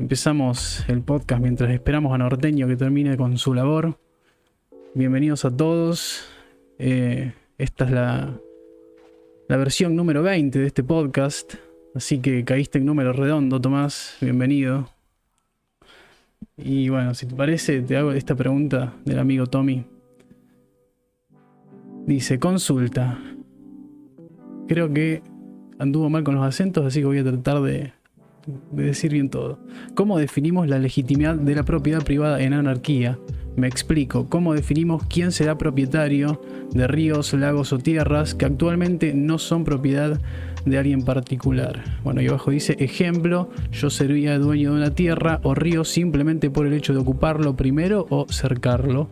Empezamos el podcast mientras esperamos a Norteño que termine con su labor. Bienvenidos a todos. Eh, esta es la, la versión número 20 de este podcast. Así que caíste en número redondo, Tomás. Bienvenido. Y bueno, si te parece, te hago esta pregunta del amigo Tommy. Dice, consulta. Creo que anduvo mal con los acentos, así que voy a tratar de, de decir bien todo. ¿Cómo definimos la legitimidad de la propiedad privada en anarquía? Me explico, ¿cómo definimos quién será propietario de ríos, lagos o tierras que actualmente no son propiedad de alguien particular? Bueno, y abajo dice, ejemplo, yo sería dueño de una tierra o río simplemente por el hecho de ocuparlo primero o cercarlo.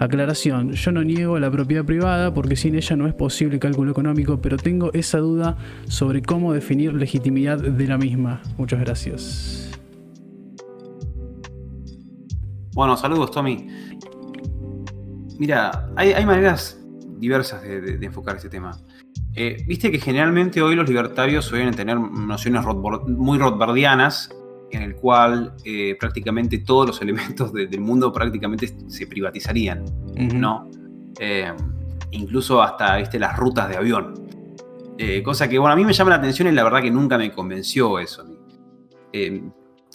Aclaración, yo no niego la propiedad privada porque sin ella no es posible cálculo económico, pero tengo esa duda sobre cómo definir legitimidad de la misma. Muchas gracias. Bueno, saludos Tommy. Mira, hay, maneras diversas de, enfocar este tema. Eh, viste que generalmente hoy los libertarios suelen tener nociones muy rothbardianas en el cual eh, prácticamente todos los elementos del mundo prácticamente se privatizarían, ¿no? Eh, incluso hasta ¿viste? las rutas de avión. Eh, cosa que, bueno, a mí me llama la atención y la verdad que nunca me convenció eso.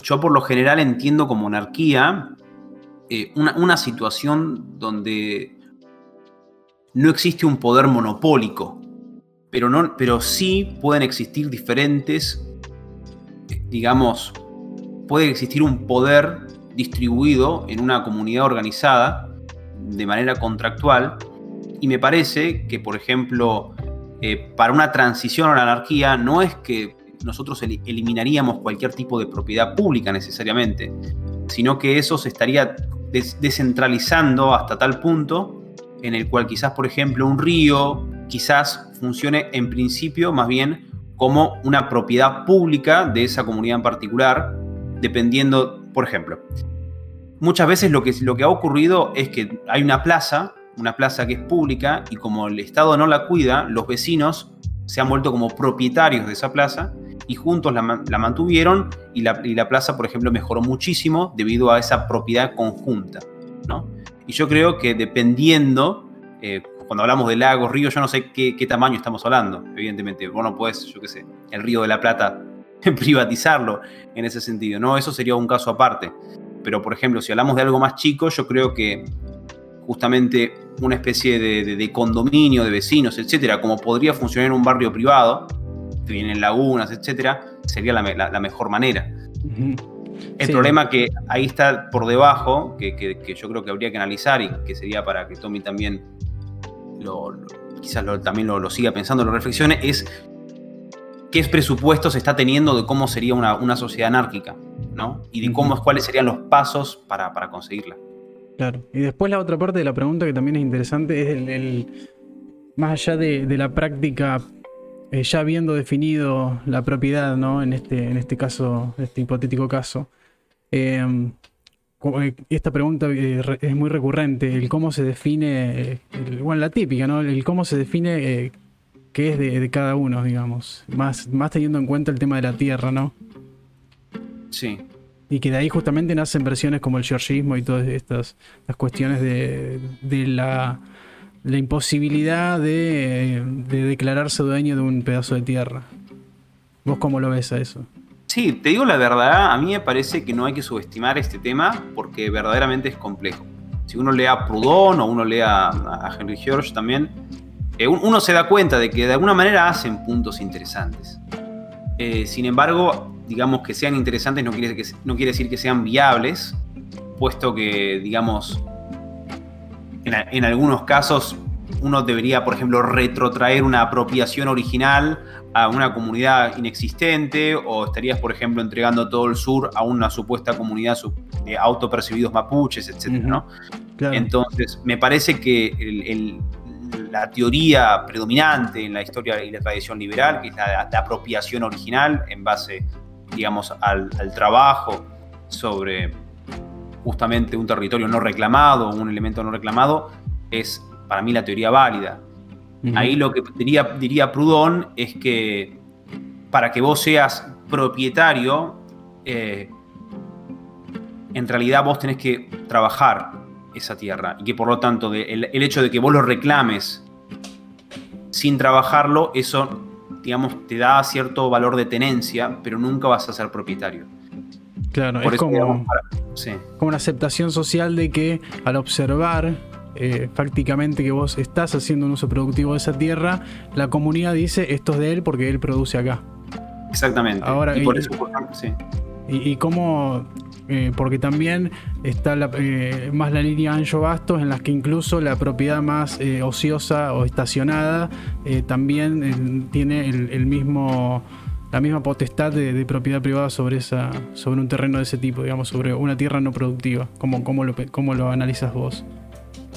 yo por lo general entiendo como monarquía una, una situación donde no existe un poder monopólico, pero, no, pero sí pueden existir diferentes, digamos, puede existir un poder distribuido en una comunidad organizada de manera contractual. Y me parece que, por ejemplo, eh, para una transición a la anarquía no es que nosotros eliminaríamos cualquier tipo de propiedad pública necesariamente, sino que eso se estaría descentralizando hasta tal punto en el cual quizás, por ejemplo, un río quizás funcione en principio más bien como una propiedad pública de esa comunidad en particular, dependiendo, por ejemplo, muchas veces lo que, lo que ha ocurrido es que hay una plaza, una plaza que es pública, y como el Estado no la cuida, los vecinos se han vuelto como propietarios de esa plaza y juntos la, mantuvieron y la, la, plaza, por ejemplo, mejoró muchísimo debido a esa propiedad conjunta. ¿no? Y yo creo que dependiendo, eh, cuando hablamos de lagos, ríos, yo no sé qué, qué, tamaño estamos hablando, evidentemente. Vos no puedes, yo qué sé, el río de la Plata privatizarlo en ese sentido, ¿no? Eso sería un caso aparte. Pero, por ejemplo, si hablamos de algo más chico, yo creo que justamente una especie de, condominio de vecinos, etcétera, como podría funcionar en un barrio privado, que vienen lagunas, etcétera, sería la, mejor manera. El problema que ahí está por debajo, que, yo creo que habría que analizar y que sería para que Tommy también lo, quizás también lo, lo, siga pensando, lo reflexione, es qué presupuesto se está teniendo de cómo sería una, sociedad anárquica, ¿no? Y de cómo, cuáles serían los pasos para, conseguirla. Claro. Y después la otra parte de la pregunta que también es interesante es el, más allá de, la práctica, eh, ya habiendo definido la propiedad, ¿no? En este, en este caso, este hipotético caso. Em, eh, esta pregunta eh, es muy recurrente, el cómo se define, bueno, la típica, ¿no? El cómo se define que es de, cada uno, digamos. Más, más teniendo en cuenta el tema de la tierra, ¿no? Sí. Y que de ahí justamente nacen versiones como el georgismo y todas estas las cuestiones de, la, la, imposibilidad de, declararse dueño de un pedazo de tierra. ¿Vos cómo lo ves a eso? Sí, te digo la verdad, a mí me parece que no hay que subestimar este tema porque verdaderamente es complejo. Si uno lee a Proudhon o uno lee a Henry George también, eh, uno se da cuenta de que de alguna manera hacen puntos interesantes. Eh, sin embargo, digamos que sean interesantes no quiere, no quiere decir que sean viables, puesto que, digamos, en, algunos casos uno debería, por ejemplo, retrotraer una apropiación original a una comunidad inexistente o estarías, por ejemplo, entregando todo el sur a una supuesta comunidad de autopercibidos mapuches, etc. ¿no? Entonces, me parece que el, la teoría predominante en la historia y la tradición liberal, que es la, apropiación original en base, digamos, al, trabajo sobre justamente un territorio no reclamado, un elemento no reclamado, es para mí la teoría válida. Ahí lo que diría, diría Proudhon es que para que vos seas propietario, eh, en realidad vos tenés que trabajar esa tierra y que por lo tanto el, hecho de que vos lo reclames sin trabajarlo, eso, digamos, te da cierto valor de tenencia, pero nunca vas a ser propietario. Claro, es como, como una aceptación social de que al observar eh, prácticamente que vos estás haciendo un uso productivo de esa tierra, la comunidad dice esto es de él porque él produce acá. Exactamente. Ahora, y, por eso, sí. y, cómo eh, porque también está eh, más la línea ancho bastos en las que incluso la propiedad más ociosa o estacionada también tiene el, mismo la misma potestad de, propiedad privada sobre esa sobre un terreno de ese tipo digamos sobre una tierra no productiva como cómo lo, cómo lo analizas vos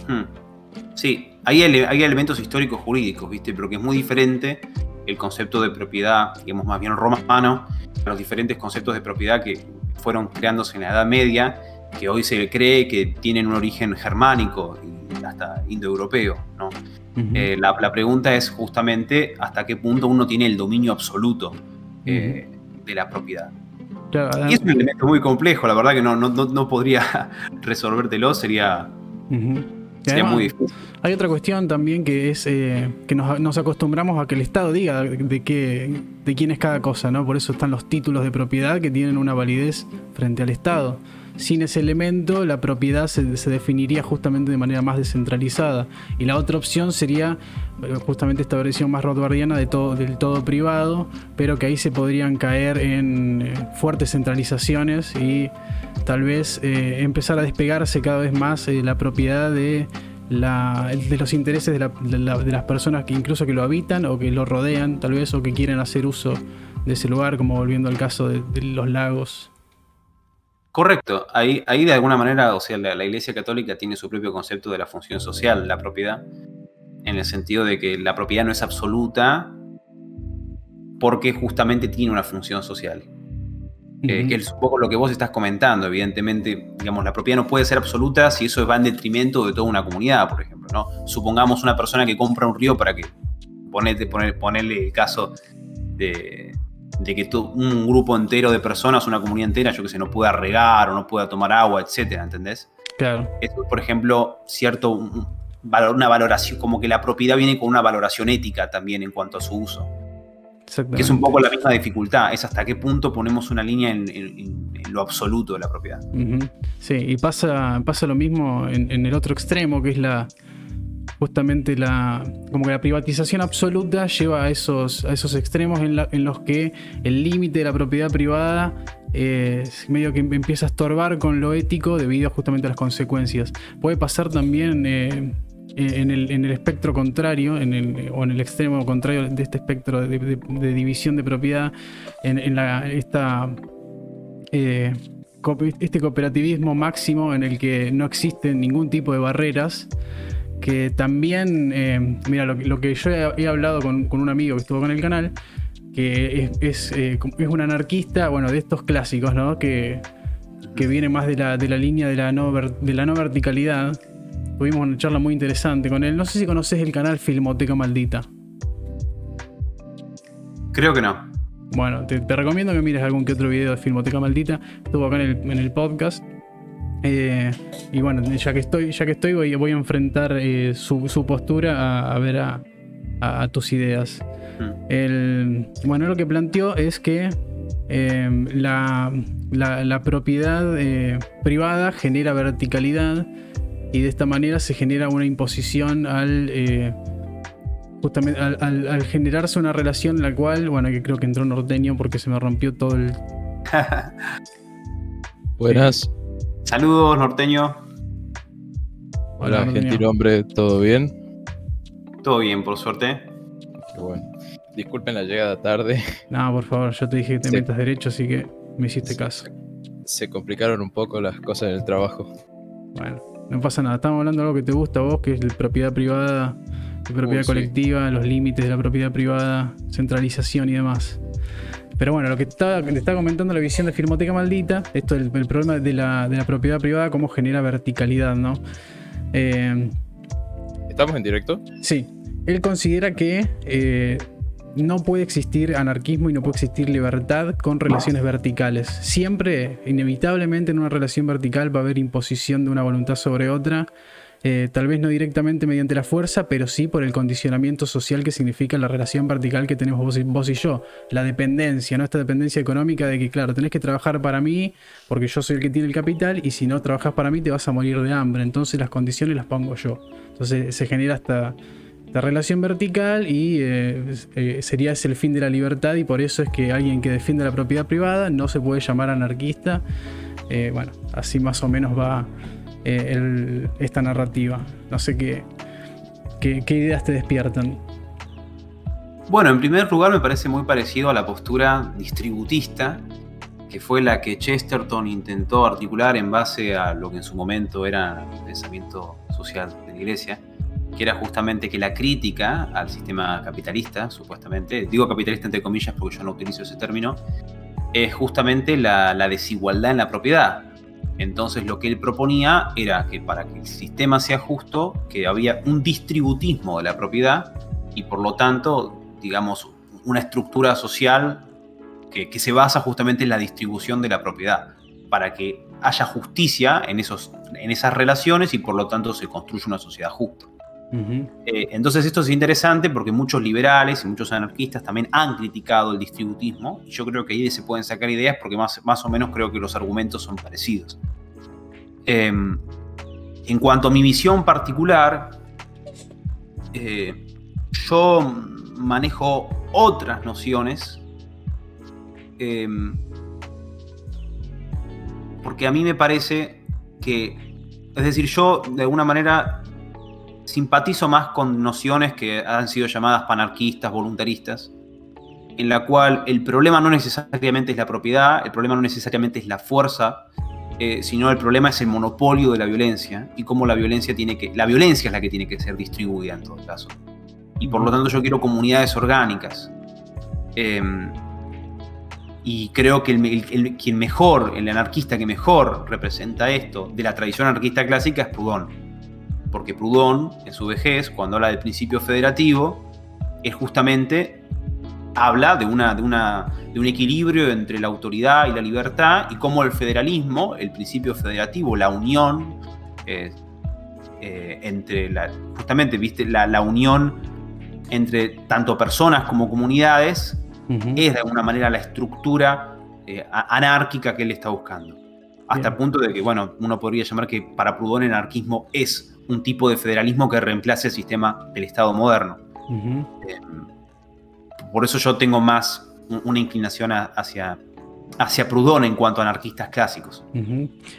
Hmm. Sí, hay, hay, elementos históricos jurídicos, ¿viste? Pero que es muy diferente el concepto de propiedad, digamos, más bien romano, a los diferentes conceptos de propiedad que fueron creándose en la Edad Media, que hoy se cree que tienen un origen germánico y hasta indoeuropeo, ¿no? Eh, la, pregunta es justamente hasta qué punto uno tiene el dominio absoluto eh, de la propiedad. y es un elemento muy complejo, la verdad que no, no, no podría resolvértelo, sería hay otra cuestión también que es eh, que nos, acostumbramos a que el Estado diga de, qué, de quién es cada cosa, ¿no? Por eso están los títulos de propiedad que tienen una validez frente al Estado. Sin ese elemento, la propiedad se, definiría justamente de manera más descentralizada. Y la otra opción sería eh, justamente esta versión más rothbardiana de todo, del todo privado, pero que ahí se podrían caer en eh, fuertes centralizaciones y tal vez eh, empezar a despegarse cada vez más la propiedad de los intereses de, las personas que incluso que lo habitan o que lo rodean, tal vez, o que quieren hacer uso de ese lugar, como volviendo al caso de los lagos. Correcto, ahí, ahí de alguna manera, o sea, la, Iglesia Católica tiene su propio concepto de la función social, la propiedad, en el sentido de que la propiedad no es absoluta porque justamente tiene una función social. que es un poco lo que vos estás comentando, evidentemente, digamos, la propiedad no puede ser absoluta si eso va en detrimento de toda una comunidad, por ejemplo, ¿no? Supongamos una persona que compra un río para que, ponete, poner, ponerle el caso de, de que un grupo entero de personas, una comunidad entera, yo que sé, no pueda regar o no pueda tomar agua, etcétera, ¿entendés? Claro. Eso, por ejemplo, cierto, una valoración, como que la propiedad viene con una valoración ética también en cuanto a su uso. Que es un poco la misma dificultad, es hasta qué punto ponemos una línea en, lo absoluto de la propiedad. Sí, y pasa, pasa lo mismo en el otro extremo, que es la, justamente la, como que la privatización absoluta lleva a esos, a esos extremos en, los que el límite de la propiedad privada eh, medio que empieza a estorbar con lo ético debido justamente a las consecuencias. Puede pasar también eh, en, el, espectro contrario, en el, o en el extremo contrario de este espectro de, división de propiedad, en, la, esta... Eh, este cooperativismo máximo en el que no existen ningún tipo de barreras que también, eh, mira, lo, que yo he, hablado con, un amigo que estuvo con el canal, que es, eh, es, un anarquista, bueno, de estos clásicos, ¿no? Que, que viene más de la, de la línea de la, no de la no verticalidad. Tuvimos una charla muy interesante con él. No sé si conoces el canal Filmoteca Maldita. Creo que no. Bueno, te, recomiendo que mires algún que otro video de Filmoteca Maldita. Estuvo acá en el, en el podcast. Eh, y bueno, ya que estoy, ya que estoy voy, voy a enfrentar eh, su, postura a, ver a, tus ideas. Hmm. bueno, lo que planteó es que em, la, propiedad eh, privada genera verticalidad y de esta manera se genera una imposición al... Justamente al, generarse una relación en la cual, bueno, que creo que entró norteño porque se me rompió todo el. Buenas. Saludos, norteño. Hola, gentil hombre, ¿todo bien? Todo bien, por suerte. Qué bueno. Disculpen la llegada tarde. No, por favor, yo te dije que te metas derecho, así que me hiciste caso. Se complicaron un poco las cosas en el trabajo. Bueno, no pasa nada. Estamos hablando de algo que te gusta a vos, que es la propiedad privada, la propiedad colectiva, los límites de la propiedad privada, centralización y demás. Pero bueno, lo que está, le está comentando la visión de Firmoteca Maldita, esto es el, problema de la, propiedad privada, cómo genera verticalidad, ¿no? Eh, ¿Estamos en directo? Sí. Él considera que eh, no puede existir anarquismo y no puede existir libertad con relaciones verticales. Siempre, inevitablemente, en una relación vertical va a haber imposición de una voluntad sobre otra. Eh, tal vez no directamente mediante la fuerza, pero sí por el condicionamiento social que significa la relación vertical que tenemos vos y, yo. La dependencia, ¿no? Esta dependencia económica de que, claro, tenés que trabajar para mí porque yo soy el que tiene el capital y si no trabajas para mí te vas a morir de hambre. Entonces las condiciones las pongo yo. Entonces se genera esta, relación vertical y eh, eh, sería ese el fin de la libertad y por eso es que alguien que defiende la propiedad privada no se puede llamar anarquista. Bueno, así más o menos va esta narrativa. No sé qué ideas te despiertan. Bueno, en primer lugar me parece muy parecido a la postura distributista que fue la que Chesterton intentó articular en base a lo que en su momento era el pensamiento social de la Iglesia, que era justamente que la crítica al sistema capitalista, supuestamente, digo capitalista entre comillas porque yo no utilizo ese término, es justamente la, desigualdad en la propiedad. Entonces lo que él proponía era que para que el sistema sea justo, que había un distributismo de la propiedad y por lo tanto, digamos, una estructura social que, se basa justamente en la distribución de la propiedad, para que haya justicia en, esos, en esas relaciones y por lo tanto se construya una sociedad justa. Eh, entonces esto es interesante porque muchos liberales y muchos anarquistas también han criticado el distributismo y yo creo que ahí se pueden sacar ideas porque más, más o menos creo que los argumentos son parecidos. Em, en cuanto a mi visión particular, eh, yo manejo otras nociones em, porque a mí me parece que, es decir, yo de alguna manera simpatizo más con nociones que han sido llamadas panarquistas, voluntaristas, en la cual el problema no necesariamente es la propiedad, el problema no necesariamente es la fuerza, eh, sino el problema es el monopolio de la violencia y cómo la violencia tiene que, la violencia es la que tiene que ser distribuida en todo caso. Y por lo tanto yo quiero comunidades orgánicas. Em, y creo que quien mejor, el anarquista que mejor representa esto de la tradición anarquista clásica es Proudhon porque Proudhon, en su vejez, cuando habla del principio federativo, es justamente habla de, una, de, una, de un equilibrio entre la autoridad y la libertad y cómo el federalismo, el principio federativo, la unión eh, eh, entre la, justamente, viste, la, unión entre tanto personas como comunidades es de alguna manera la estructura eh, anárquica que él está buscando. Hasta el punto de que, bueno, uno podría llamar que para Proudhon el anarquismo es un tipo de federalismo que reemplace el sistema del Estado moderno. Eh, por eso yo tengo más una inclinación hacia, hacia Proudhon en cuanto a anarquistas clásicos.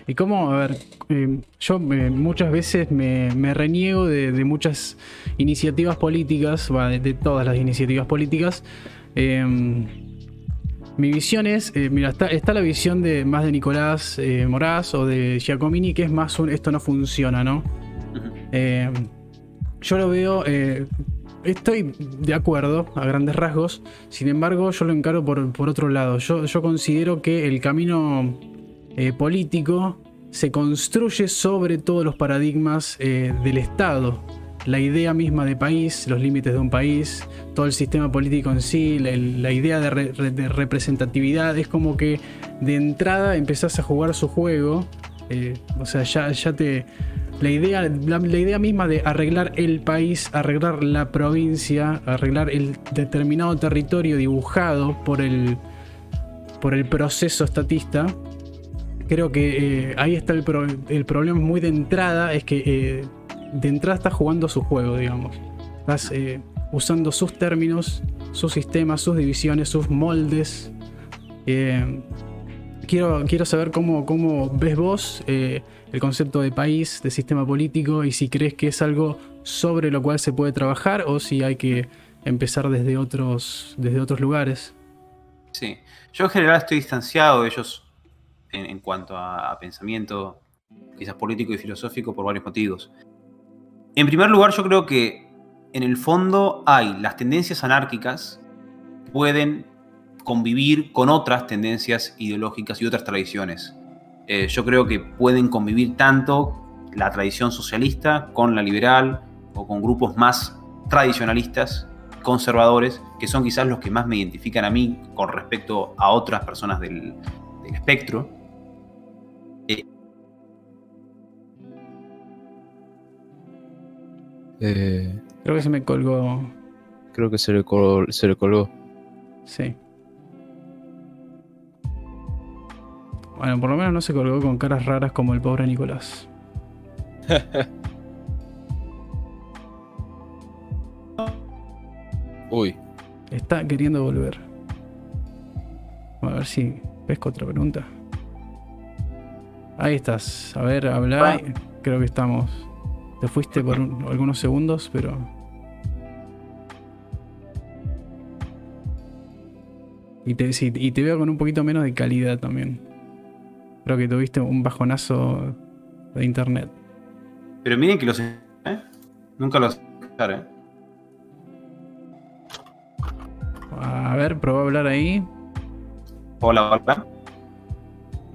Y cómo, a ver, eh, yo eh, muchas veces me, reniego de, muchas iniciativas políticas, de, todas las iniciativas políticas. mi visión es, mira, está, la visión de más de Nicolás Moraz o de Giacomini, que es más un esto no funciona, ¿no? Eh, yo lo veo, eh, estoy de acuerdo a grandes rasgos, sin embargo yo lo encaro por, otro lado. Yo, yo, considero que el camino eh, político se construye sobre todos los paradigmas del Estado. La idea misma de país, los límites de un país, todo el sistema político en sí, la, idea de, representatividad, es como que de entrada empezás a jugar su juego. o sea, ya, ya te, la idea, la, idea misma de arreglar el país, arreglar la provincia, arreglar el determinado territorio dibujado por el, por el proceso estatista, creo que eh, ahí está el, el, problema muy de entrada, es que eh, de entrada estás jugando su juego, digamos. Estás eh, usando sus términos, sus sistemas, sus divisiones, sus moldes. quiero, quiero saber cómo, cómo ves vos el concepto de país, de sistema político y si crees que es algo sobre lo cual se puede trabajar o si hay que empezar desde otros, desde otros lugares. Sí, yo en general estoy distanciado de ellos en, cuanto a, pensamiento quizás político y filosófico por varios motivos. En primer lugar, yo creo que en el fondo hay las tendencias anárquicas pueden convivir con otras tendencias ideológicas y otras tradiciones. Eh, yo creo que pueden convivir tanto la tradición socialista con la liberal o con grupos más tradicionalistas conservadores, que son quizás los que más me identifican a mí con respecto a otras personas del, del espectro. Eh, Eh, Creo que se me colgó. creo que se le, col- se le colgó. Sí. Bueno, por lo menos no se colgó con caras raras como el pobre Nicolás. Uy, Está queriendo volver. A ver si pesco otra pregunta. Ahí estás. A ver, habla. Creo que estamos. Te fuiste por un- algunos segundos, pero. Y te, sí, y te veo con un poquito menos de calidad también. Creo que tuviste un bajonazo de internet. pero miren que los... ¿eh? Nunca los... ¿eh? A ver, probá a hablar ahí. Hola, hola.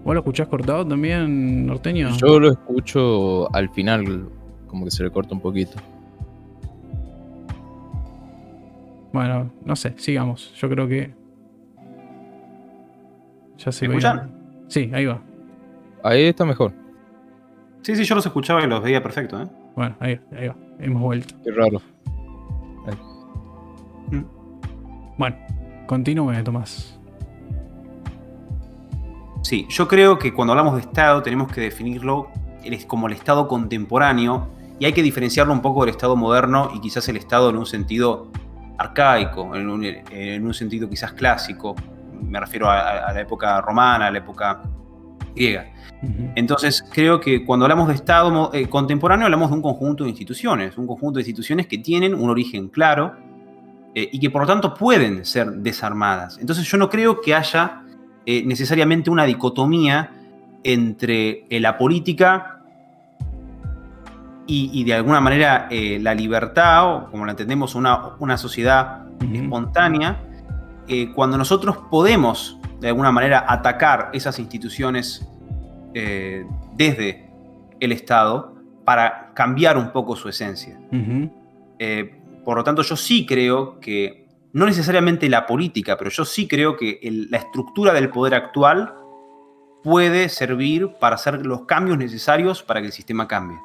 ¿Vos lo escuchás cortado también, norteño? yo lo escucho al final, como que se le corta un poquito. Bueno, no sé, sigamos. Yo creo que. Ya se ¿Me escuchan? Sí, ahí va. Ahí está mejor. Sí, sí, yo los escuchaba y los veía perfecto, ¿eh? Bueno, ahí, ahí va. Hemos vuelto. Qué raro. Bueno, continúe, Tomás. Sí, yo creo que cuando hablamos de Estado tenemos que definirlo como el Estado contemporáneo y hay que diferenciarlo un poco del Estado moderno y quizás el Estado en un sentido arcaico, en un, en un sentido quizás clásico. Me refiero a la época romana, a la época griega. Entonces, creo que cuando hablamos de Estado eh, contemporáneo, hablamos de un conjunto de instituciones, un conjunto de instituciones que tienen un origen claro eh, y que por lo tanto pueden ser desarmadas. Entonces, yo no creo que haya eh, necesariamente una dicotomía entre la política y, y de alguna manera la libertad, o como la entendemos, una, una sociedad espontánea, cuando nosotros podemos de alguna manera atacar esas instituciones eh, desde el Estado para cambiar un poco su esencia. Eh, por lo tanto, yo sí creo que, no necesariamente la política, pero yo sí creo que el- la estructura del poder actual puede servir para hacer los cambios necesarios para que el sistema cambie.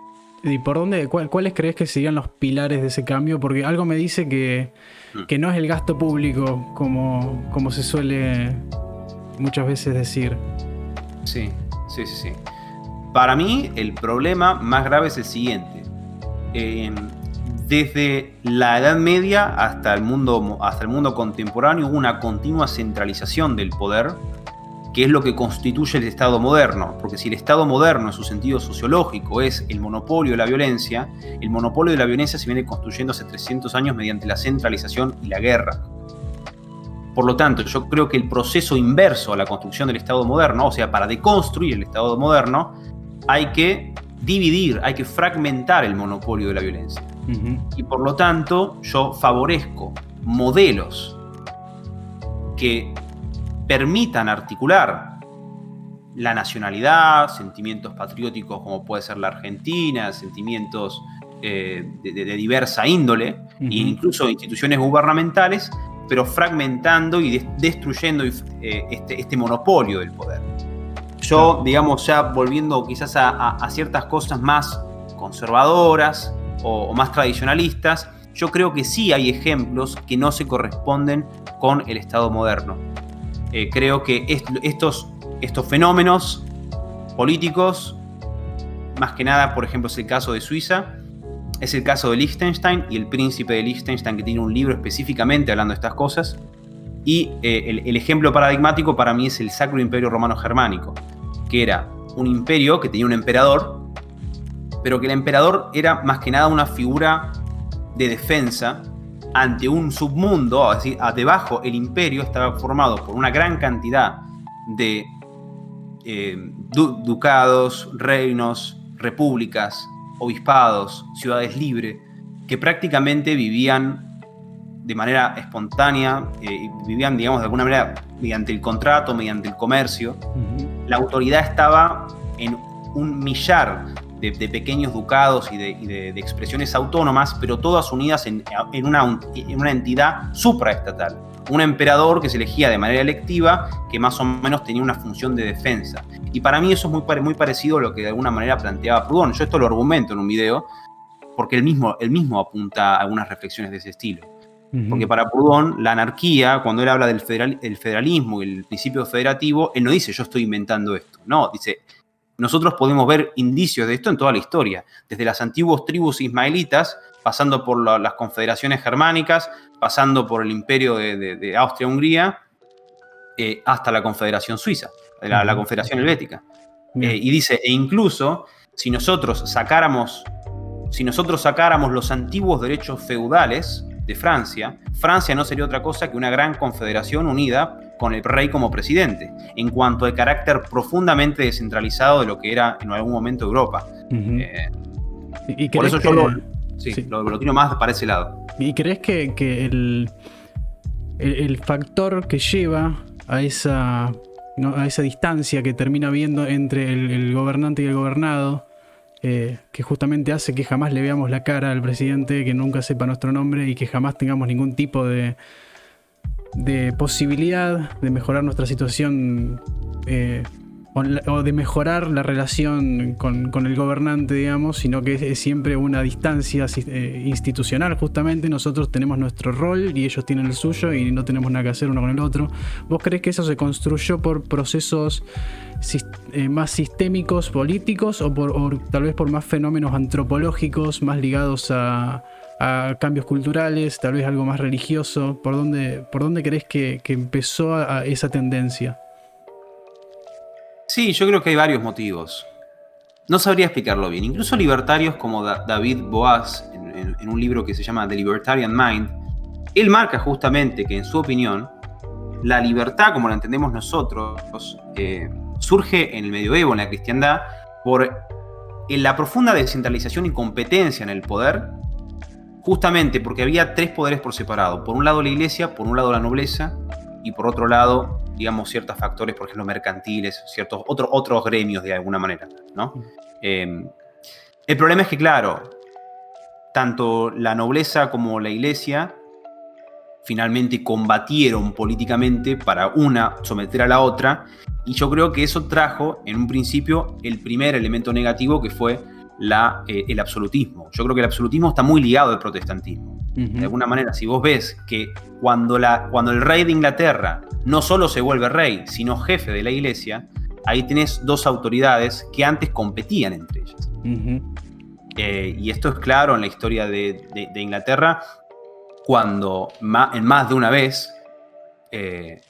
¿Y por dónde, cuál- cuáles crees que serían los pilares de ese cambio? Porque algo me dice que, Mm. que no es el gasto público como, como se suele muchas veces decir. Sí, sí, sí, sí. Para mí, el problema más grave es el siguiente. Eh, desde la Edad Media hasta el, mundo, hasta el mundo contemporáneo hubo una continua centralización del poder, que es lo que constituye el Estado moderno. Porque si el Estado moderno, en su sentido sociológico, es el monopolio de la violencia, el monopolio de la violencia se viene construyendo hace 300 años mediante la centralización y la guerra. Por lo tanto, yo creo que el proceso inverso a la construcción del Estado moderno, o sea, para deconstruir el Estado moderno, hay que dividir, hay que fragmentar el monopolio de la violencia. Y por lo tanto, yo favorezco modelos que permitan articular la nacionalidad, sentimientos patrióticos como puede ser la Argentina, sentimientos eh, de, diversa índole, Ujú. e incluso instituciones gubernamentales, pero fragmentando y des- destruyendo eh, este, este monopolio del poder. Yo, digamos, ya volviendo quizás a, a- a ciertas cosas más conservadoras o, o más tradicionalistas, yo creo que sí hay ejemplos que no se corresponden con el Estado moderno. Eh, creo que est- estos, estos fenómenos políticos, más que nada, por ejemplo, es el caso de Suiza, es el caso de Liechtenstein y el príncipe de Liechtenstein que tiene un libro específicamente hablando de estas cosas. Y eh, el, ejemplo paradigmático para mí es el Sacro Imperio Romano Germánico, que era un imperio que tenía un emperador, pero que el emperador era más que nada una figura de defensa ante un submundo, es decir, debajo el imperio estaba formado por una gran cantidad de eh, du- ducados, reinos, repúblicas, obispados, ciudades libres, que prácticamente vivían de manera espontánea, eh, vivían, digamos, de alguna manera mediante el contrato, mediante el comercio. La autoridad estaba en un millar de, pequeños ducados y, de, expresiones autónomas, pero todas unidas en, una, en una entidad supraestatal. Un emperador que se elegía de manera electiva, que más o menos tenía una función de defensa. Y para mí eso es muy, muy parecido a lo que de alguna manera planteaba Proudhon. Yo esto lo argumento en un video, porque él mismo, él mismo apunta a algunas reflexiones de ese estilo. Porque para Proudhon, la anarquía, cuando él habla del federalismo y el principio federativo, él no dice yo estoy inventando esto. No, dice nosotros podemos ver indicios de esto en toda la historia, desde las antiguas tribus ismaelitas, pasando por las confederaciones germánicas, pasando por el imperio de, Austria-Hungría, eh, hasta la confederación suiza, la, confederación helvética. Eh, y dice, e incluso si nosotros sacáramos, si nosotros sacáramos los antiguos derechos feudales de Francia, Francia no sería otra cosa que una gran confederación unida con el rey como presidente, en cuanto al carácter profundamente descentralizado de lo que era en algún momento Europa. Eh, ¿Y por eso yo lo, sí, Lo, tiro más para ese lado. ¿Y crees que, el, el, factor que lleva a esa, a esa distancia que termina viendo entre el, gobernante y el gobernado, eh, que justamente hace que jamás le veamos la cara al presidente, que nunca sepa nuestro nombre y que jamás tengamos ningún tipo de, de posibilidad de mejorar nuestra situación eh, o, de mejorar la relación con, el gobernante, digamos, sino que es, siempre una distancia eh, institucional, justamente. Nosotros tenemos nuestro rol y ellos tienen el suyo y no tenemos nada que hacer uno con el otro. ¿Vos crees que eso se construyó por procesos eh, más sistémicos, políticos, o, por, tal vez por más fenómenos antropológicos, más ligados a, a cambios culturales, tal vez algo más religioso? ¿Por dónde, por dónde crees que, empezó a, esa tendencia? Sí, yo creo que hay varios motivos. No sabría explicarlo bien. Incluso libertarios como David Boaz, en, un libro que se llama The Libertarian Mind, él marca justamente que en su opinión, la libertad, como la entendemos nosotros, eh, surge en el medioevo, en la cristiandad, por en la profunda descentralización y competencia en el poder justamente porque había tres poderes por separado. Por un lado la iglesia, por un lado la nobleza y por otro lado, digamos, ciertos factores, por ejemplo, mercantiles, ciertos otros otros gremios de alguna manera. ¿no? Em, el problema es que, claro, tanto la nobleza como la iglesia finalmente combatieron políticamente para una someter a la otra, y yo creo que eso trajo en un principio el primer elemento negativo que fue la, eh, el absolutismo. Yo creo que el absolutismo está muy ligado al protestantismo. De alguna manera, si vos ves que cuando, la, cuando el rey de Inglaterra no solo se vuelve rey, sino jefe de la iglesia, ahí tenés dos autoridades que antes competían entre ellas. Eh, y esto es claro en la historia de, Inglaterra, cuando en más de una vez, eh,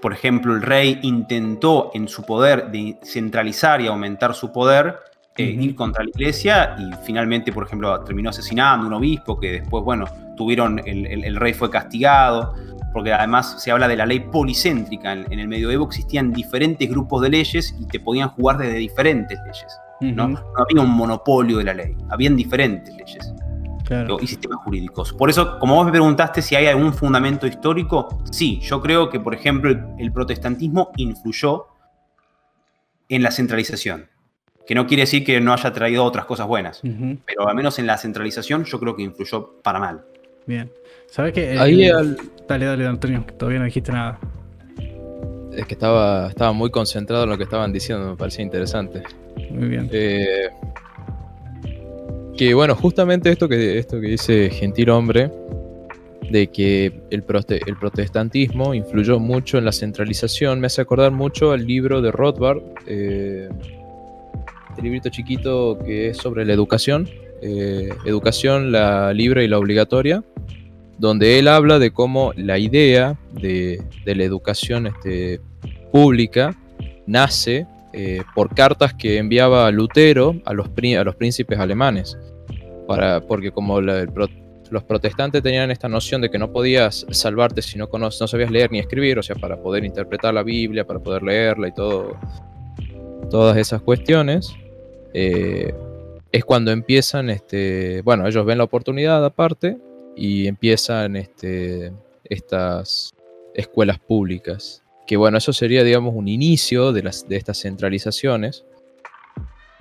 por ejemplo, el rey intentó en su poder de centralizar y aumentar su poder, eh, ir contra la iglesia y finalmente, por ejemplo, terminó asesinando un obispo que después, bueno, tuvieron, el, rey fue castigado, porque además se habla de la ley policéntrica. En, el medioevo existían diferentes grupos de leyes y te podían jugar desde diferentes leyes. ¿no? no había un monopolio de la ley, habían diferentes leyes. y sistemas jurídicos. Por eso, como vos me preguntaste si hay algún fundamento histórico, sí, yo creo que, por ejemplo, el protestantismo influyó en la centralización que no quiere decir que no haya traído otras cosas buenas, pero al menos en la centralización yo creo que influyó para mal. Bien. ¿Sabes qué? Ahí Dale, dale, Antonio, que todavía no dijiste nada. Es que estaba, estaba muy concentrado en lo que estaban diciendo, me parecía interesante. Muy bien. Eh, que bueno, justamente esto que, esto que dice Gentil Hombre, de que el, el, protestantismo influyó mucho en la centralización, me hace acordar mucho al libro de Rothbard, eh, este librito chiquito que es sobre la educación, eh, educación la libre y la obligatoria, donde él habla de cómo la idea de, la educación este, pública nace eh, por cartas que enviaba Lutero a los, a los príncipes alemanes, para, porque como los protestantes tenían esta noción de que no podías salvarte si no, no sabías leer ni escribir, o sea, para poder interpretar la Biblia, para poder leerla y todas esas cuestiones, eh, es cuando empiezan, este, bueno, ellos ven la oportunidad aparte y empiezan este, estas escuelas públicas. Que bueno, eso sería, digamos, un inicio de, las, de estas centralizaciones.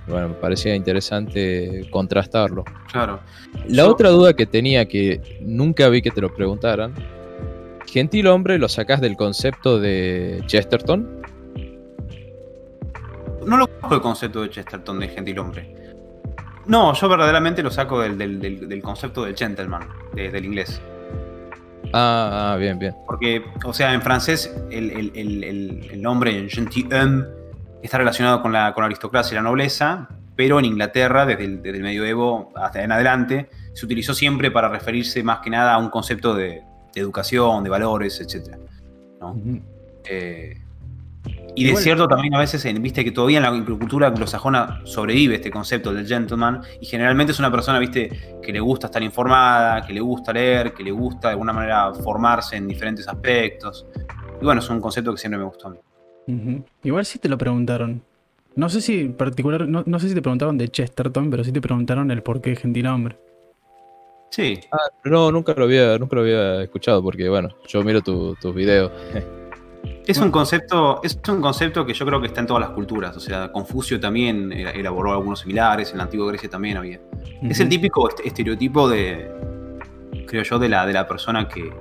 Bueno, me parecía interesante contrastarlo. Claro. La otra duda que tenía que nunca vi que te lo preguntaran. Gentil hombre lo sacás del concepto de Chesterton. No lo conozco el concepto de Chesterton de gentilhombre. No, yo verdaderamente lo saco del, del- del- del concepto del gentleman, de- del inglés. Ah, ah, bien, bien. Porque, o sea, en francés el, el- el- el- el nombre gentilhomme está relacionado con la, con la aristocracia y la nobleza, pero en Inglaterra, desde el, desde el medioevo hasta en adelante, se utilizó siempre para referirse más que nada a un concepto de, de educación, de valores, etc. ¿no? Eh, y de cierto también a veces, viste que todavía en la cultura anglosajona sobrevive este concepto del gentleman y generalmente es una persona, viste, que le gusta estar informada, que le gusta leer, que le gusta de alguna manera formarse en diferentes aspectos. Y bueno, es un concepto que siempre me gustó a mí. Igual sí te lo preguntaron. No sé si en particular, no, no sé si te preguntaron de Chesterton, pero sí te preguntaron el por qué gentilhombre. Sí, No, nunca lo había, nunca lo había escuchado porque, bueno, yo miro tu- tus videos. Es un concepto, es un concepto que yo creo que está en todas las culturas. O sea, Confucio también elaboró algunos similares, en la antigua Grecia también había. Es el típico est- estereotipo de, creo yo, de la, de la persona que,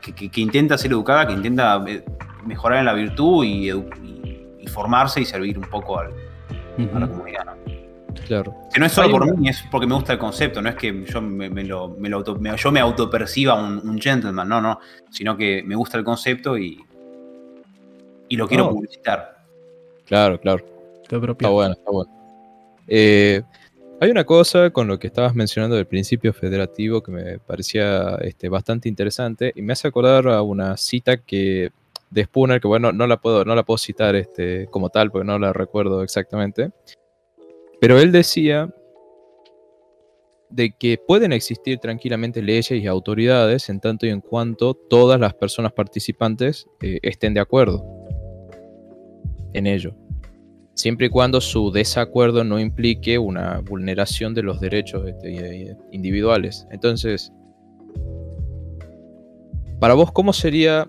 que, que- que intenta ser educada, que intenta eh, mejorar en la virtud y, edu- y- y formarse y servir un poco al- a la comunidad. ¿no? Claro. Que no es solo Hay por mí, es porque me gusta el concepto, no es que yo me, me lo, me lo auto- me- yo me autoperciba un, un gentleman, no, no, sino que me gusta el concepto y, y lo quiero No. publicitar. Claro, claro. Está bueno, está bueno. Eh, hay una cosa con lo que estabas mencionando del principio federativo que me parecía este, bastante interesante y me hace acordar a una cita que de Spooner, que bueno, no la puedo, no la puedo citar este, como tal porque no la recuerdo exactamente, pero él decía de que pueden existir tranquilamente leyes y autoridades en tanto y en cuanto todas las personas participantes eh, estén de acuerdo en ello siempre y cuando su desacuerdo no implique una vulneración de los derechos este, i- individuales. Entonces, para vos, ¿cómo sería,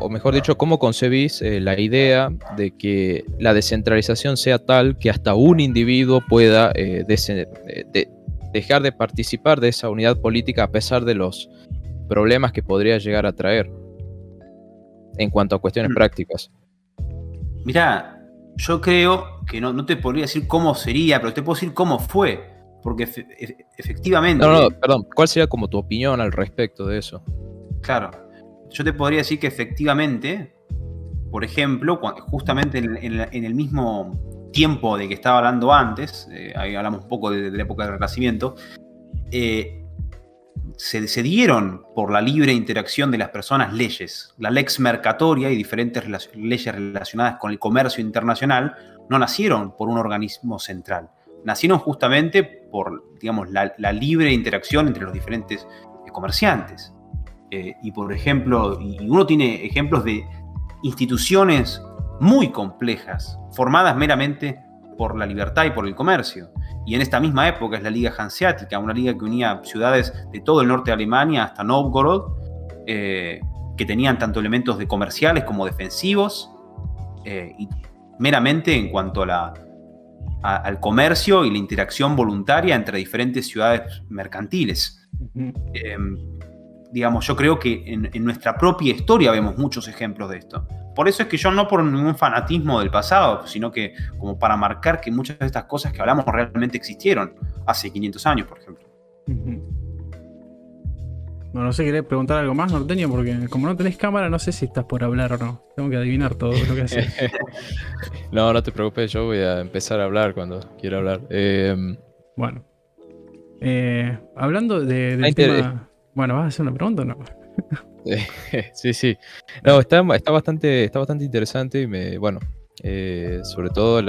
o mejor dicho, cómo concebís eh, la idea de que la descentralización sea tal que hasta un individuo pueda eh, eh, de- dejar de participar de esa unidad política a pesar de los problemas que podría llegar a traer en cuanto a cuestiones Mm. prácticas? Mirá, yo creo que no, no te podría decir cómo sería, pero te puedo decir cómo fue. Porque efe- efe- efectivamente. No, no, perdón. ¿Cuál sería como tu opinión al respecto de eso? Claro. Yo te podría decir que efectivamente, por ejemplo, justamente en, en la- en el mismo tiempo de que estaba hablando antes, eh, ahí hablamos un poco de, de la época del Renacimiento, eh, se, se dieron por la libre interacción de las personas leyes. La lex mercatoria y diferentes leyes relacionadas con el comercio internacional no nacieron por un organismo central. Nacieron justamente por, digamos, la, libre interacción entre los diferentes eh, comerciantes. Eh, y por ejemplo, uno tiene ejemplos de instituciones muy complejas, formadas meramente por la libertad y por el comercio. Y en esta misma época es la Liga Hanseática, una liga que unía ciudades de todo el norte de Alemania hasta Novgorod, eh, que tenían tanto elementos de comerciales como defensivos, eh, y meramente en cuanto a la, a- al comercio y la interacción voluntaria entre diferentes ciudades mercantiles. Eh, digamos, yo creo que en, en nuestra propia historia vemos muchos ejemplos de esto. Por eso es que yo no por ningún fanatismo del pasado, sino que como para marcar que muchas de estas cosas que hablamos realmente existieron hace 500 años, por ejemplo. Bueno, no sé, querés preguntar algo más, Norteño, porque como no tenés cámara, no sé si estás por hablar o no. Tengo que adivinar todo lo que haces. no, no te preocupes, yo voy a empezar a hablar cuando quiera hablar. Eh, Bueno. Eh, hablando de, del tema. Bueno, ¿vas a hacer una pregunta o no? sí, sí. No, está, está, bastante, está bastante interesante y bueno, eh, sobre todo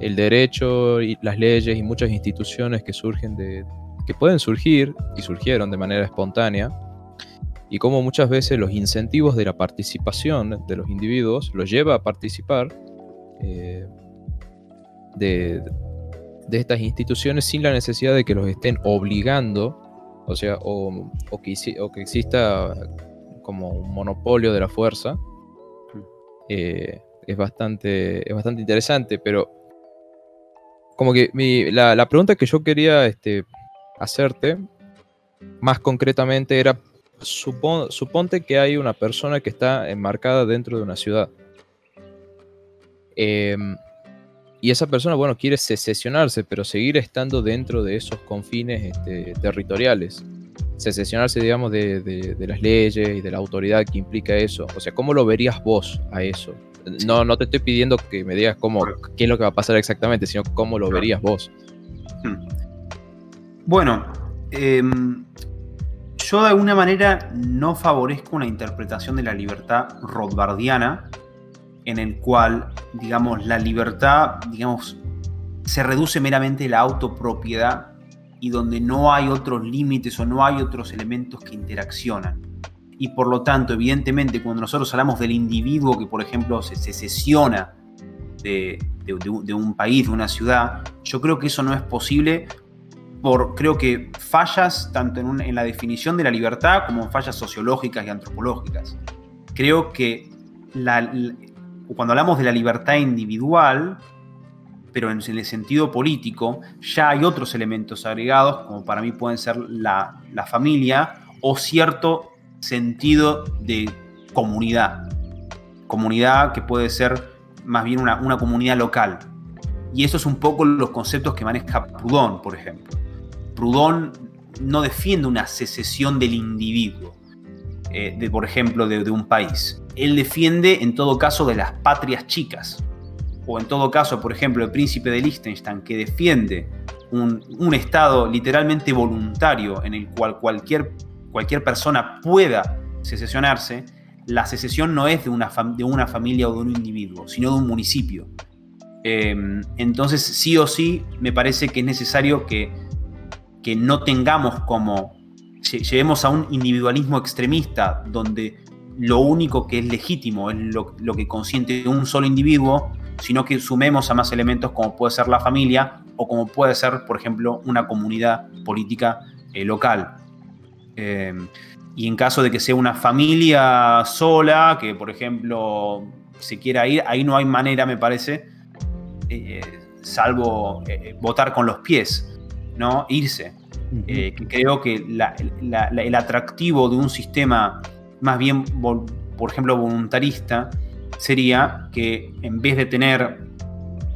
el derecho y las leyes y muchas instituciones que surgen de, que pueden surgir y surgieron de manera espontánea y cómo muchas veces los incentivos de la participación de los individuos los lleva a participar eh, de, de estas instituciones sin la necesidad de que los estén obligando, o sea, o, o que, hici- o que exista como un monopolio de la fuerza. eh, es, bastante, es bastante interesante, pero como que la, pregunta que yo quería este, hacerte, más concretamente, era, suponte que hay una persona que está enmarcada dentro de una ciudad. Em, y esa persona, bueno, quiere secesionarse, pero seguir estando dentro de esos confines este, territoriales. Secesionarse, digamos, de, de, las leyes y de la autoridad que implica eso. O sea, ¿cómo lo verías vos a eso? No, no te estoy pidiendo que me digas cómo, qué es lo que va a pasar exactamente, sino cómo lo verías vos. Hmm. Bueno, em, yo de alguna manera no favorezco una interpretación de la libertad rothbardiana en el cual, digamos, la libertad, digamos, se reduce meramente la autopropiedad y donde no hay otros límites o no hay otros elementos que interaccionan y por lo tanto, evidentemente, cuando nosotros hablamos del individuo que, por ejemplo, se, secesiona de, un país, de una ciudad, yo creo que eso no es posible por, creo que, fallas tanto en, la definición de la libertad como en fallas sociológicas y antropológicas. Creo que cuando hablamos de la libertad individual, pero en el sentido político, ya hay otros elementos agregados, como para mí pueden ser la, familia o cierto sentido de comunidad. Comunidad que puede ser más bien una, comunidad local. Y eso es un poco los conceptos que maneja Proudhon, por ejemplo. Proudhon no defiende una secesión del individuo, eh, por ejemplo, de, un país. Él defiende, en todo caso, de las patrias chicas. O en todo caso, por ejemplo, el príncipe de Liechtenstein, que defiende un, Estado literalmente voluntario en el cual cualquier cualquier persona pueda secesionarse, la secesión no es de una, de una familia o de un individuo, sino de un municipio. Em, entonces, sí o sí, me parece que es necesario que, que no tengamos como, lleguemos a un individualismo extremista donde lo único que es legítimo es lo, que consiente un solo individuo, sino que sumemos a más elementos como puede ser la familia o como puede ser, por ejemplo, una comunidad política eh, local. Em, y en caso de que sea una familia sola, que por ejemplo se quiera ir, ahí no hay manera, me parece, eh, salvo eh, votar con los pies, ¿no? Irse. Eh, creo que el atractivo de un sistema más bien, por ejemplo, voluntarista, sería que en vez de tener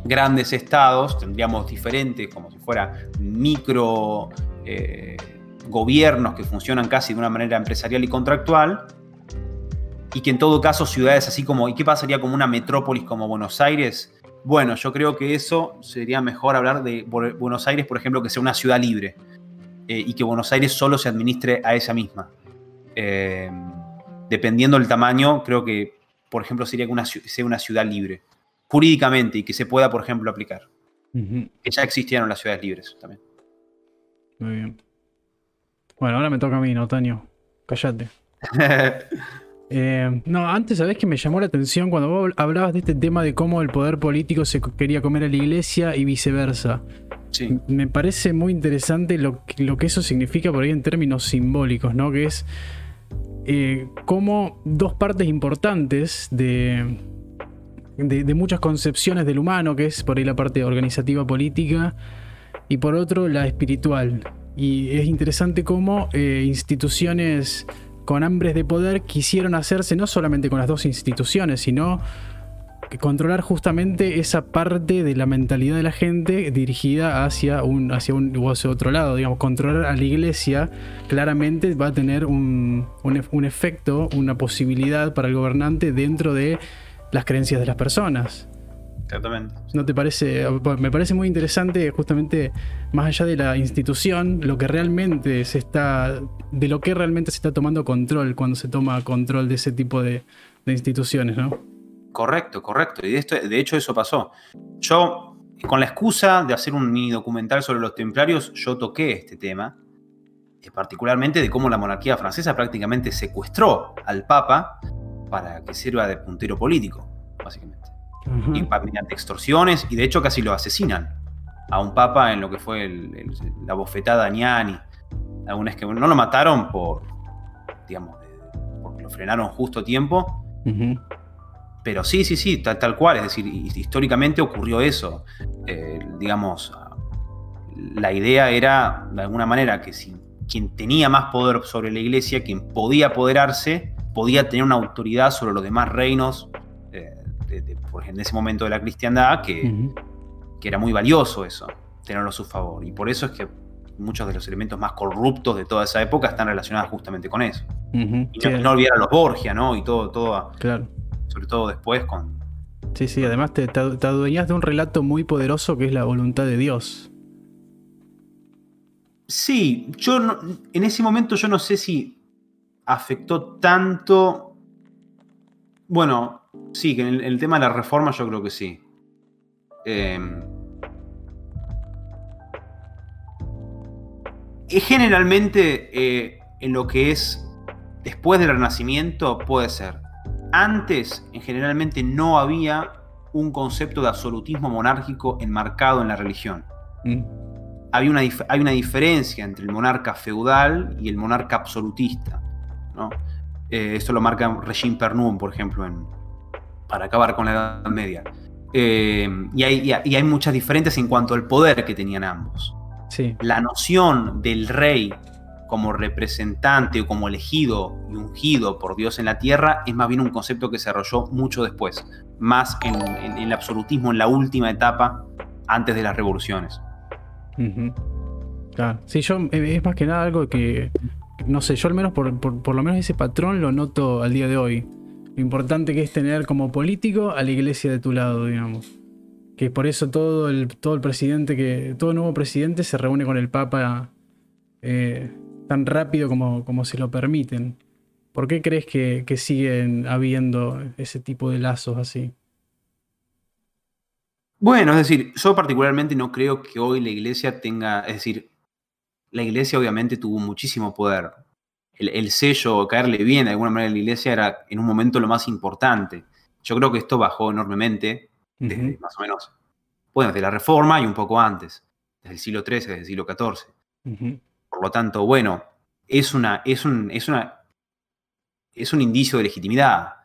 grandes estados, tendríamos diferentes, como si fuera micro gobiernos que funcionan casi de una manera empresarial y contractual, y que en todo caso ciudades así como, ¿y qué pasaría como una metrópolis como Buenos Aires? Bueno, yo creo que eso sería mejor hablar de Buenos Aires, por ejemplo, que sea una ciudad libre eh, y que Buenos Aires solo se administre a ella misma. Eh, dependiendo del tamaño, creo que, por ejemplo, sería que una, sea una ciudad libre, jurídicamente, y que se pueda, por ejemplo, aplicar. Que ya existieron las ciudades libres también. Muy bien. Bueno, ahora me toca a mí, ¿no, Taño? Cállate. Eh, no, antes, ¿sabés que me llamó la atención cuando vos hablabas de este tema de cómo el poder político se quería comer a la iglesia y viceversa? Sí. Me parece muy interesante lo, lo que eso significa por ahí en términos simbólicos, ¿no? Que es eh, como dos partes importantes de, de, de, muchas concepciones del humano, que es por ahí la parte organizativa política, y por otro la espiritual. Y es interesante cómo eh, instituciones con hambres de poder quisieron hacerse no solamente con las dos instituciones, sino controlar justamente esa parte de la mentalidad de la gente dirigida hacia un, hacia un hacia otro lado. Digamos, controlar a la iglesia claramente va a tener un, un efecto, una posibilidad para el gobernante dentro de las creencias de las personas. Exactamente. ¿No te parece? Me parece muy interesante, justamente, más allá de la institución, lo que realmente se está. de lo que realmente se está tomando control cuando se toma control de ese tipo de, instituciones, ¿no? Correcto, correcto. Y de, esto, de hecho, eso pasó. Yo, con la excusa de hacer un mini documental sobre los templarios, yo toqué este tema, eh, particularmente de cómo la monarquía francesa prácticamente secuestró al Papa para que sirva de puntero político, básicamente mediante extorsiones, y de hecho casi lo asesinan a un papa en lo que fue la bofetada a Ñani. Algunas que no lo mataron por, digamos, porque lo frenaron justo a tiempo. Pero sí, sí, sí, tal, tal, cual. Es decir, históricamente ocurrió eso. eh, digamos, la idea era, de alguna manera, que si quien tenía más poder sobre la iglesia, quien podía apoderarse, podía tener una autoridad sobre los demás reinos, eh, en ese momento de la cristiandad, que, que era muy valioso eso, tenerlo a su favor. Y por eso es que muchos de los elementos más corruptos de toda esa época están relacionados justamente con eso. Y no, olvidar a los Borgia, ¿no? Y todo, todo. Claro. Sobre todo después con. Sí, sí, además te, te, adueñas de un relato muy poderoso que es la voluntad de Dios. Sí, yo en ese momento yo no sé si afectó tanto. Bueno, sí, que en el, tema de la reforma yo creo que sí. Eh, generalmente eh, en lo que es después del Renacimiento puede ser. Antes, en generalmente no había un concepto de absolutismo monárquico enmarcado en la religión. Mm. Había una, hay una diferencia entre el monarca feudal y el monarca absolutista. ¿no? Eh, esto lo marca Regine Pernum, por ejemplo, para acabar con la Edad Media. Eh, y, hay, y hay muchas diferencias en cuanto al poder que tenían ambos. La noción del rey como representante o como elegido y ungido por Dios en la tierra es más bien un concepto que se desarrolló mucho después, más en, el absolutismo en la última etapa antes de las revoluciones. Claro, sí, yo eh, es más que nada algo que, no sé, yo al menos por, por, lo menos ese patrón lo noto al día de hoy. Lo importante que es tener como político a la iglesia de tu lado, digamos que por eso todo el, todo el presidente que. todo nuevo presidente se reúne con el Papa eh, tan rápido como, como se lo permiten. ¿Por qué crees que, siguen habiendo ese tipo de lazos así? Bueno, es decir, yo particularmente no creo que hoy la iglesia tenga, es decir, la iglesia obviamente tuvo muchísimo poder. El, sello, caerle bien de alguna manera a la iglesia era en un momento lo más importante. Yo creo que esto bajó enormemente desde más o menos, bueno, de la Reforma y un poco antes, desde el siglo XIII, desde el siglo XIV. Por lo tanto, bueno, es, una, es, un, es, una, es un indicio de legitimidad.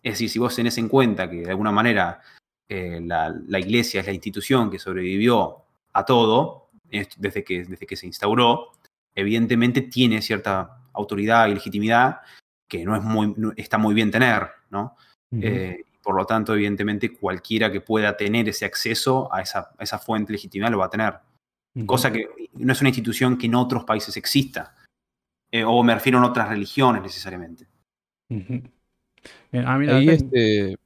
Es decir, si vos tenés en cuenta que de alguna manera eh, la, iglesia es la institución que sobrevivió a todo desde que, desde que se instauró, evidentemente tiene cierta autoridad y legitimidad que no es muy, está muy bien tener, ¿no? Por lo tanto, evidentemente, cualquiera que pueda tener ese acceso a esa, esa fuente legítima lo va a tener. Cosa que no es una institución que en otros países exista. Eh, o me refiero a otras religiones necesariamente. ah, mira, este,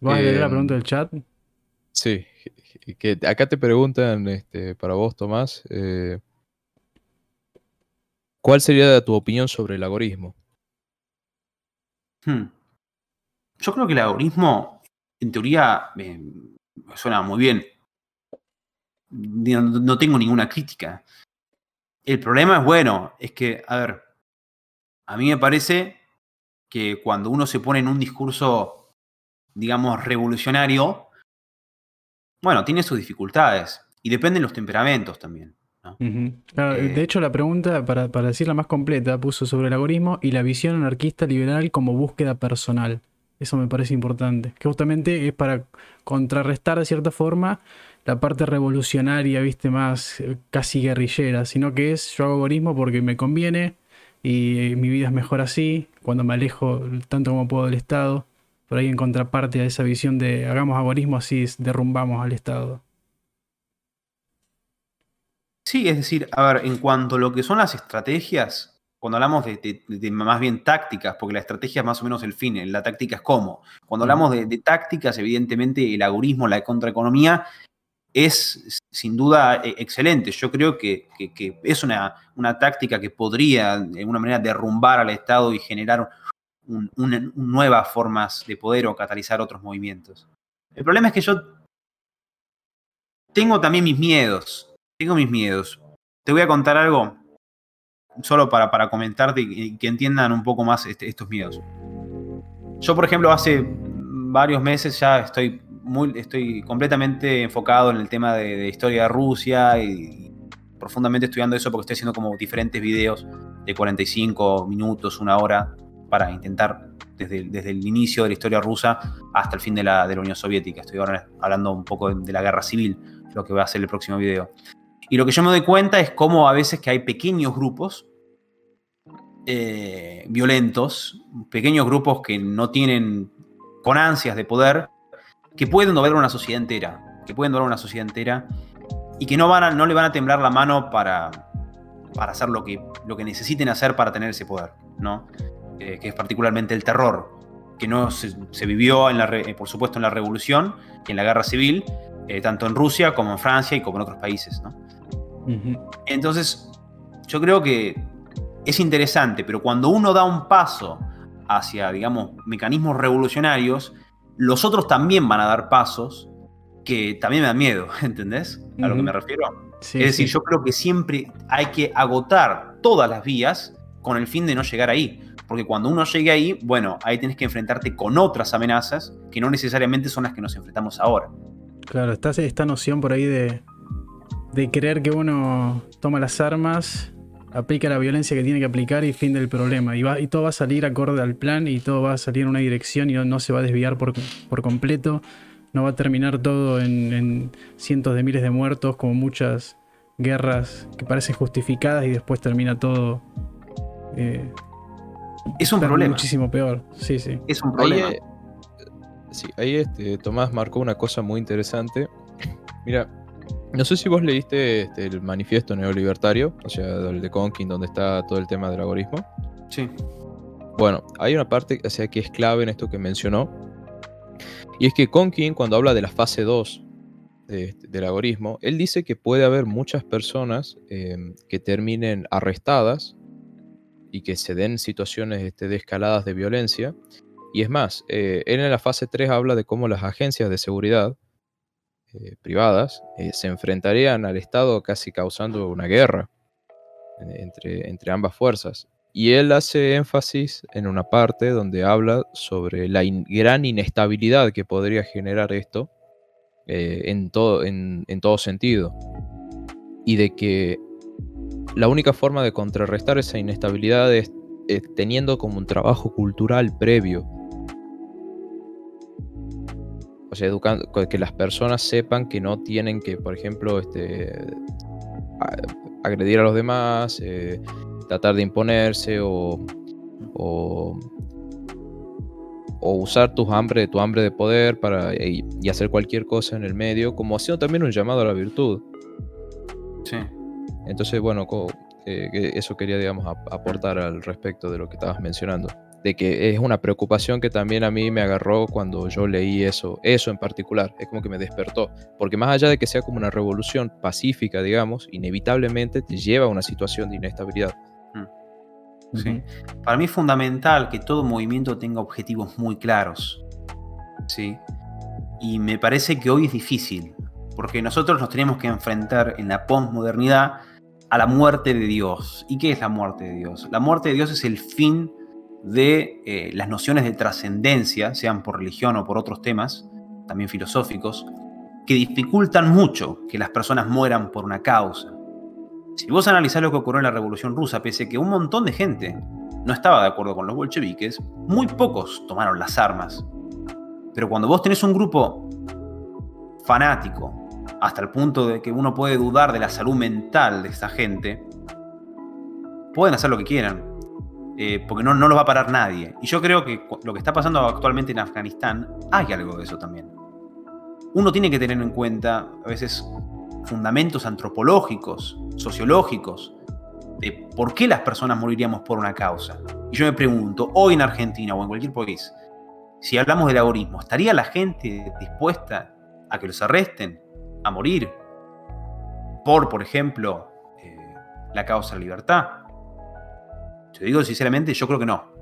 ¿Vas a leer la em, pregunta del chat? Sí, que acá te preguntan este, para vos, Tomás, eh, ¿cuál sería tu opinión sobre el algoritmo? Hmm. Yo creo que el algoritmo, en teoría, suena muy bien. No, tengo ninguna crítica. El problema es, bueno, es que, a ver, a mí me parece que cuando uno se pone en un discurso, digamos, revolucionario, bueno, tiene sus dificultades y dependen los temperamentos también. de eh, hecho, la pregunta, para, para decirla más completa, puso sobre el algoritmo y la visión anarquista liberal como búsqueda personal. Eso me parece importante. Que justamente es para contrarrestar de cierta forma la parte revolucionaria, viste, más eh, casi guerrillera, sino que es yo hago algoritmo porque me conviene y mi vida es mejor así, cuando me alejo tanto como puedo del Estado. Por ahí en contraparte a esa visión de hagamos algoritmo así, derrumbamos al Estado. Sí, es decir, a ver, en cuanto a lo que son las estrategias, cuando hablamos de, más bien tácticas, porque la estrategia es más o menos el fin, la táctica es cómo. Cuando hablamos de, tácticas, evidentemente el algoritmo, la contraeconomía, es sin duda e, excelente. Yo creo que, es una, una, táctica que podría de alguna manera derrumbar al Estado y generar nuevas formas de poder o catalizar otros movimientos. El problema es que yo tengo también mis miedos. Tengo mis miedos. Te voy a contar algo solo para, para comentarte y que entiendan un poco más este, estos miedos. Yo, por ejemplo, hace varios meses ya estoy, estoy completamente enfocado en el tema de, historia de Rusia y, profundamente estudiando eso porque estoy haciendo como diferentes videos de 45 minutos, una hora, para intentar desde, desde, el inicio de la historia rusa hasta el fin de la, de Unión Soviética. Estoy ahora hablando un poco de, de la guerra civil, lo que va a ser el próximo video. Y lo que yo me doy cuenta es cómo a veces que hay pequeños grupos eh, violentos, pequeños grupos que no tienen, con ansias de poder, que pueden doblar una sociedad entera, que pueden doblar una sociedad entera y que no, van a, no le van a temblar la mano para, para hacer lo que, lo que necesiten hacer para tener ese poder, ¿no? Eh, que es particularmente el terror, que no se, se vivió, en la, por supuesto, en la revolución y en la guerra civil, eh, tanto en Rusia como en Francia y como en otros países, ¿no? Uh -huh. Entonces, yo creo que es interesante, pero cuando uno da un paso hacia, digamos, mecanismos revolucionarios, los otros también van a dar pasos que también me dan miedo, ¿entendés? A uh -huh. lo que me refiero. Sí, es decir, sí. yo creo que siempre hay que agotar todas las vías con el fin de no llegar ahí. Porque cuando uno llegue ahí, bueno, ahí tienes que enfrentarte con otras amenazas que no necesariamente son las que nos enfrentamos ahora. Claro, está esta noción por ahí de, de creer que uno toma las armas aplica la violencia que tiene que aplicar y fin del problema. Y, va, y todo va a salir acorde al plan y todo va a salir en una dirección y no, no se va a desviar por, por, completo. No va a terminar todo en, en, cientos de miles de muertos como muchas guerras que parecen justificadas y después termina todo... Eh, es un problema. Muchísimo peor. Sí, sí. Es un problema. Ahí, sí, ahí este, Tomás marcó una cosa muy interesante. Mira, no sé si vos leíste este, el manifiesto neolibertario, o sea, el de Conkin, donde está todo el tema del algoritmo. Sí. Bueno, hay una parte o sea, que es clave en esto que mencionó. Y es que Conkin, cuando habla de la fase 2 de, del algoritmo, él dice que puede haber muchas personas eh, que terminen arrestadas y que se den situaciones este, de escaladas de violencia. Y es más, eh, él en la fase 3 habla de cómo las agencias de seguridad eh, privadas eh, se enfrentarían al Estado casi causando una guerra eh, entre, entre ambas fuerzas. Y él hace énfasis en una parte donde habla sobre la gran inestabilidad que podría generar esto en, todo, en, en todo sentido. Y de que la única forma de contrarrestar esa inestabilidad es, es teniendo como un trabajo cultural previo o sea, educando, que las personas sepan que no tienen que, por ejemplo, este, agredir a los demás, eh, tratar de imponerse o, o, o, usar tu hambre, tu hambre de poder para, y, y, hacer cualquier cosa en el medio, como haciendo también un llamado a la virtud. Sí. Entonces, bueno, eh, eso quería, digamos, aportar al respecto de lo que estabas mencionando de que es una preocupación que también a mí me agarró cuando yo leí eso, eso en particular, es como que me despertó, porque más allá de que sea como una revolución pacífica, digamos, inevitablemente te lleva a una situación de inestabilidad. Mm. Sí. Para mí es fundamental que todo movimiento tenga objetivos muy claros. ¿sí? Y me parece que hoy es difícil, porque nosotros nos tenemos que enfrentar en la postmodernidad a la muerte de Dios. ¿Y qué es la muerte de Dios? La muerte de Dios es el fin de eh, las nociones de trascendencia, sean por religión o por otros temas, también filosóficos, que dificultan mucho que las personas mueran por una causa. Si vos analizás lo que ocurrió en la Revolución Rusa, pese a que un montón de gente no estaba de acuerdo con los bolcheviques, muy pocos tomaron las armas. Pero cuando vos tenés un grupo fanático, hasta el punto de que uno puede dudar de la salud mental de esa gente, pueden hacer lo que quieran eh, porque no, no lo va a parar nadie. Y yo creo que lo que está pasando actualmente en Afganistán, hay algo de eso también. Uno tiene que tener en cuenta a veces fundamentos antropológicos, sociológicos, de por qué las personas moriríamos por una causa. Y yo me pregunto, hoy en Argentina o en cualquier país, si hablamos del algoritmo, ¿estaría la gente dispuesta a que los arresten, a morir, por, por ejemplo, eh, la causa de libertad? Te digo sinceramente, yo creo que no.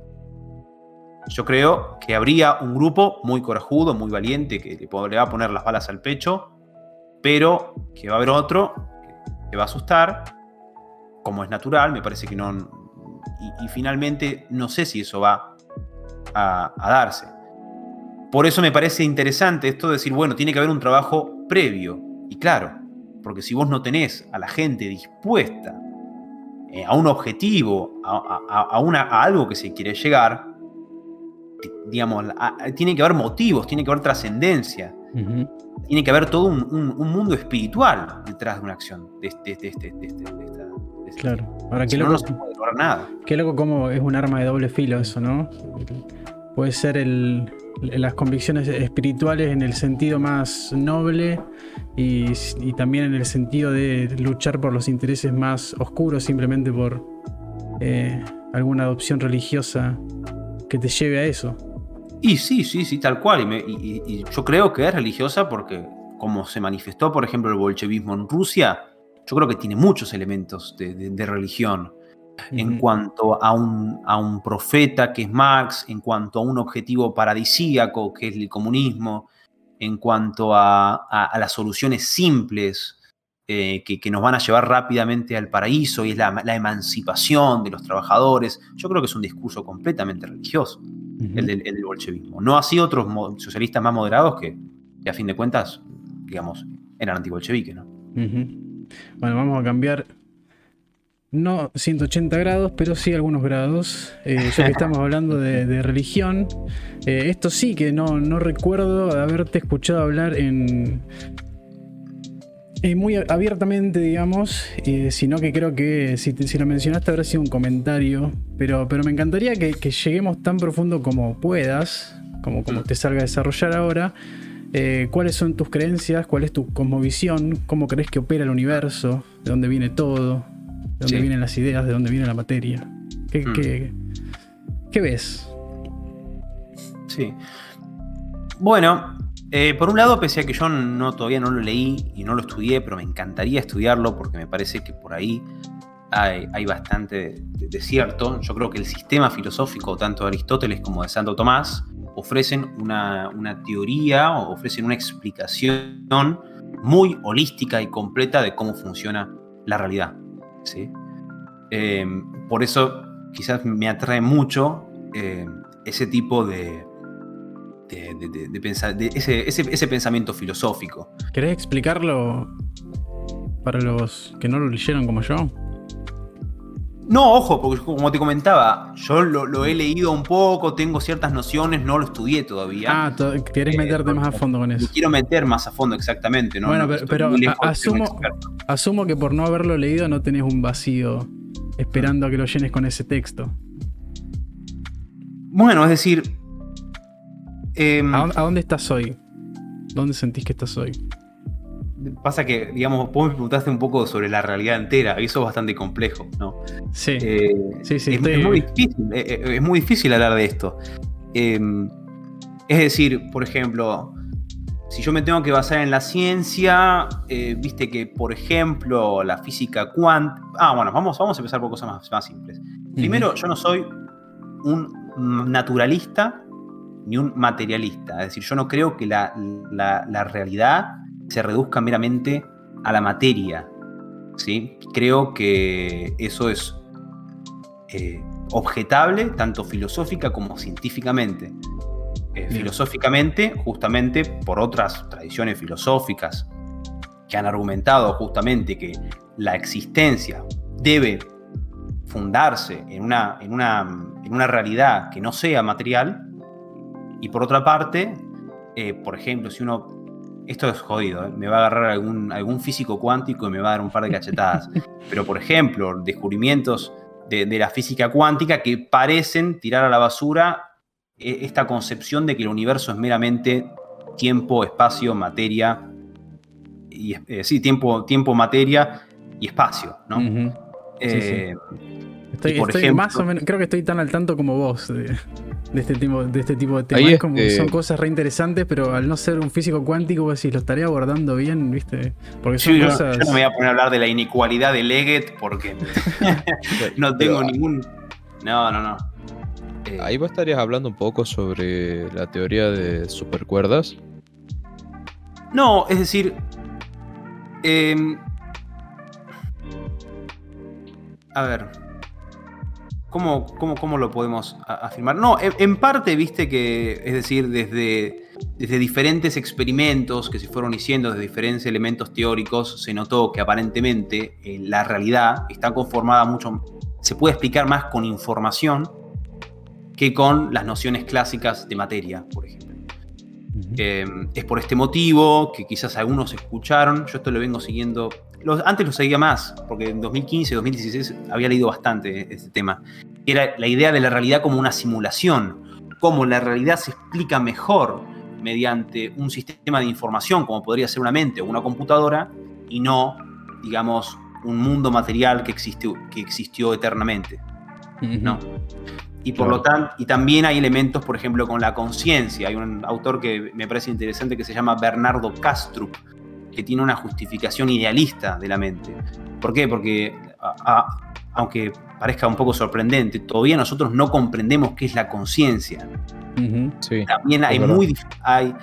Yo creo que habría un grupo muy corajudo, muy valiente, que le va a poner las balas al pecho, pero que va a haber otro que va a asustar, como es natural, me parece que no... Y, finalmente no sé si eso va a, a darse. Por eso me parece interesante esto de decir, bueno, tiene que haber un trabajo previo y claro, porque si vos no tenés a la gente dispuesta eh, a un objetivo, a, a, a, una, a, algo que se quiere llegar, digamos, tiene que haber motivos, tiene que haber trascendencia. Tiene que haber todo un, mundo espiritual detrás de una acción de, de, de, Claro. Ahora, qué loco, no, se puede lograr nada. Qué loco como es un arma de doble filo eso, ¿no? Puede ser el, las convicciones espirituales en el sentido más noble y, también en el sentido de luchar por los intereses más oscuros simplemente por eh, alguna adopción religiosa que te lleve a eso. Y sí, sí, sí, tal cual. Y, yo creo que es religiosa porque, como se manifestó, por ejemplo, el bolchevismo en Rusia, yo creo que tiene muchos elementos de, religión. En cuanto a un, a un, profeta que es Marx, en cuanto a un objetivo paradisíaco que es el comunismo, en cuanto a, las soluciones simples eh, que, nos van a llevar rápidamente al paraíso y es la, emancipación de los trabajadores, yo creo que es un discurso completamente religioso el, del, bolchevismo. No así otros socialistas más moderados que, a fin de cuentas, digamos, eran antibolcheviques, ¿no? Bueno, vamos a cambiar. No 180 grados, pero sí algunos grados. Eh, ya que estamos hablando de, religión, eh, esto sí que no, no recuerdo haberte escuchado hablar en, eh, muy abiertamente, digamos, eh, sino que creo que si, si, lo mencionaste habrá sido un comentario, pero, pero me encantaría que, lleguemos tan profundo como puedas, como, como te salga a desarrollar ahora. ¿Cuáles son tus creencias? ¿Cuál es tu cosmovisión? ¿Cómo crees que opera el universo? ¿De dónde viene todo? ¿De dónde vienen las ideas? ¿De dónde viene la materia? ¿Qué, mm. qué, qué ves? Sí. Bueno, eh, por un lado, pese a que yo no, todavía no lo leí y no lo estudié, pero me encantaría estudiarlo porque me parece que por ahí hay, bastante de, cierto. Yo creo que el sistema filosófico, tanto de Aristóteles como de Santo Tomás, ofrecen una, teoría o ofrecen una explicación muy holística y completa de cómo funciona la realidad. ¿Sí? Eh, por eso quizás me atrae mucho eh, ese tipo de, de, pensar, de ese, ese, pensamiento filosófico. ¿Querés explicarlo para los que no lo leyeron como yo? No, ojo, porque como te comentaba, yo lo, he leído un poco, tengo ciertas nociones, no lo estudié todavía. Ah, querés eh, meterte más a fondo con eso. Quiero meter más a fondo, exactamente. ¿no? Bueno, pero, asumo, asumo que por no haberlo leído no tenés un vacío esperando a que lo llenes con ese texto. Bueno, es decir, Em, ¿A, dónde estás hoy? ¿Dónde sentís que estás hoy? Pasa que, digamos, vos me preguntaste un poco sobre la realidad entera, y eso es bastante complejo, ¿no? Sí. Eh, sí, sí. Es, muy difícil, eh, eh, es, muy difícil hablar de esto. Em, es decir, por ejemplo, si yo me tengo que basar en la ciencia, viste que, por ejemplo, la física cuántica. Ah, bueno, vamos, vamos a empezar por cosas más, más simples. Primero, yo no soy un naturalista ni un materialista. Es decir, yo no creo que la, realidad se reduzca meramente a la materia. ¿sí? Creo que eso es eh, objetable tanto filosófica como científicamente. Eh, filosóficamente, justamente por otras tradiciones filosóficas que han argumentado justamente que la existencia debe fundarse en una, en una, en una realidad que no sea material, y por otra parte, eh, por ejemplo, si uno. Esto es jodido, ¿eh? me va a agarrar algún, algún físico cuántico y me va a dar un par de cachetadas. Pero, por ejemplo, descubrimientos de, la física cuántica que parecen tirar a la basura eh, esta concepción de que el universo es meramente tiempo, espacio, materia. Y, sí, tiempo, tiempo, materia y espacio, ¿no? Estoy, más o menos, creo que estoy tan al tanto como vos de este tipo de, este tipo de temas. como, Son cosas re interesantes, pero al no ser un físico cuántico, vos decís, lo estaría abordando bien, ¿viste? Porque son cosas... yo, no me voy a poner a hablar de la inequalidad de Leggett porque no tengo ningún. No, no, no. Eh, Ahí vos estarías hablando un poco sobre la teoría de supercuerdas. No, es decir. Em, a ver. ¿Cómo, cómo, lo podemos afirmar? No, en, parte, viste que, es decir, desde, desde diferentes experimentos que se fueron haciendo, desde diferentes elementos teóricos, se notó que aparentemente eh, la realidad está conformada mucho, se puede explicar más con información que con las nociones clásicas de materia, por ejemplo. Eh, es por este motivo que quizás algunos escucharon, yo esto lo vengo siguiendo, antes lo seguía más, porque en 2015, 2016 había leído bastante este tema, era la idea de la realidad como una simulación, cómo la realidad se explica mejor mediante un sistema de información, como podría ser una mente o una computadora, y no, digamos, un mundo material que existió, que existió eternamente. ¿no? Y por lo tanto, y también hay elementos, por ejemplo, con la conciencia. Hay un autor que me parece interesante que se llama Bernardo Castrup, que tiene una justificación idealista de la mente. ¿Por qué? Porque, aunque parezca un poco sorprendente, todavía nosotros no comprendemos qué es la conciencia. también hay, muy, hay,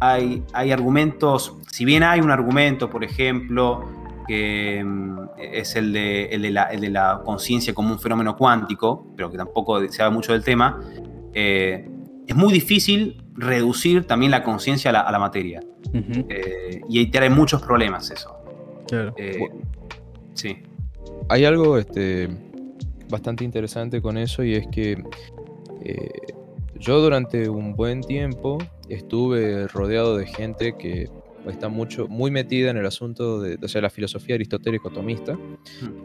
hay, hay argumentos, si bien hay un argumento, por ejemplo, que mm, es el de, el de la, conciencia como un fenómeno cuántico, pero que tampoco se sabe mucho del tema, eh, es muy difícil reducir también la conciencia a, la, materia. Eh, y ahí trae muchos problemas eso. Eh, sí. Hay algo este, bastante interesante con eso y es que yo durante un buen tiempo estuve rodeado de gente que está mucho, muy metida en el asunto de, o sea, la filosofía aristotélico-tomista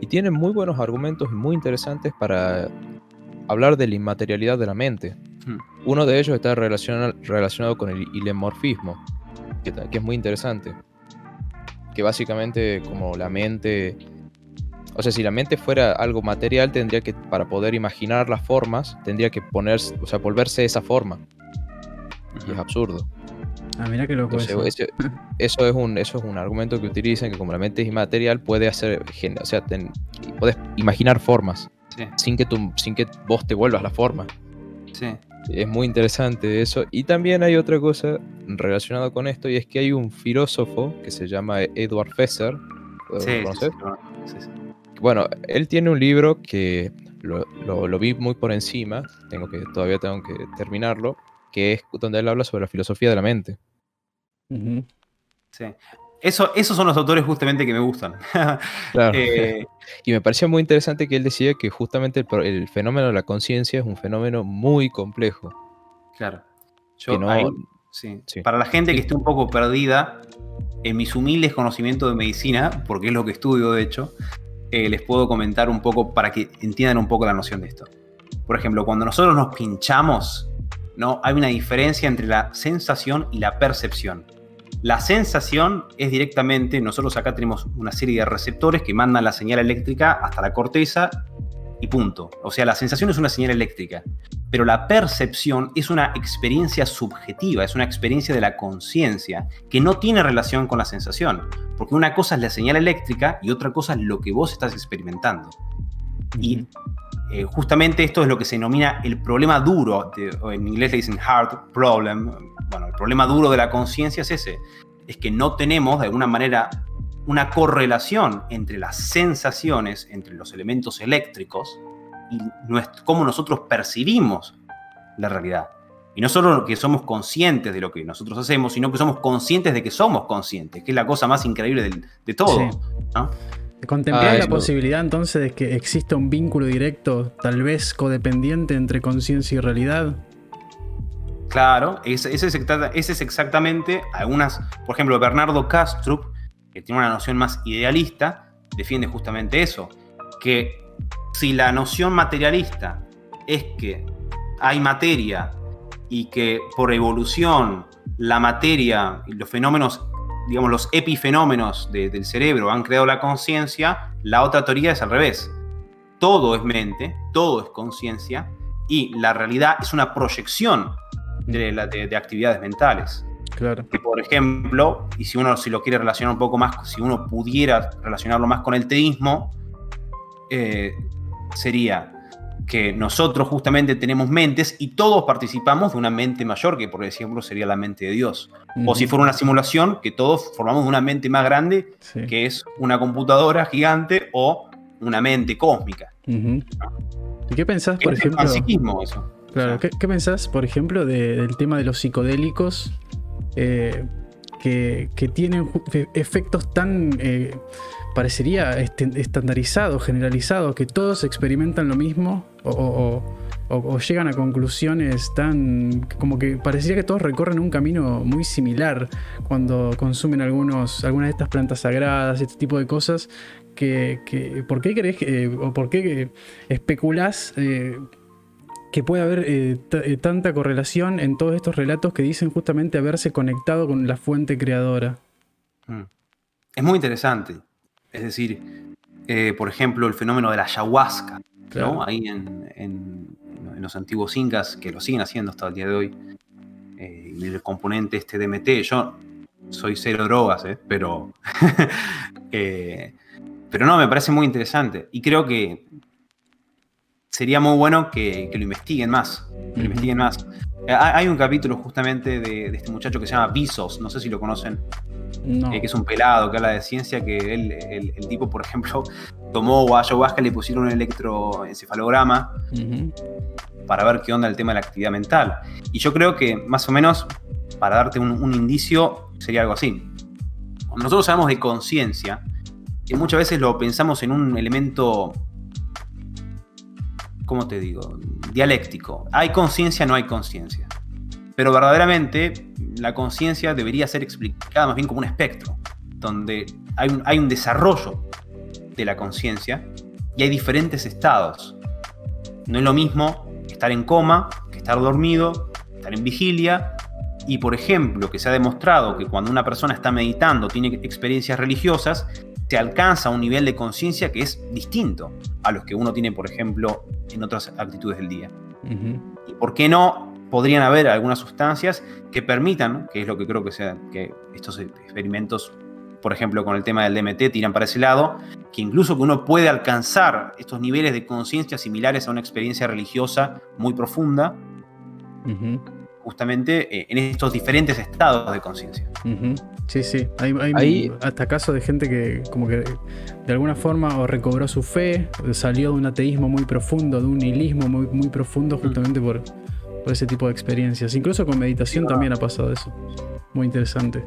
y tiene muy buenos argumentos muy interesantes para hablar de la inmaterialidad de la mente. Uno de ellos está relacionado, relacionado con el ilemorfismo, que, que es muy interesante. Que básicamente como la mente... O sea, si la mente fuera algo material, tendría que, para poder imaginar las formas, tendría que ponerse, o sea, volverse esa forma. Y es absurdo. Ah, mira que loco eso. Eso, es un, eso es un argumento que utilizan que como la mente es inmaterial puede hacer, o sea, puedes imaginar formas sin, que tú, sin que vos te vuelvas la forma. Sí. Es muy interesante eso. Y también hay otra cosa relacionada con esto y es que hay un filósofo que se llama Edward Fesser. Sí, sí, bueno, él tiene un libro que lo, lo, vi muy por encima, tengo que, todavía tengo que terminarlo, que es donde él habla sobre la filosofía de la mente. Sí. Eso, esos son los autores justamente que me gustan. Claro. Eh, y me pareció muy interesante que él decía que justamente el, fenómeno de la conciencia es un fenómeno muy complejo. Claro. Para la gente que esté un poco perdida, en mis humildes conocimientos de medicina, porque es lo que estudio de hecho, eh, les puedo comentar un poco para que entiendan un poco la noción de esto. Por ejemplo, cuando nosotros nos pinchamos, ¿no? hay una diferencia entre la sensación y la percepción. La sensación es directamente, nosotros acá tenemos una serie de receptores que mandan la señal eléctrica hasta la corteza y punto. O sea, la sensación es una señal eléctrica, pero la percepción es una experiencia subjetiva, es una experiencia de la conciencia que no tiene relación con la sensación, porque una cosa es la señal eléctrica y otra cosa es lo que vos estás experimentando. Y eh, justamente esto es lo que se denomina el problema duro, en inglés le dicen hard problem, bueno, el problema duro de la conciencia es ese, es que no tenemos de alguna manera una correlación entre las sensaciones, entre los elementos eléctricos y cómo nosotros percibimos la realidad. Y no solo que somos conscientes de lo que nosotros hacemos, sino que somos conscientes de que somos conscientes, que es la cosa más increíble de, todo. ¿Contemplar la posibilidad entonces de que exista un vínculo directo, tal vez codependiente entre conciencia y realidad? Claro, ese, es, exactamente algunas, por ejemplo, Bernardo Castrup, que tiene una noción más idealista, defiende justamente eso, que si la noción materialista es que hay materia y que por evolución la materia y los fenómenos, digamos, los epifenómenos del cerebro han creado la conciencia, la otra teoría es al revés. Todo es mente, todo es conciencia y la realidad es una proyección de, actividades mentales. Claro. por ejemplo, y si uno si lo quiere relacionar un poco más, si uno pudiera relacionarlo más con el teísmo, eh, sería que nosotros justamente tenemos mentes y todos participamos de una mente mayor, que por ejemplo sería la mente de Dios. O si fuera una simulación, que todos formamos una mente más grande, que es una computadora gigante o una mente cósmica. ¿Y qué pensás, por ejemplo? psiquismo eso. Claro, ¿qué, pensás, por ejemplo, del tema de los psicodélicos eh, que, tienen efectos tan, eh, parecería, estandarizados, generalizados, que todos experimentan lo mismo? O, llegan a conclusiones tan como que parecería que todos recorren un camino muy similar cuando consumen algunos, algunas de estas plantas sagradas, este tipo de cosas. Que, ¿Por qué crees que, o por qué especulás eh, que puede haber eh, eh, tanta correlación en todos estos relatos que dicen justamente haberse conectado con la fuente creadora? Mm. Es muy interesante. Es decir, por ejemplo, el fenómeno de la ayahuasca, ahí en, los antiguos incas, que lo siguen haciendo hasta el día de hoy, eh, el componente este DMT, yo soy cero drogas, eh, pero, eh, pero no, me parece muy interesante y creo que sería muy bueno que, lo investiguen más, que lo investiguen más. Hay un capítulo justamente de, este muchacho que se llama Visos, no sé si lo conocen, que es un pelado que habla de ciencia, que él, el, tipo, por ejemplo, tomó ayahuasca y le pusieron un electroencefalograma para ver qué onda el tema de la actividad mental. Y yo creo que más o menos, para darte un, indicio, sería algo así. Nosotros hablamos de conciencia, que muchas veces lo pensamos en un elemento, ¿cómo te digo? Dialéctico. Hay conciencia, no hay conciencia. Pero verdaderamente la conciencia debería ser explicada más bien como un espectro, donde hay un, hay un desarrollo de la conciencia y hay diferentes estados. No es lo mismo estar en coma, que estar dormido, estar en vigilia. Y por ejemplo, que se ha demostrado que cuando una persona está meditando, tiene experiencias religiosas, se alcanza un nivel de conciencia que es distinto a los que uno tiene, por ejemplo, en otras actitudes del día. ¿Y por qué no? Podrían haber algunas sustancias que permitan, que es lo que creo que sea, que estos experimentos por ejemplo, con el tema del DMT, tiran para ese lado, que incluso que uno puede alcanzar estos niveles de conciencia similares a una experiencia religiosa muy profunda, justamente eh, en estos diferentes estados de conciencia. Sí, sí. Hay, hasta casos de gente que como que de alguna forma o recobró su fe, salió de un ateísmo muy profundo, de un nihilismo muy, muy profundo, mm. justamente por, por ese tipo de experiencias. Incluso con meditación también ha pasado eso. Muy interesante.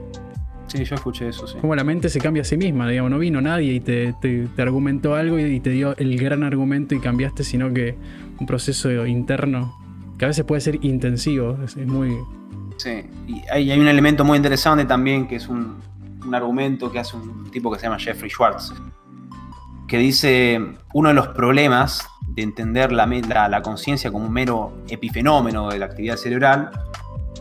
Sí, yo escuché eso, sí. Como la mente se cambia a sí misma, digamos, no vino nadie y te, argumentó algo y te dio el gran argumento y cambiaste, sino que un proceso interno que a veces puede ser intensivo, es, muy... Y hay, un elemento muy interesante también que es un, argumento que hace un tipo que se llama Jeffrey Schwartz, que dice uno de los problemas de entender la, la, la conciencia como un mero epifenómeno de la actividad cerebral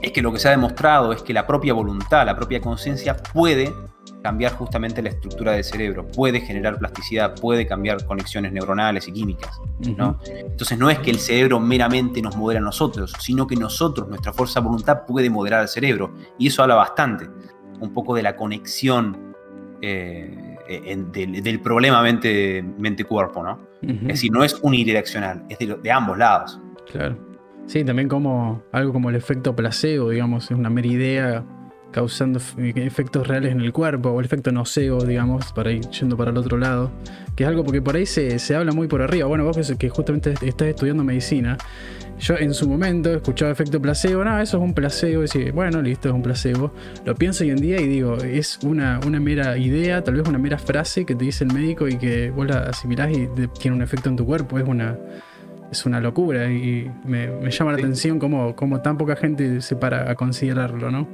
es que lo que se ha demostrado es que la propia voluntad, la propia conciencia puede cambiar justamente la estructura del cerebro, puede generar plasticidad, puede cambiar conexiones neuronales y químicas. ¿no? Entonces no es que el cerebro meramente nos modera a nosotros, sino que nosotros, nuestra fuerza de voluntad puede moderar al cerebro. Y eso habla bastante, un poco de la conexión eh, del, problema mente-cuerpo. ¿no? Es decir, no es unidireccional, es de ambos lados. Claro. Sí, también como algo como el efecto placebo, digamos, es una mera idea causando efectos reales en el cuerpo, o el efecto nocebo, digamos, para ir yendo para el otro lado, que es algo porque por ahí se, habla muy por arriba. Bueno, vos que, justamente estás estudiando medicina, yo en su momento escuchaba efecto placebo, no, eso es un placebo, y bueno, listo, es un placebo. Lo pienso hoy en día y digo, es una, una mera idea, tal vez una mera frase que te dice el médico y que vos la asimilás y tiene un efecto en tu cuerpo, es una es una locura y me, llama la atención cómo, tan poca gente se para a considerarlo, ¿no?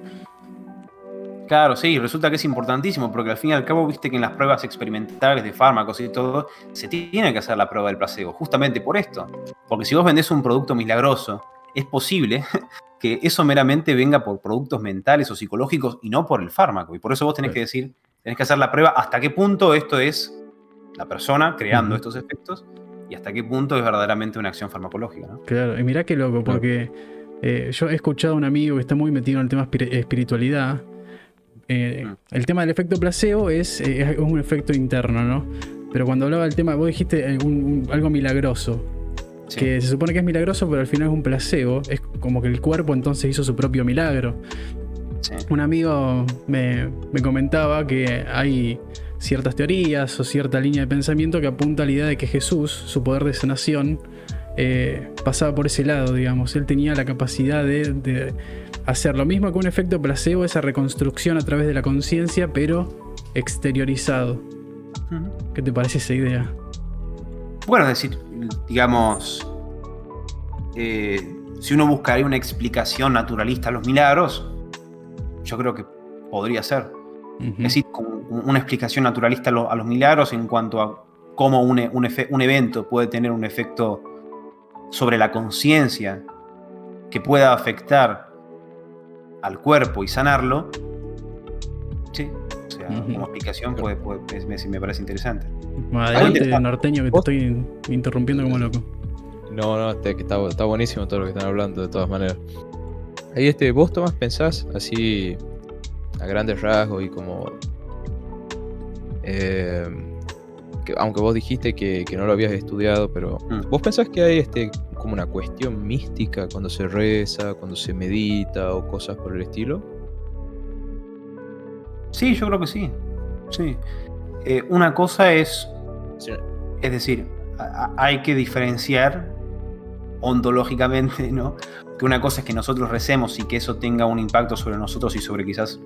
Claro, sí, resulta que es importantísimo porque al fin y al cabo, viste que en las pruebas experimentales de fármacos y todo, se tiene que hacer la prueba del placebo, justamente por esto. Porque si vos vendés un producto milagroso, es posible que eso meramente venga por productos mentales o psicológicos y no por el fármaco. Y por eso vos tenés que decir, tenés que hacer la prueba hasta qué punto esto es la persona creando estos efectos y hasta qué punto es verdaderamente una acción farmacológica. ¿no? Claro, y mirá qué loco, porque eh, yo he escuchado a un amigo que está muy metido en el tema espiritualidad. Eh, mm. El tema del efecto placebo es, eh, es, un efecto interno, ¿no? Pero cuando hablaba del tema, vos dijiste algo milagroso. Que se supone que es milagroso, pero al final es un placebo. Es como que el cuerpo entonces hizo su propio milagro. Un amigo me, me comentaba que hay ciertas teorías o cierta línea de pensamiento que apunta a la idea de que Jesús, su poder de sanación, eh, pasaba por ese lado, digamos. Él tenía la capacidad de, hacer lo mismo que un efecto placebo, esa reconstrucción a través de la conciencia, pero exteriorizado. ¿Qué te parece esa idea? Bueno, es decir, digamos, eh, si uno buscaría una explicación naturalista a los milagros, yo creo que podría ser. Es decir, una explicación naturalista a, los milagros en cuanto a cómo un, un, evento puede tener un efecto sobre la conciencia que pueda afectar al cuerpo y sanarlo. Sí, o sea, como explicación puede, me, parece interesante. adelante, norteño, que te estoy interrumpiendo como loco. No, no, este, está, está, buenísimo todo lo que están hablando, de todas maneras. Ahí, este, vos, Tomás, pensás así a grandes rasgos y como. Eh, que, aunque vos dijiste que, no lo habías estudiado, pero mm. vos pensás que hay este como una cuestión mística cuando se reza, cuando se medita o cosas por el estilo. Sí, yo creo que sí. Sí. Eh, una cosa es. Es decir, hay que diferenciar ontológicamente, ¿no? Que una cosa es que nosotros recemos y que eso tenga un impacto sobre nosotros y sobre quizás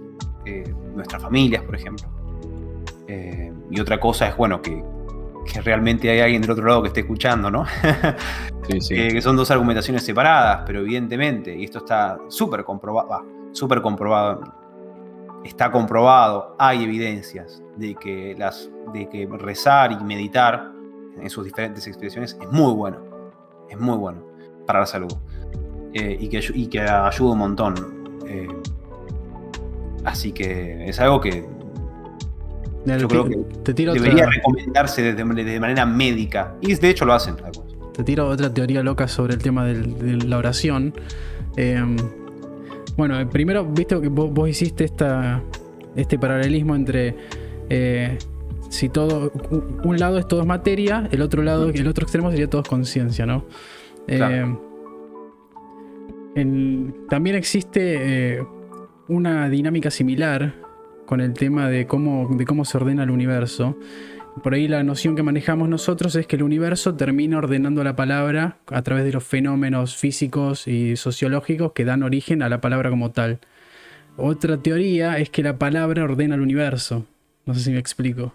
eh, nuestras familias, por ejemplo. Eh, y otra cosa es, bueno, que, realmente hay alguien del otro lado que esté escuchando, ¿no? Eh, que son dos argumentaciones separadas, pero evidentemente, y esto está súper comprobado, súper comprobado, está comprobado, hay evidencias de que, las, de que rezar y meditar en sus diferentes expresiones es muy bueno, es muy bueno para la salud y, que, y que ayuda un montón. Así que es algo que yo creo que debería recomendarse de, manera médica. Y de hecho lo hacen. Te tiro otra teoría loca sobre el tema de la oración. Em, bueno, eh, primero, viste que vos, hiciste esta, este paralelismo entre eh, si todo, un lado es todo es materia, el otro lado, el otro extremo sería todo es conciencia, ¿no? Em, también existe eh, una dinámica similar con el tema de cómo, de cómo se ordena el universo. Por ahí la noción que manejamos nosotros es que el universo termina ordenando la palabra a través de los fenómenos físicos y sociológicos que dan origen a la palabra como tal. Otra teoría es que la palabra ordena el universo. No sé si me explico.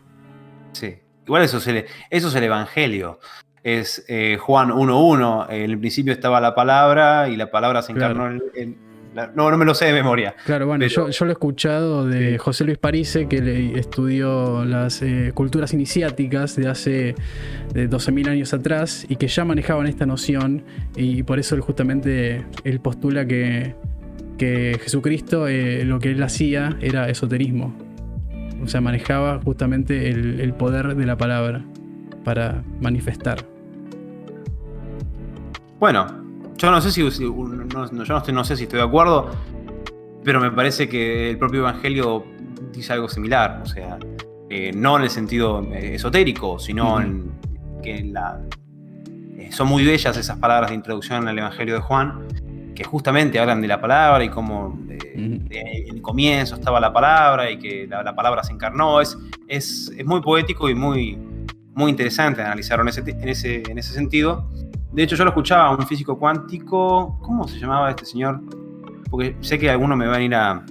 Sí, igual eso, eso es el Evangelio. Es eh, Juan 1.1, en el principio estaba la palabra y la palabra se encarnó en, no, no me lo sé de memoria. Claro, bueno, yo, lo he escuchado de José Luis Parise, que le estudió las eh, culturas iniciáticas de hace de 12.000 años atrás y que ya manejaban esta noción y por eso él justamente él postula que, que Jesucristo eh, lo que él hacía era esoterismo. O sea, manejaba justamente el, el poder de la palabra para manifestar. Bueno, yo no sé si, yo no, sé si estoy de acuerdo, pero me parece que el propio Evangelio dice algo similar, o sea, eh, no en el sentido eh, esotérico, sino en que la, eh, son muy bellas esas palabras de introducción al Evangelio de Juan, que justamente hablan de la palabra y cómo en el comienzo estaba la palabra y que la, palabra se encarnó. Es, es, muy poético y muy, muy interesante analizarlo en ese, en ese, en ese sentido. De hecho, yo lo escuchaba a un físico cuántico. ¿Cómo se llamaba este señor? Porque sé que algunos me van a ir a.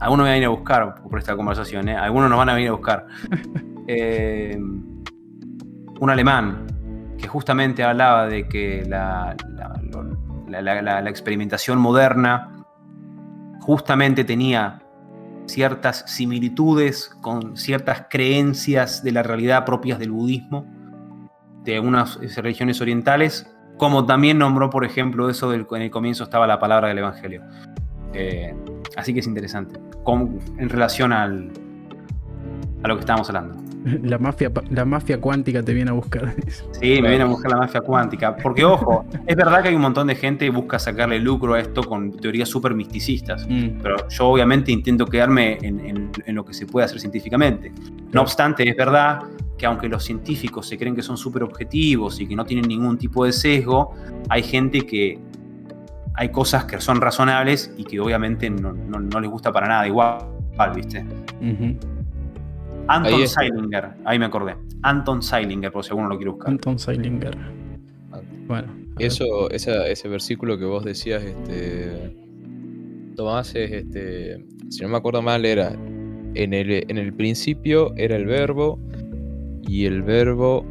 Algunos me van a ir a buscar por esta conversación, ¿eh? Algunos nos van a venir a buscar. Eh, un alemán que justamente hablaba de que la, la, experimentación moderna justamente tenía ciertas similitudes con ciertas creencias de la realidad propias del budismo de algunas eh, religiones orientales, como también nombró, por ejemplo, eso del, en el comienzo estaba la palabra del Evangelio. Eh, así que es interesante, en relación al, a lo que estábamos hablando. La mafia, la mafia cuántica te viene a buscar. Sí, me viene a buscar la mafia cuántica. Porque, ojo, es verdad que hay un montón de gente que busca sacarle lucro a esto con teorías súper misticistas. Mm. Pero yo, obviamente, intento quedarme en, lo que se puede hacer científicamente. No obstante, es verdad que aunque los científicos se creen que son súper objetivos y que no tienen ningún tipo de sesgo, hay gente que hay cosas que son razonables y que obviamente no, les gusta para nada igual, ¿viste? Anton Seilinger, ahí me acordé. Anton Seilinger, por si alguno lo quiere buscar. Anton Seilinger. Bueno. Eso, ese versículo que vos decías, este. Tomás, es este. Si no me acuerdo mal, era. En el, en el principio era el verbo, y el verbo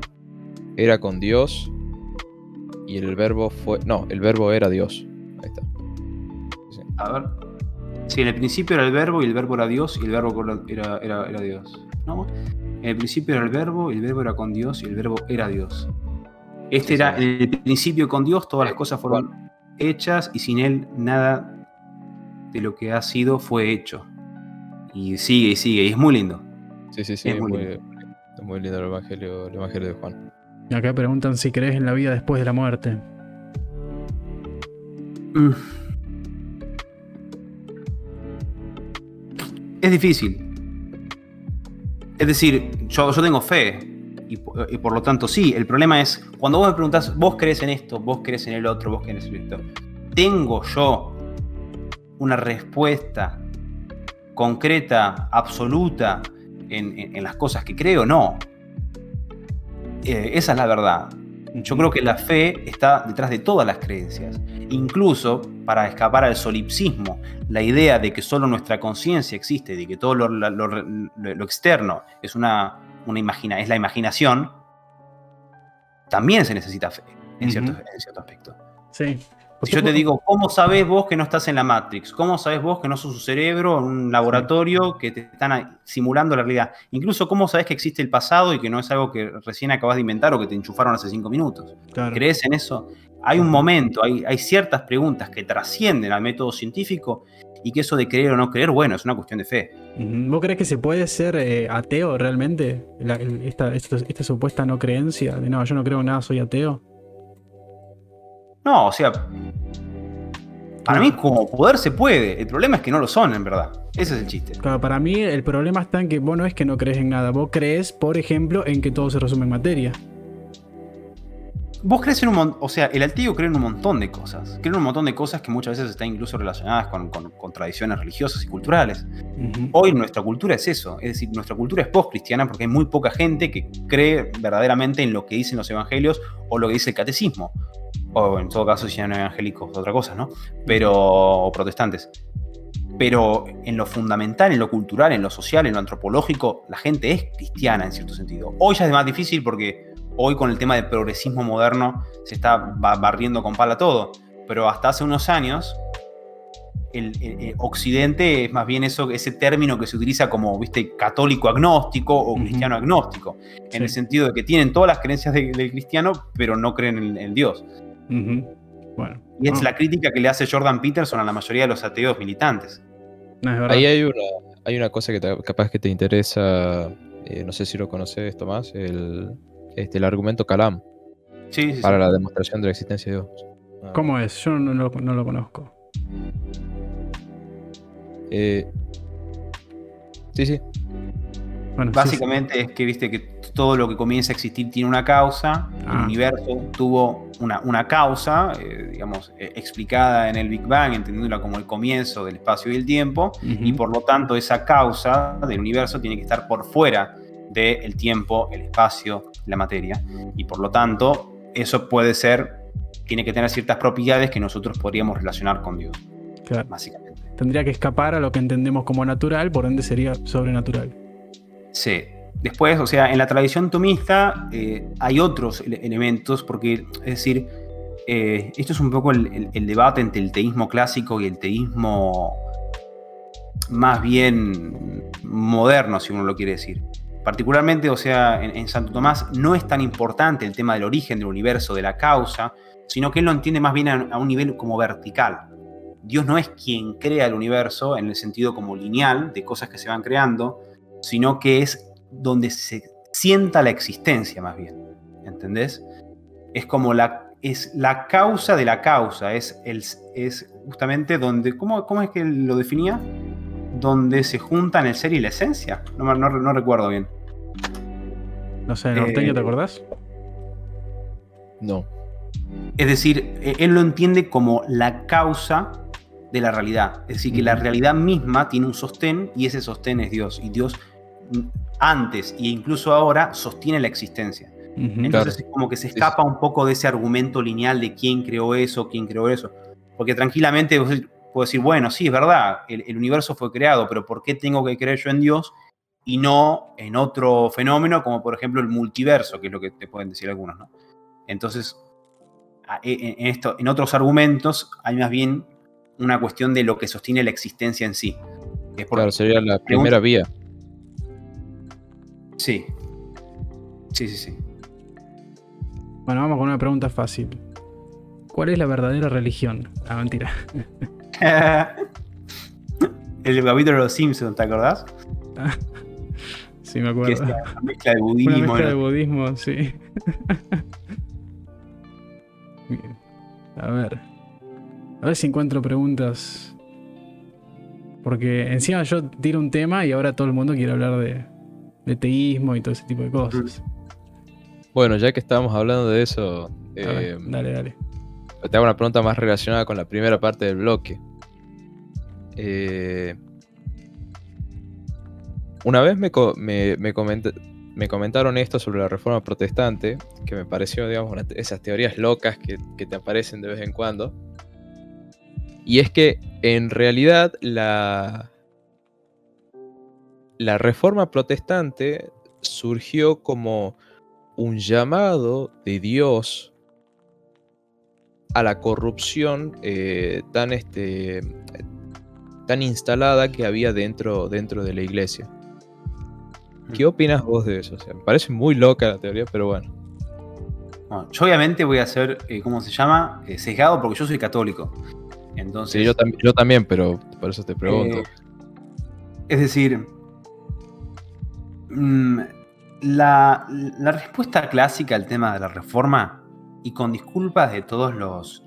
era con Dios y el verbo fue. No, el verbo era Dios. Ahí está. Sí. A ver. Sí, en el principio era el verbo y el verbo era Dios y el verbo era, era, era Dios. ¿No? En el principio era el verbo y el verbo era con Dios y el verbo era Dios. Este era en el principio con Dios, todas las Eh, cosas fueron hechas y sin Él nada de lo que ha sido fue hecho. Y sigue y sigue, y es muy lindo. Sí, sí, sí. Es muy muy, es muy lindo el evangelio, el evangelio de Juan. Y acá preguntan si crees en la vida después de la muerte. Mm. Es difícil. Es decir, yo, yo tengo fe. Y por lo tanto, sí. El problema es, cuando vos me preguntás, vos crees en esto, vos crees en el otro, vos crees en esto. ¿Tengo yo una respuesta concreta, absoluta en, en- en las cosas que creo? No. Eh, esa es la verdad. Yo creo que la fe está detrás de todas las creencias, incluso para escapar al solipsismo, la idea de que solo nuestra conciencia existe, de que todo lo, lo- lo- lo externo es, una, una imagina, es la imaginación, también se necesita fe en, cierto, Ujú. en cierto aspecto. Sí. Si yo te digo, ¿cómo sabes vos que no estás en la Matrix? ¿Cómo sabes vos que no sos un cerebro en un laboratorio que te están simulando la realidad? Incluso, ¿cómo sabes que existe el pasado y que no es algo que recién acabas de inventar o que te enchufaron hace cinco minutos? Claro. ¿Crees en eso? Hay un momento, hay, hay ciertas preguntas que trascienden al método científico y que eso de creer o no creer, bueno, es una cuestión de fe. ¿Vos crees que se puede ser eh, ateo realmente? La- el- esta, esta- esta supuesta no creencia de no, yo no creo en nada, soy ateo. No, o sea, para mí como poder se puede. El problema es que no lo son, en verdad. Ese es el chiste. Claro, para mí el problema está en que vos no es que no crees en nada, vos crees, por ejemplo, en que todo se resume en materia. Vos crees en un montón, o sea, el ateo cree en un montón de cosas. Cree en un montón de cosas que muchas veces están incluso relacionadas con, con- con tradiciones religiosas y culturales. Hoy nuestra cultura es eso, es decir, nuestra cultura es post-cristiana porque hay muy poca gente que cree verdaderamente en lo que dicen los evangelios o lo que dice el catecismo. O en todo caso, si eran evangélicos, otra cosa, ¿no? Pero, protestantes. Pero en lo fundamental, en lo cultural, en lo social, en lo antropológico, la gente es cristiana en cierto sentido. Hoy ya es más difícil porque hoy con el tema del progresismo moderno se está ba- barriendo con pala todo. Pero hasta hace unos años, el, el- el Occidente es más bien eso, ese término que se utiliza como, viste, católico agnóstico o cristiano agnóstico. En Sí. el sentido de que tienen todas las creencias de- del cristiano, pero no creen en, en Dios. Bueno. Y es no, la crítica que le hace Jordan Peterson a la mayoría de los ateos militantes. no. Ahí hay una, hay una cosa que te- capaz que te interesa, eh, no sé si lo conoces, Tomás, el, este, el argumento Calam Sí, sí, sí. para la demostración de la existencia de Dios. Ah, ¿Cómo es? Yo no, lo- no lo conozco. Eh, sí, sí. Bueno, sí, Básicamente es que viste que todo lo que comienza a existir tiene una causa. El Ah. universo tuvo una, una causa, eh, digamos, eh, explicada en el Big Bang, entendiéndola como el comienzo del espacio y el tiempo. y por lo tanto esa causa del universo tiene que estar por fuera del tiempo, el espacio, la materia. Y por lo tanto, eso puede ser, tiene que tener ciertas propiedades que nosotros podríamos relacionar con Dios, Claro. básicamente. Tendría que escapar a lo que entendemos como natural, por ende sería sobrenatural. Sí. Después, o sea, en la tradición tomista eh, hay otros ele- elementos, porque, es decir, eh, esto es un poco el, debate entre el teísmo clásico y el teísmo más bien moderno, si uno lo quiere decir. Particularmente, o sea, en, Santo Tomás no es tan importante el tema del origen del universo, de la causa, sino que él lo entiende más bien a un nivel como vertical. Dios no es quien crea el universo en el sentido como lineal de cosas que se van creando, sino que es donde se sienta la existencia más bien. ¿Entendés? Es como la, es la causa de la causa, es, el, es justamente donde, ¿cómo, ¿cómo es que lo definía? Donde se juntan el ser y la esencia. No, me- no, no recuerdo bien. No sé, norteño, Eh, ¿te acordás? No. Es decir, eh, él lo entiende como la causa de la realidad. Es decir, que la realidad misma tiene un sostén y ese sostén es Dios. Y Dios mm, antes e incluso ahora sostiene la existencia. Entonces Claro. es como que se escapa un poco de ese argumento lineal de quién creó eso, quién creó eso. Porque tranquilamente puedo decir, bueno, sí, es verdad, el, el universo fue creado, pero ¿por qué tengo que creer yo en Dios y no en otro fenómeno como por ejemplo el multiverso, que es lo que te pueden decir algunos, ¿no? Entonces, en, esto, en otros argumentos hay más bien una cuestión de lo que sostiene la existencia en sí. claro, sería la primera vía. Sí. Sí, sí, sí. Bueno, vamos con una pregunta fácil. ¿Cuál es la verdadera religión? Ah, mentira. El capítulo de los Simpsons, ¿te acordás? sí, me acuerdo. una mezcla de budismo. Una mezcla de budismo, sí. Bien. A ver. A ver si encuentro preguntas. Porque encima yo tiro un tema y ahora todo el mundo quiere hablar de, de teísmo y todo ese tipo de cosas. Bueno, ya que estábamos hablando de eso, eh, dale, dale. Te hago una pregunta más relacionada con la primera parte del bloque. Eh, una vez me, me, comentaron esto sobre la reforma protestante, que me pareció, digamos, esas teorías locas que, que, te aparecen de vez en cuando. Y es que en realidad la, la reforma protestante surgió como un llamado de Dios a la corrupción eh, tan, este, tan instalada que había dentro, dentro de la iglesia. ¿Qué opinas vos de eso? me parece muy loca la teoría, pero bueno. yo obviamente voy a ser, eh, ¿cómo se llama? Eh, sesgado porque yo soy católico. Entonces, sí, yo, yo también, pero por eso te pregunto. es decir, mm, la, respuesta clásica al tema de la reforma, y con disculpas de todos los,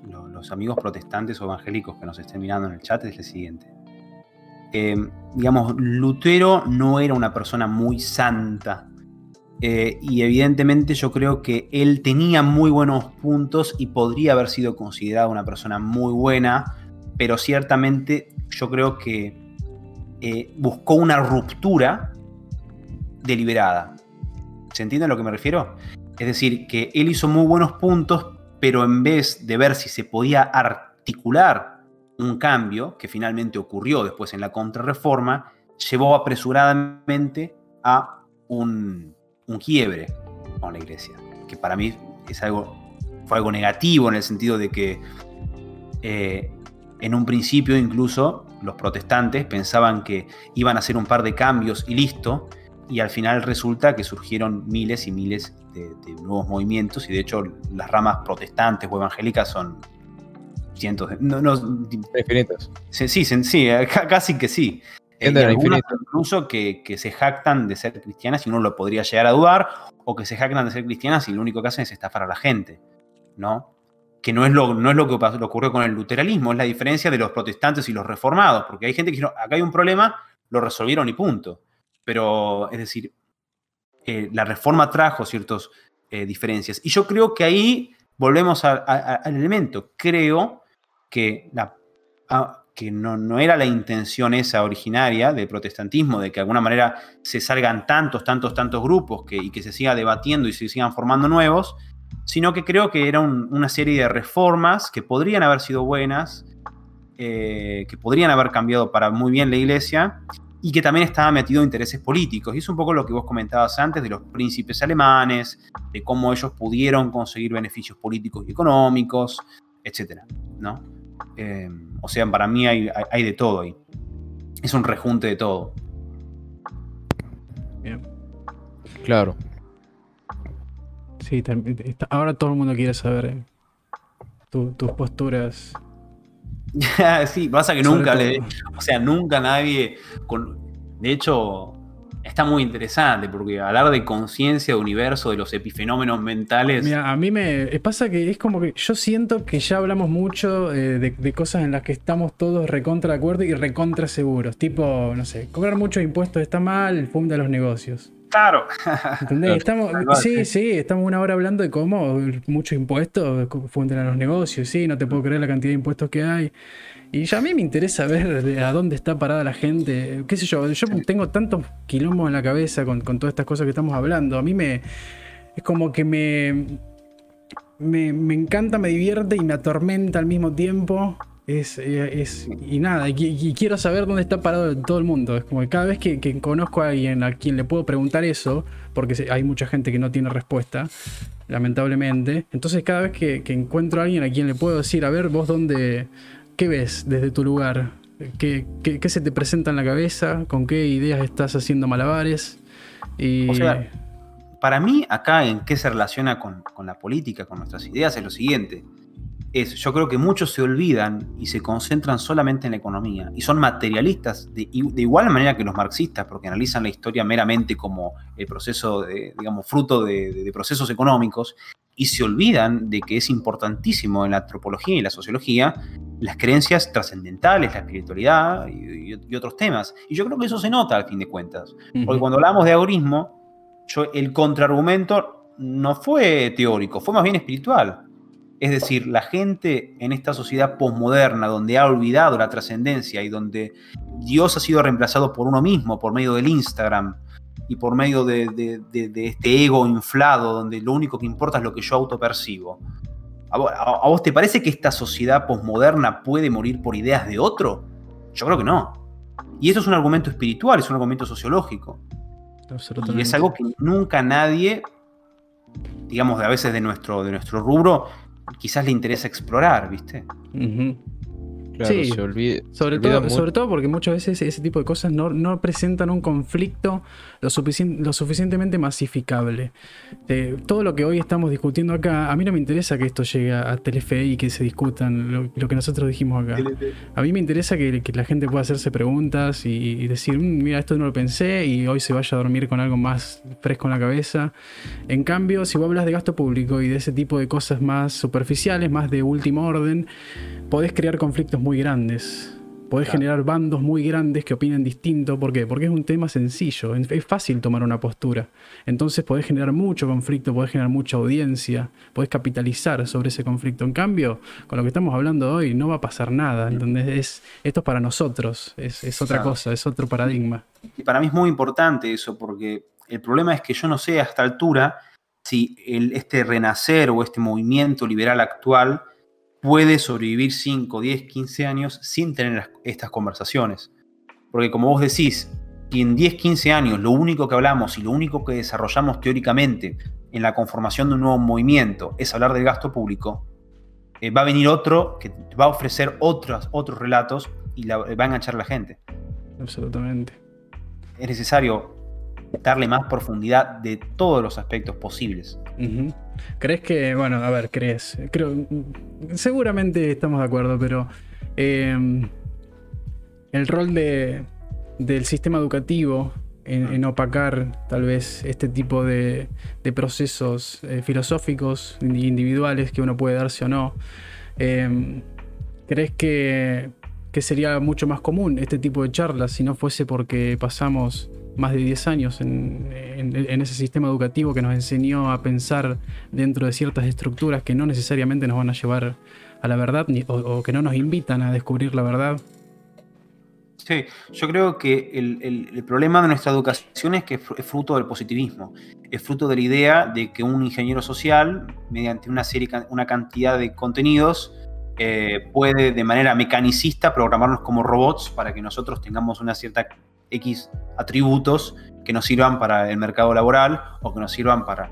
amigos protestantes o evangélicos que nos estén mirando en el chat, es la siguiente. Eh, digamos, Lutero no era una persona muy santa. Eh, y evidentemente yo creo que él tenía muy buenos puntos y podría haber sido considerado una persona muy buena, pero ciertamente yo creo que eh, buscó una ruptura deliberada. ¿Se entiende a lo que me refiero? Es decir, que él hizo muy buenos puntos, pero en vez de ver si se podía articular un cambio, que finalmente ocurrió después en la contrarreforma, llevó apresuradamente a un, quiebre con la iglesia, que para mí es algo, fue algo negativo en el sentido de que eh, en un principio incluso los protestantes pensaban que iban a hacer un par de cambios y listo, y al final resulta que surgieron miles y miles de, nuevos movimientos y de hecho las ramas protestantes o evangélicas son cientos de... No, infinitas. Sí, sí, sí, eh, casi que sí. incluso que, se jactan de ser cristianas y uno lo podría llegar a dudar, o que se jactan de ser cristianas y lo único que hacen es estafar a la gente, ¿no? Que no es lo, no es lo que ocurrió con el luteranismo, es la diferencia de los protestantes y los reformados, porque hay gente que dice, acá hay un problema, lo resolvieron y punto. Pero, es decir, eh, la reforma trajo ciertas eh, diferencias. Y yo creo que ahí volvemos al elemento. Creo que, la, que no, no, era la intención esa originaria del protestantismo, de que de alguna manera se salgan tantos, tantos, tantos grupos que, y que se siga debatiendo y se sigan formando nuevos, sino que creo que era una serie de reformas que podrían haber sido buenas, eh, que podrían haber cambiado para muy bien la iglesia y que también estaba metido en intereses políticos. Y es un poco lo que vos comentabas antes de los príncipes alemanes, de cómo ellos pudieron conseguir beneficios políticos y económicos, etc. ¿no? Eh, o sea, para mí hay, de todo ahí. Es un rejunte de todo. Bien. Claro. Sí, ahora todo el mundo quiere saber eh, tus posturas sí, pasa que nunca le. O sea, nunca nadie. de hecho, está muy interesante porque hablar de conciencia, de universo, de los epifenómenos mentales. Mira, a mí me pasa que es como que yo siento que ya hablamos mucho eh, de, cosas en las que estamos todos recontra de acuerdo y recontra seguros. Tipo, no sé, cobrar muchos impuestos está mal, funda los negocios. Claro. Estamos, sí, sí, estamos una hora hablando de cómo muchos impuestos funden a los negocios, sí, no te puedo creer la cantidad de impuestos que hay. Y ya a mí me interesa ver a dónde está parada la gente. ¿Qué sé yo? Yo tengo tantos quilombos en la cabeza con, todas estas cosas que estamos hablando. A mí me. Es como que me, me. Me encanta, me divierte y me atormenta al mismo tiempo Es, eh, es, y nada, y, quiero saber dónde está parado todo el mundo. Es como que cada vez que, conozco a alguien a quien le puedo preguntar eso, porque hay mucha gente que no tiene respuesta, lamentablemente. Entonces cada vez que, encuentro a alguien a quien le puedo decir, a ver, vos dónde, ¿qué ves desde tu lugar? ¿Qué, qué, se te presenta en la cabeza? ¿Con qué ideas estás haciendo malabares? Y... O sea, para mí acá en qué se relaciona con, con la política, con nuestras ideas, es lo siguiente es, yo creo que muchos se olvidan y se concentran solamente en la economía y son materialistas de, igual manera que los marxistas, porque analizan la historia meramente como el proceso, de, digamos, fruto de, procesos económicos y se olvidan de que es importantísimo en la antropología y la sociología las creencias trascendentales, la espiritualidad y, otros temas. Y yo creo que eso se nota al fin de cuentas, porque cuando hablamos de agorismo, yo, el contraargumento no fue teórico, fue más bien espiritual. Es decir, la gente en esta sociedad posmoderna, donde ha olvidado la trascendencia y donde Dios ha sido reemplazado por uno mismo, por medio del Instagram y por medio de, este ego inflado, donde lo único que importa es lo que yo autopercibo. ¿A vos, ¿A vos te parece que esta sociedad posmoderna puede morir por ideas de otro? Yo creo que no. Y eso es un argumento espiritual, es un argumento sociológico. Y es algo que nunca nadie, digamos, a veces de nuestro, de nuestro rubro, quizás le interesa explorar, ¿viste? Sí, sobre, todo, sobre todo porque muchas veces ese tipo de cosas no, presentan un conflicto lo, lo suficientemente masificable. Eh, todo lo que hoy estamos discutiendo acá, a mí no me interesa que esto llegue a Telefe y que se discutan lo, que nosotros dijimos acá. A mí me interesa que, la gente pueda hacerse preguntas y, decir, mm, mira, esto no lo pensé y hoy se vaya a dormir con algo más fresco en la cabeza. En cambio, si vos hablas de gasto público y de ese tipo de cosas más superficiales, más de último orden, podés crear conflictos muy grandes. Podés generar bandos muy grandes que opinen distinto. ¿Por qué? Porque es un tema sencillo. Es fácil tomar una postura. Entonces podés generar mucho conflicto, podés generar mucha audiencia, podés capitalizar sobre ese conflicto. En cambio, con lo que estamos hablando hoy, no va a pasar nada. Es, esto es para nosotros, es, otra cosa, es otro paradigma. Y para mí es muy importante eso, porque el problema es que yo no sé a esta altura si el, este renacer o este movimiento liberal actual puede sobrevivir 5, 10, 15 años sin tener estas conversaciones. Porque como vos decís, si en 10, 15 años lo único que hablamos y lo único que desarrollamos teóricamente en la conformación de un nuevo movimiento es hablar del gasto público, eh, va a venir otro que va a ofrecer otros, otros relatos y va a enganchar a la gente. Absolutamente. Es necesario darle más profundidad de todos los aspectos posibles. ¿Crees que, bueno, a ver, crees? Creo, seguramente estamos de acuerdo, pero em, el rol de, del sistema educativo en, opacar tal vez este tipo de, procesos eh, filosóficos individuales que uno puede darse o no, em, ¿crees que, que sería mucho más común este tipo de charlas si no fuese porque pasamos más de 10 años en, ese sistema educativo que nos enseñó a pensar dentro de ciertas estructuras que no necesariamente nos van a llevar a la verdad o, que no nos invitan a descubrir la verdad. Sí, yo creo que el, problema de nuestra educación es que es fruto del positivismo, es fruto de la idea de que un ingeniero social, mediante una serie, una cantidad de contenidos, eh, puede de manera mecanicista programarnos como robots para que nosotros tengamos una cierta X atributos que nos sirvan para el mercado laboral o que nos sirvan para,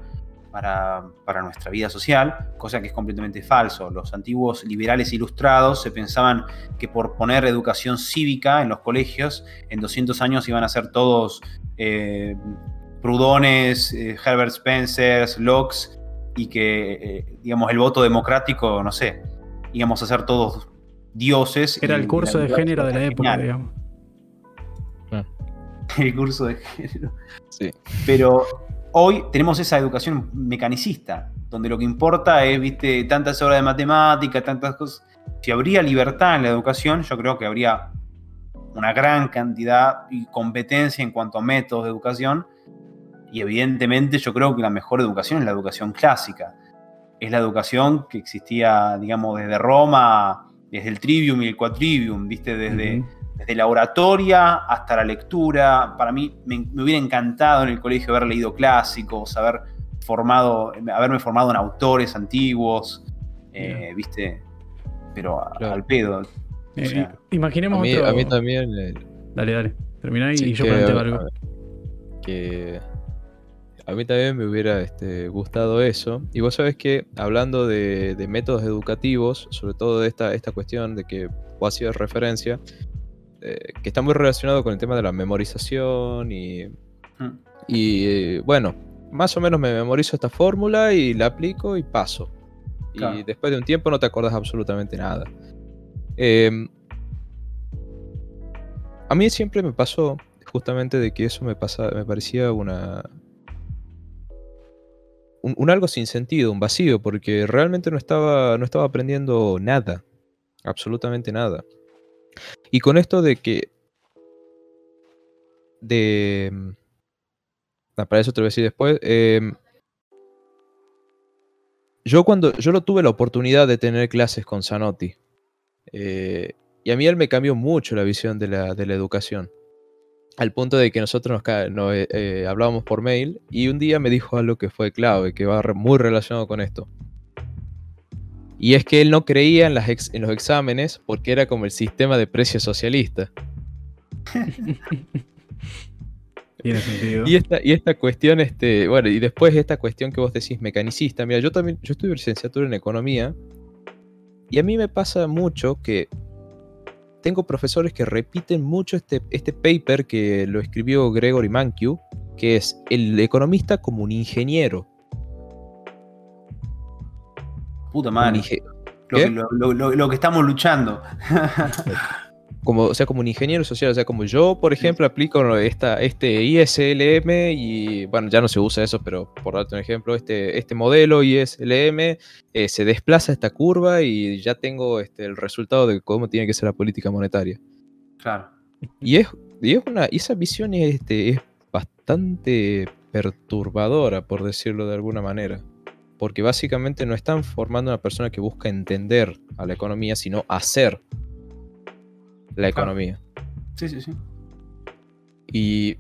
para, nuestra vida social, cosa que es completamente falso. Los antiguos liberales ilustrados se pensaban que por poner educación cívica en los colegios, en 200 años iban a ser todos eh, Prudones, eh, Herbert Spencer, Locke, y que, eh, digamos, el voto democrático, no sé, íbamos a ser todos dioses. Era el curso de género de la época, digamos. el curso de género. Sí. Pero hoy tenemos esa educación mecanicista, donde lo que importa es, viste, tantas horas de matemática, tantas cosas. Si habría libertad en la educación, yo creo que habría una gran cantidad y competencia en cuanto a métodos de educación. Y evidentemente yo creo que la mejor educación es la educación clásica. Es la educación que existía, digamos, desde Roma, desde el trivium y el quadrivium, viste, desde desde la oratoria hasta la lectura. Para mí me, hubiera encantado en el colegio haber leído clásicos, haber formado, haberme formado en autores antiguos, eh, ¿viste? Pero al pedo. Eh, O sea, imaginemos A mí, otro- a mí también. eh, Dale, dale. Terminá y, sí y yo que, planteo algo. que a mí también me hubiera este, gustado eso. Y vos sabés que hablando de, de métodos educativos, sobre todo de esta, esta cuestión de que vos hacías referencia, eh, que está muy relacionado con el tema de la memorización y, mm, y, eh, bueno, más o menos me memorizo esta fórmula y la aplico y paso. Y después de un tiempo no te acordás absolutamente nada. Em, a mí siempre me pasó justamente de que eso me, pasa, me parecía una... Un, un algo sin sentido, un vacío, porque realmente no estaba, no estaba aprendiendo nada, absolutamente nada. Y con esto de que... De... ah, para eso te lo voy a decir después. em, yo cuando yo lo tuve la oportunidad de tener clases con Zanotti. eh, y a mí él me cambió mucho la visión de la, de la educación. Al punto de que nosotros nos, eh, eh, hablábamos por mail y un día me dijo algo que fue clave, que va muy relacionado con esto. Y es que él no creía en, las ex- en los exámenes porque era como el sistema de precios socialista. Tiene sentido. Y esta, y esta cuestión, este, bueno, y después esta cuestión que vos decís mecanicista, mira, yo también, yo estudio licenciatura en economía, y a mí me pasa mucho que tengo profesores que repiten mucho este, este paper que lo escribió Gregory Mankiw, que es el economista como un ingeniero. Puta madre. Lo, que- lo- lo- lo- lo que estamos luchando. como, o sea, como un ingeniero social, o sea, como yo, por ejemplo, aplico esta, este ISLM y, bueno, ya no se usa eso, pero por darte un ejemplo, este, este modelo ISLM eh, se desplaza esta curva y ya tengo este, el resultado de cómo tiene que ser la política monetaria. Claro. Y es, y es una, y esa visión es, este, es bastante perturbadora, por decirlo de alguna manera. Porque básicamente no están formando una persona que busca entender a la economía, sino hacer la economía. Sí, sí, sí. Y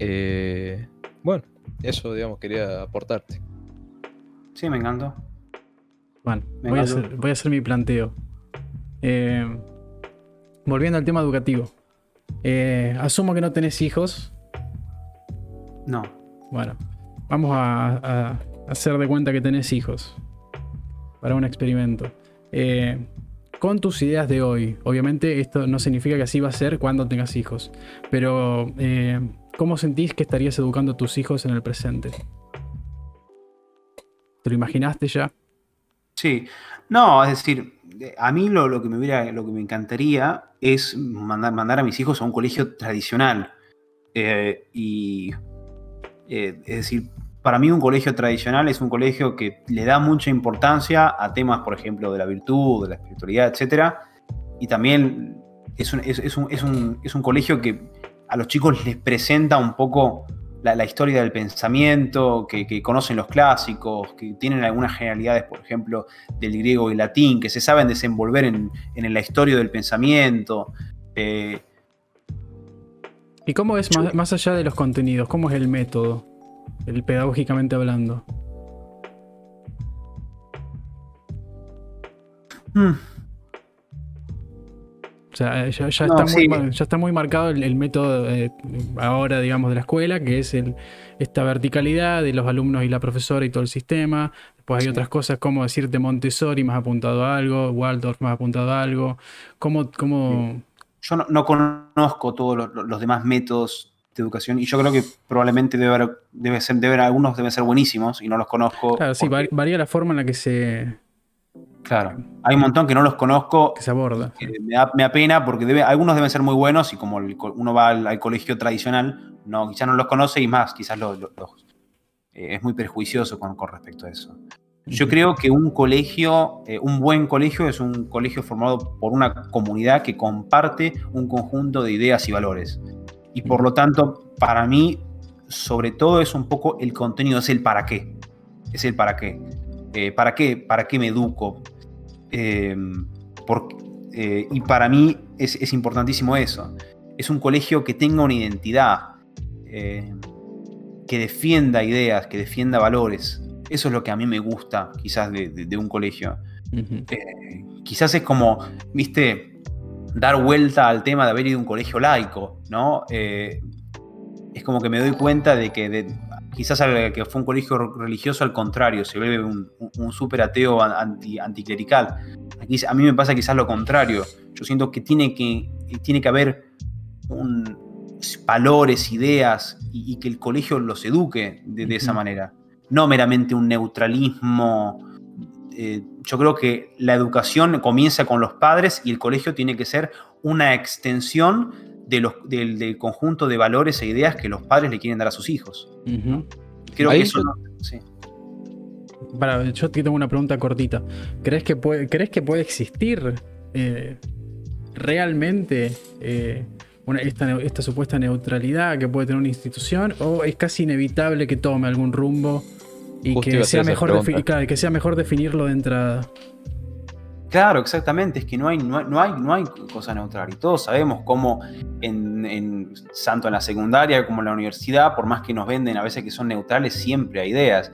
eh, bueno, eso digamos quería aportarte. Sí, me encantó. Bueno, Me voy a, encantó. hacer, voy a hacer mi planteo. Eh, volviendo al tema educativo. Eh, asumo que no tenés hijos. No. Bueno, vamos a, a hacer de cuenta que tenés hijos. Para un experimento. Eh, con tus ideas de hoy. Obviamente esto no significa que así va a ser cuando tengas hijos. Pero, eh, ¿cómo sentís que estarías educando a tus hijos en el presente? ¿Te lo imaginaste ya? Sí, no, es decir, eh, a mí lo, lo que me hubiera, lo que me encantaría es mandar, mandar a mis hijos a un colegio tradicional. Y es decir, para mí un colegio tradicional es un colegio que le da mucha importancia a temas, por ejemplo, de la virtud, de la espiritualidad, etc. Y también es un, es- es un- es un- es un colegio que a los chicos les presenta un poco la, la historia del pensamiento, que, que conocen los clásicos, que tienen algunas generalidades, por ejemplo, del griego y latín, que se saben desenvolver en, en la historia del pensamiento. Eh, ¿Y cómo es más, más allá de los contenidos? ¿Cómo es el método? El pedagógicamente hablando. hmm, O sea, eh, ya, ya No, está, muy, sí. ya está muy marcado el, el método eh, ahora, digamos, de la escuela, que es el, esta verticalidad de los alumnos y la profesora y todo el sistema. Después hay Sí. otras cosas como decirte Montessori más apuntado a algo, Waldorf más apuntado a algo. ¿Cómo, cómo, yo no, no conozco todos los, los demás métodos de educación y yo creo que probablemente debe haber, debe ser, debe haber- algunos deben ser buenísimos y no los conozco. Claro, sí, porque- varía la forma en la que se, claro, hay un montón que no los conozco que se aborda. Me, da, me da pena porque debe- algunos deben ser muy buenos y como el uno va al, al colegio tradicional, no, quizás no los conoce y más, quizás los- eh, es muy perjuicioso con, con respecto a eso. Yo creo que un colegio, eh, un buen colegio es un colegio formado por una comunidad que comparte un conjunto de ideas y valores. Y por lo tanto, para mí, sobre todo es un poco el contenido, es el para qué. Es el para qué. Eh, ¿Para qué? ¿Para qué me educo? Eh, por- eh, y para mí es, es importantísimo eso. Es un colegio que tenga una identidad, eh, que defienda ideas, que defienda valores. Eso es lo que a mí me gusta quizás de, de- de un colegio. Quizás es como, viste, dar vuelta al tema de haber ido a un colegio laico, ¿no? Eh, es como que me doy cuenta de que de, quizás al que fue un colegio religioso al contrario, se ve un, un súper ateo anti, anticlerical. Aquí, a mí me pasa quizás lo contrario. Yo siento que tiene que, tiene que haber un, valores, ideas y, que el colegio los eduque de, esa manera. No meramente un neutralismo. Eh, yo creo que la educación comienza con los padres y el colegio tiene que ser una extensión de los, del, conjunto de valores e ideas que los padres le quieren dar a sus hijos. Creo que eso Para, yo tengo una pregunta cortita. ¿Crees que puede, ¿crees que puede existir eh, realmente eh, esta, supuesta neutralidad que puede tener una institución? ¿O es casi inevitable que tome algún rumbo y que sea, mejor que sea mejor definirlo de entrada? Claro, exactamente, es que no hay, no hay, no hay, cosa neutral. Y todos sabemos cómo en, tanto en la secundaria como en la universidad, por más que nos venden a veces que son neutrales, siempre hay ideas.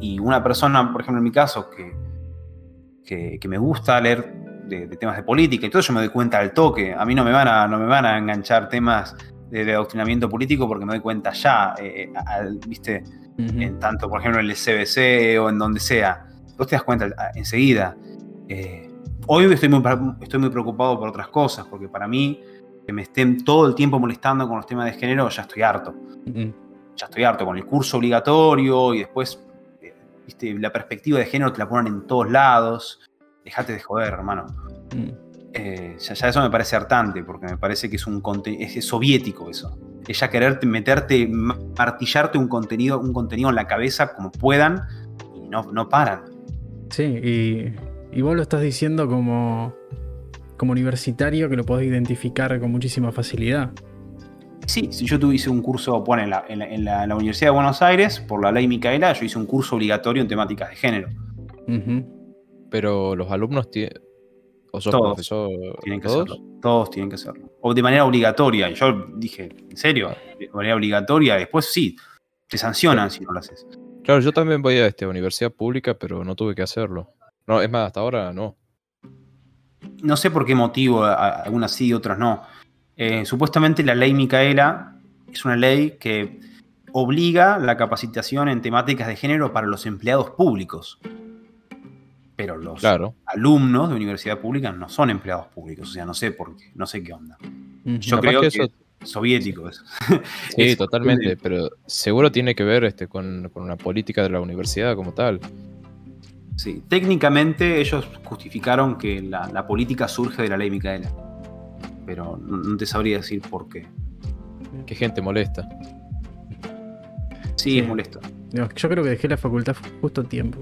Y una persona, por ejemplo, en mi caso, que, que, me gusta leer de, temas de política y todo, yo me doy cuenta al toque. A mí no me van a, no me van a enganchar temas de, adoctrinamiento político porque me doy cuenta ya, eh, eh, ¿viste? En tanto, por ejemplo, en el CBC o en donde sea. Vos te das cuenta enseguida. Eh, Hoy estoy muy, estoy muy preocupado por otras cosas, porque para mí, que me estén todo el tiempo molestando con los temas de género, ya estoy harto. Ya estoy harto con el curso obligatorio y después, eh, viste, la perspectiva de género te la ponen en todos lados. Dejate de joder, hermano. Mm. Eh, ya, eso me parece hartante, porque me parece que es un es, soviético eso. Es ya quererte meterte, martillarte un contenido, un contenido en la cabeza como puedan y no, no paran. Sí, y y vos lo estás diciendo como, como universitario que lo podés identificar con muchísima facilidad. Sí, si yo tuviese un curso, bueno, en la, Universidad de Buenos Aires, por la ley Micaela, yo hice un curso obligatorio en temáticas de género. Pero los alumnos tienen. ¿O sos todos profesor? Tienen que ¿todos? hacerlo. Todos tienen que hacerlo. O de manera obligatoria. Y yo dije, ¿en serio? De manera obligatoria. Después sí, te sancionan si no lo haces. Claro, yo también voy a esta universidad pública, pero no tuve que hacerlo. No, es más, hasta ahora no. No sé por qué motivo, algunas sí y otras no. Eh, supuestamente la ley Micaela es una ley que obliga la capacitación en temáticas de género para los empleados públicos. Pero los alumnos de universidad pública no son empleados públicos, o sea, no sé por qué, no sé qué onda. Yo creo que, eso... es soviético eso. Sí, totalmente, pero seguro tiene que ver este, con, con una política de la universidad como tal. Sí, técnicamente ellos justificaron que la, política surge de la ley Micaela. Pero no, te sabría decir por qué. Qué gente molesta. Sí, es molesto. yo creo que dejé la facultad justo a tiempo.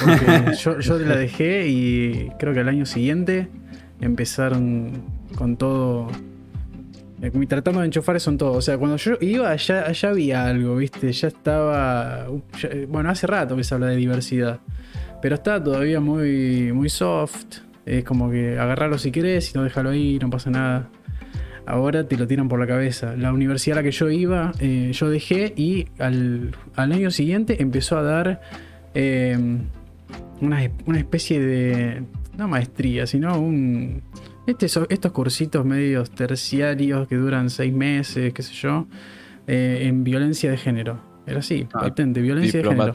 Porque yo, yo la dejé y creo que al año siguiente empezaron con todo eh, tratando de enchufar eso en todo. O sea, cuando yo iba, allá, allá había algo, ¿viste? Ya estaba. Eh, bueno, hace rato que se habla de diversidad. Pero está todavía muy, muy soft. Es como que agarrarlo si querés y no déjalo ahí, no pasa nada. Ahora te lo tiran por la cabeza. La universidad a la que yo iba, eh, yo dejé y al, año siguiente empezó a dar una, una especie de. No maestría, sino un este, estos cursitos medios terciarios que duran seis meses, qué sé yo, eh, en violencia de género. Era así, ah, patente, violencia de género.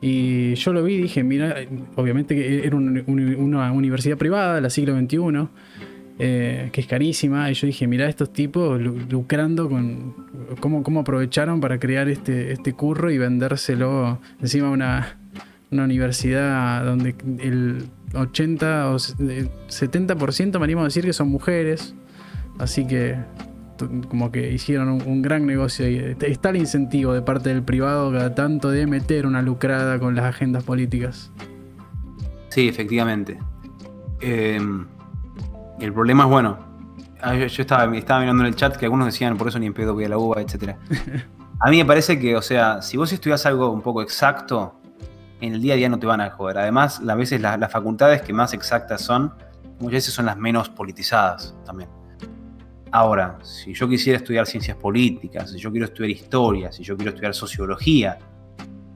Y yo lo vi y dije, mira, obviamente que era una universidad privada del siglo XXI, eh, que es carísima, y yo dije, mira, estos tipos lucrando con cómo, cómo aprovecharon para crear este, este curro y vendérselo encima a una, una universidad donde el 80 o 70% me animo a decir que son mujeres. Así que como que hicieron un, gran negocio y está el incentivo de parte del privado cada tanto de meter una lucrada con las agendas políticas. Sí, efectivamente. Em, el problema es, bueno, ah, yo, estaba, estaba mirando en el chat que algunos decían, por eso ni en pedo voy a la uva, etc. A mí me parece que, o sea, si vos estudias algo un poco exacto, en el día a día no te van a joder. Además, a veces las, facultades que más exactas son, muchas veces son las menos politizadas también. Ahora, si yo quisiera estudiar ciencias políticas, si yo quiero estudiar historia, si yo quiero estudiar sociología,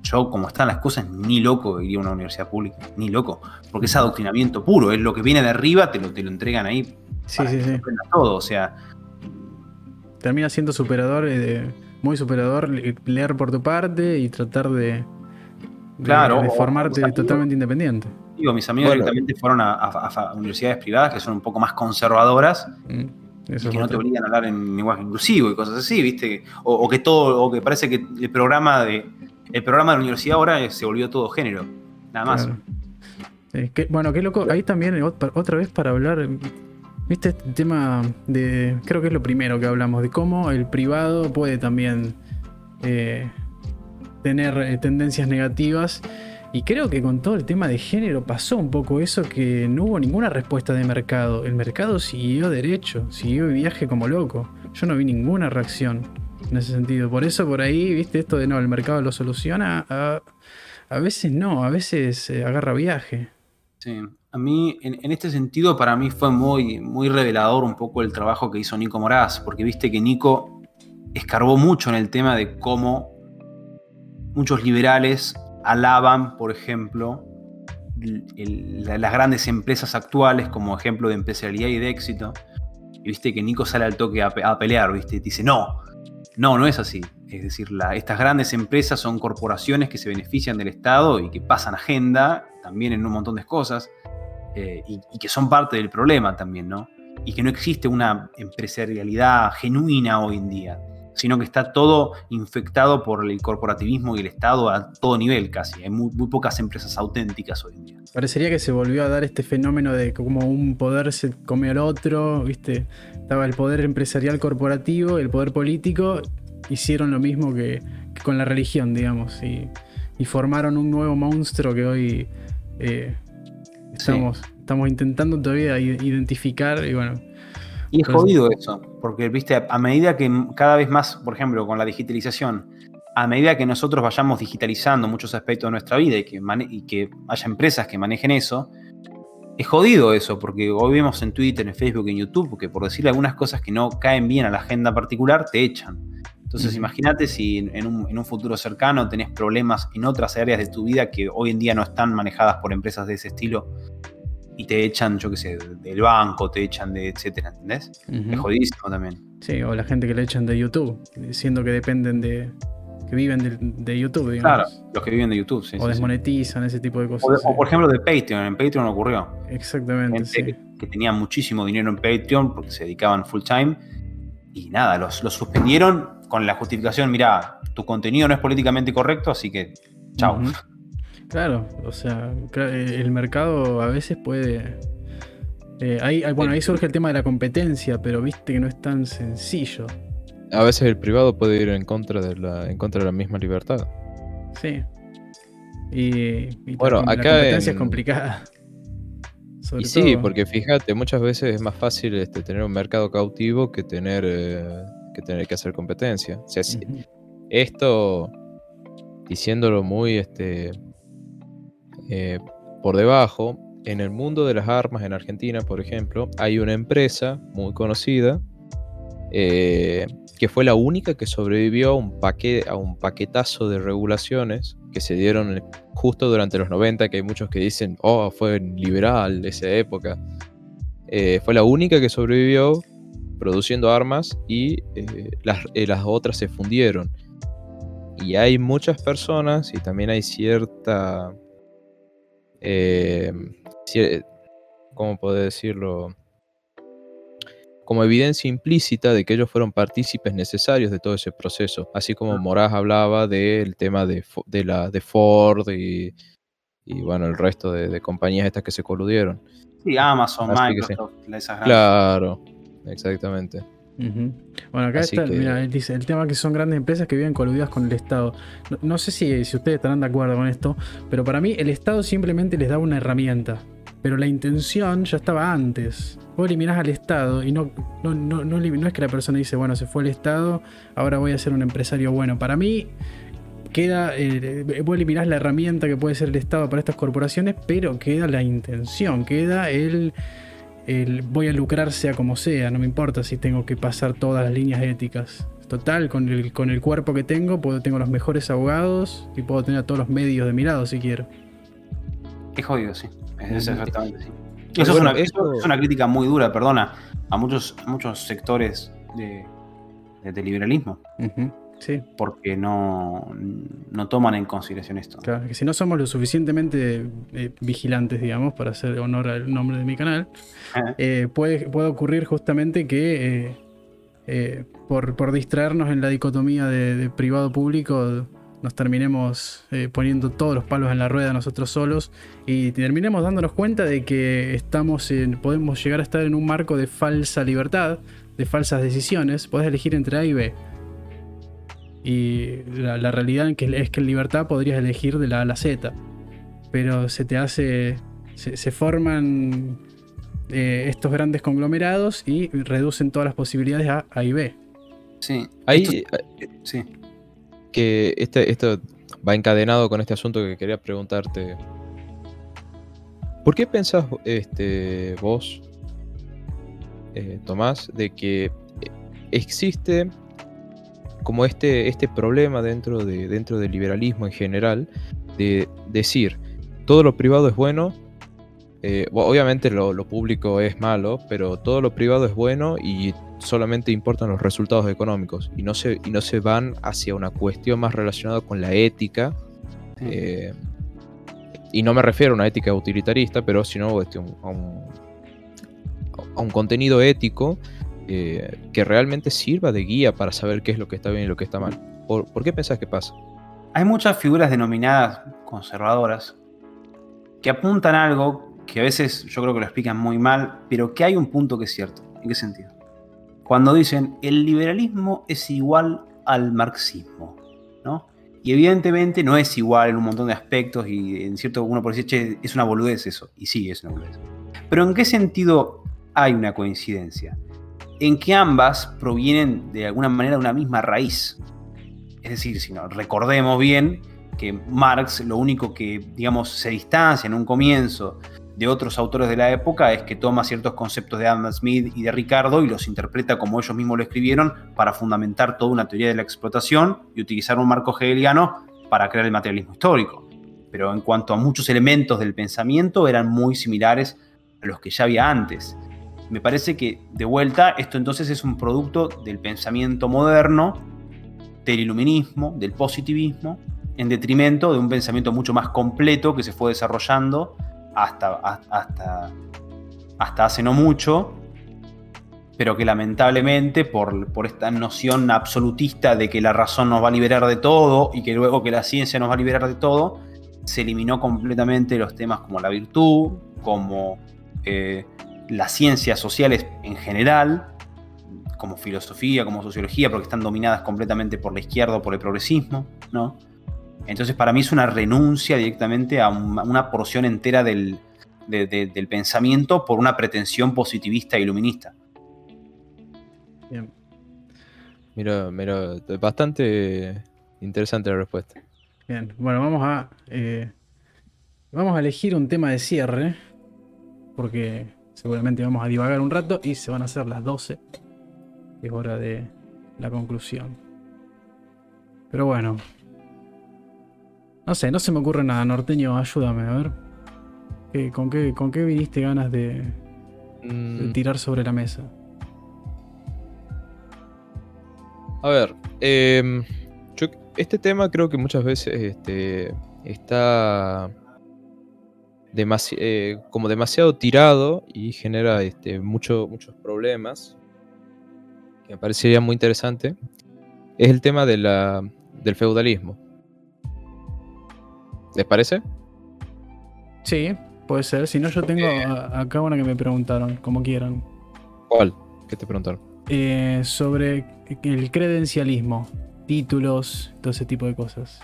yo, como están las cosas, ni loco iría a una universidad pública, ni loco, porque es adoctrinamiento puro, es lo que viene de arriba, te lo, te lo entregan ahí. Sí, sí, sí. todo, o sea. Termina siendo superador, eh, muy superador, leer por tu parte y tratar de, claro, de formarte totalmente independiente. Digo, mis amigos directamente fueron a, universidades privadas que son un poco más conservadoras. Mm, y que no te obligan a hablar en lenguaje inclusivo y cosas así, ¿viste? O, que todo, o que parece que el programa de el programa de la universidad ahora se volvió todo género. Nada más. bueno, qué loco. Ahí también, otra vez para hablar, viste, este tema de. Creo que es lo primero que hablamos, de cómo el privado puede también eh, tener eh, tendencias negativas. Y creo que con todo el tema de género pasó un poco eso, que no hubo ninguna respuesta de mercado. El mercado siguió derecho, siguió viaje como loco. Yo no vi ninguna reacción en ese sentido. Por eso por ahí, viste, esto de no, el mercado lo soluciona, a, veces no, a veces eh, agarra viaje. Sí, a mí, en, este sentido, para mí fue muy, muy revelador un poco el trabajo que hizo Nico Moraz, porque viste que Nico escarbó mucho en el tema de cómo muchos liberales alaban, por ejemplo, las grandes empresas actuales como ejemplo de empresarialidad y de éxito. Y viste que Nico sale al toque a, pelear, viste, y dice, no, no, no es así. Es decir, estas grandes empresas son corporaciones que se benefician del Estado y que pasan agenda también en un montón de cosas eh, y, y, que son parte del problema también, ¿no? Y que no existe una empresarialidad genuina hoy en día sino que está todo infectado por el corporativismo y el Estado a todo nivel casi. Hay muy, pocas empresas auténticas hoy en día. Parecería que se volvió a dar este fenómeno de como un poder se come al otro, ¿viste? Estaba el poder empresarial corporativo, el poder político, hicieron lo mismo que, con la religión, digamos, y, formaron un nuevo monstruo que hoy eh, estamos, estamos intentando todavía identificar y bueno y es jodido eso, porque viste, a medida que cada vez más, por ejemplo, con la digitalización, a medida que nosotros vayamos digitalizando muchos aspectos de nuestra vida y que, y que haya empresas que manejen eso, es jodido eso, porque hoy vemos en Twitter, en Facebook, en YouTube, que por decirle algunas cosas que no caen bien a la agenda particular, te echan. Entonces, imagínate si en un, en un, futuro cercano tenés problemas en otras áreas de tu vida que hoy en día no están manejadas por empresas de ese estilo y te echan, yo qué sé, del banco, te echan de etcétera, ¿entendés? Es jodidísimo también. Sí, o la gente que le echan de YouTube, diciendo que dependen de. que viven de, YouTube, digamos. Claro, los que viven de YouTube, sí. O desmonetizan, ese tipo de cosas. O, por ejemplo de Patreon, en Patreon ocurrió. Exactamente. Gente que, tenía muchísimo dinero en Patreon porque se dedicaban full time y nada, los, los suspendieron con la justificación, mira, tu contenido no es políticamente correcto, así que chao. Claro, o sea, eh, el mercado a veces puede... Eh, ahí, bueno, ahí surge el tema de la competencia, pero viste que no es tan sencillo. A veces el privado puede ir en contra de la, en contra de la misma libertad. Sí. Y, bueno, acá la competencia es complicada. y sí, porque fíjate, muchas veces es más fácil este, tener un mercado cautivo que tener, eh, que tener que hacer competencia. O sea, esto, diciéndolo muy este, eh, por debajo, en el mundo de las armas en Argentina, por ejemplo, hay una empresa muy conocida eh, que fue la única que sobrevivió a un, a un paquetazo de regulaciones que se dieron justo durante los 90, que hay muchos que dicen, oh, fue liberal esa época. Eh, fue la única que sobrevivió produciendo armas y las, las otras se fundieron. Y hay muchas personas y también hay cierta eh, eh, ¿cómo puedo decirlo? Como evidencia implícita de que ellos fueron partícipes necesarios de todo ese proceso, así como Moraz hablaba del tema de, la, de Ford y, bueno, el resto de, compañías estas que se coludieron. Sí, Amazon, Microsoft, Claro, exactamente. Bueno, acá está, mira, dice el tema que son grandes empresas que viven coludidas con el Estado. No, sé si, si, ustedes estarán de acuerdo con esto, pero para mí el Estado simplemente les da una herramienta. Pero la intención ya estaba antes. Vos eliminás al Estado y no, no, no, no, es que la persona dice, bueno, se fue el Estado, ahora voy a ser un empresario bueno. Para mí, queda, eh, vos eliminás la herramienta que puede ser el Estado para estas corporaciones, pero queda la intención, queda el voy a lucrar sea como sea, no me importa si tengo que pasar todas las líneas éticas. Total, con el, con el cuerpo que tengo, puedo, tengo los mejores abogados y puedo tener a todos los medios de mi lado si quiero. Qué jodido, sí. Es exactamente, sí. Eso, es bueno, una, eso- es una crítica muy dura, perdona, a muchos, a muchos sectores de, de- del liberalismo, Ujú, Sí, porque no, no toman en consideración esto. claro. Que si no somos lo suficientemente eh, vigilantes, digamos, para hacer honor al nombre de mi canal, Eh, puede, puede ocurrir justamente que eh, por, por distraernos en la dicotomía de, de privado-público nos terminemos poniendo todos los palos en la rueda nosotros solos y terminemos dándonos cuenta de que estamos en, podemos llegar a estar en un marco de falsa libertad, de falsas decisiones. Podés elegir entre A y B. Y la, la realidad en que- es que en libertad podrías elegir de la A a la Z. Pero se te hace. Se, se forman eh, estos grandes conglomerados y reducen todas las posibilidades a A y B. sí, Ahí, esto- sí. que este, esto va encadenado con este asunto que quería preguntarte. ¿Por qué pensás este, vos, eh, Tomás, de que eh, existe como este, este problema dentro, de, dentro del liberalismo en general de decir todo lo privado es bueno? eh, obviamente lo, lo público es malo, pero todo lo privado es bueno y solamente importan los resultados económicos y no se, y no se van hacia una cuestión más relacionada con la ética. sí. eh, y no me refiero a una ética utilitarista, pero sino este, a, un, a un contenido ético eh, que realmente sirva de guía para saber qué es lo que está bien y lo que está mal. ¿Por, por qué pensás que pasa? Hay muchas figuras denominadas conservadoras que apuntan algo que a veces yo creo que lo explican muy mal, pero que hay un punto que es cierto. ¿En qué sentido? Cuando dicen el liberalismo es igual al marxismo, ¿no? Y evidentemente no es igual en un montón de aspectos y en cierto uno puede decir, che, es una boludez eso. Y sí, es una boludez. Pero ¿en qué sentido hay una coincidencia? En que ambas provienen de alguna manera de una misma raíz. Es decir, si no, recordemos bien que Marx lo único que, digamos, se distancia en un comienzo de otros autores de la época es que toma ciertos conceptos de Adam Smith y de Ricardo y los interpreta como ellos mismos lo escribieron para fundamentar toda una teoría de la explotación y utilizar un marco hegeliano para crear el materialismo histórico. Pero en cuanto a muchos elementos del pensamiento eran muy similares a los que ya había antes. Me parece que, de vuelta, esto entonces es un producto del pensamiento moderno del iluminismo, del positivismo, en detrimento de un pensamiento mucho más completo que se fue desarrollando hasta, hasta, hasta hace no mucho, pero que lamentablemente por, por esta noción absolutista de que la razón nos va a liberar de todo y que luego que la ciencia nos va a liberar de todo, se eliminó completamente los temas como la virtud, como eh, las ciencias sociales en general, como filosofía, como sociología, porque están dominadas completamente por la izquierda o por el progresismo, ¿no? Entonces para mí es una renuncia directamente a un- a una porción entera del, de- de- del pensamiento por una pretensión positivista e iluminista. Bien. Mira, mira, bastante interesante la respuesta. Bien, bueno, vamos a. eh, vamos a elegir un tema de cierre. Porque seguramente vamos a divagar un rato y se van a hacer las 12. que Es hora de la conclusión. Pero bueno. No sé, no se me ocurre nada, norteño, ayúdame, a ver. ¿Qué- con, qué, ¿Con qué viniste ganas de, de Mm, tirar sobre la mesa? A ver, em, yo- este tema creo que muchas veces este, está demasi- eh, como demasiado tirado y genera este, mucho- muchos problemas. Que me parecería muy interesante. Es el tema de la, del feudalismo. ¿Les parece? Sí, puede ser. Si no, yo tengo a- acá una que me preguntaron, como quieran. ¿Cuál? ¿Qué te preguntaron? eh, sobre el credencialismo, títulos, todo ese tipo de cosas.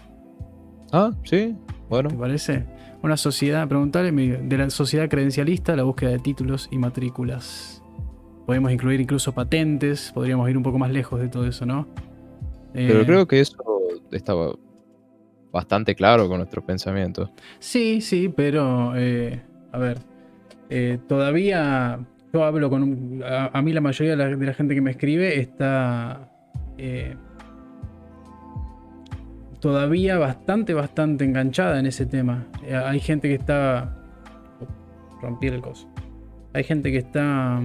Ah, sí, bueno. ¿Te parece? Una sociedad, preguntarle de la sociedad credencialista, la búsqueda de títulos y matrículas. Podemos incluir incluso patentes, podríamos ir un poco más lejos de todo eso, ¿no? Pero Eh, creo que eso estaba bastante claro con nuestros pensamientos. Sí, sí, pero eh, a ver, eh, todavía yo hablo con un, a, a mí la mayoría de la, de la gente que me escribe está eh, todavía bastante, bastante enganchada en ese tema. Eh, hay gente que está... oh, rompí el coso. hay gente que está...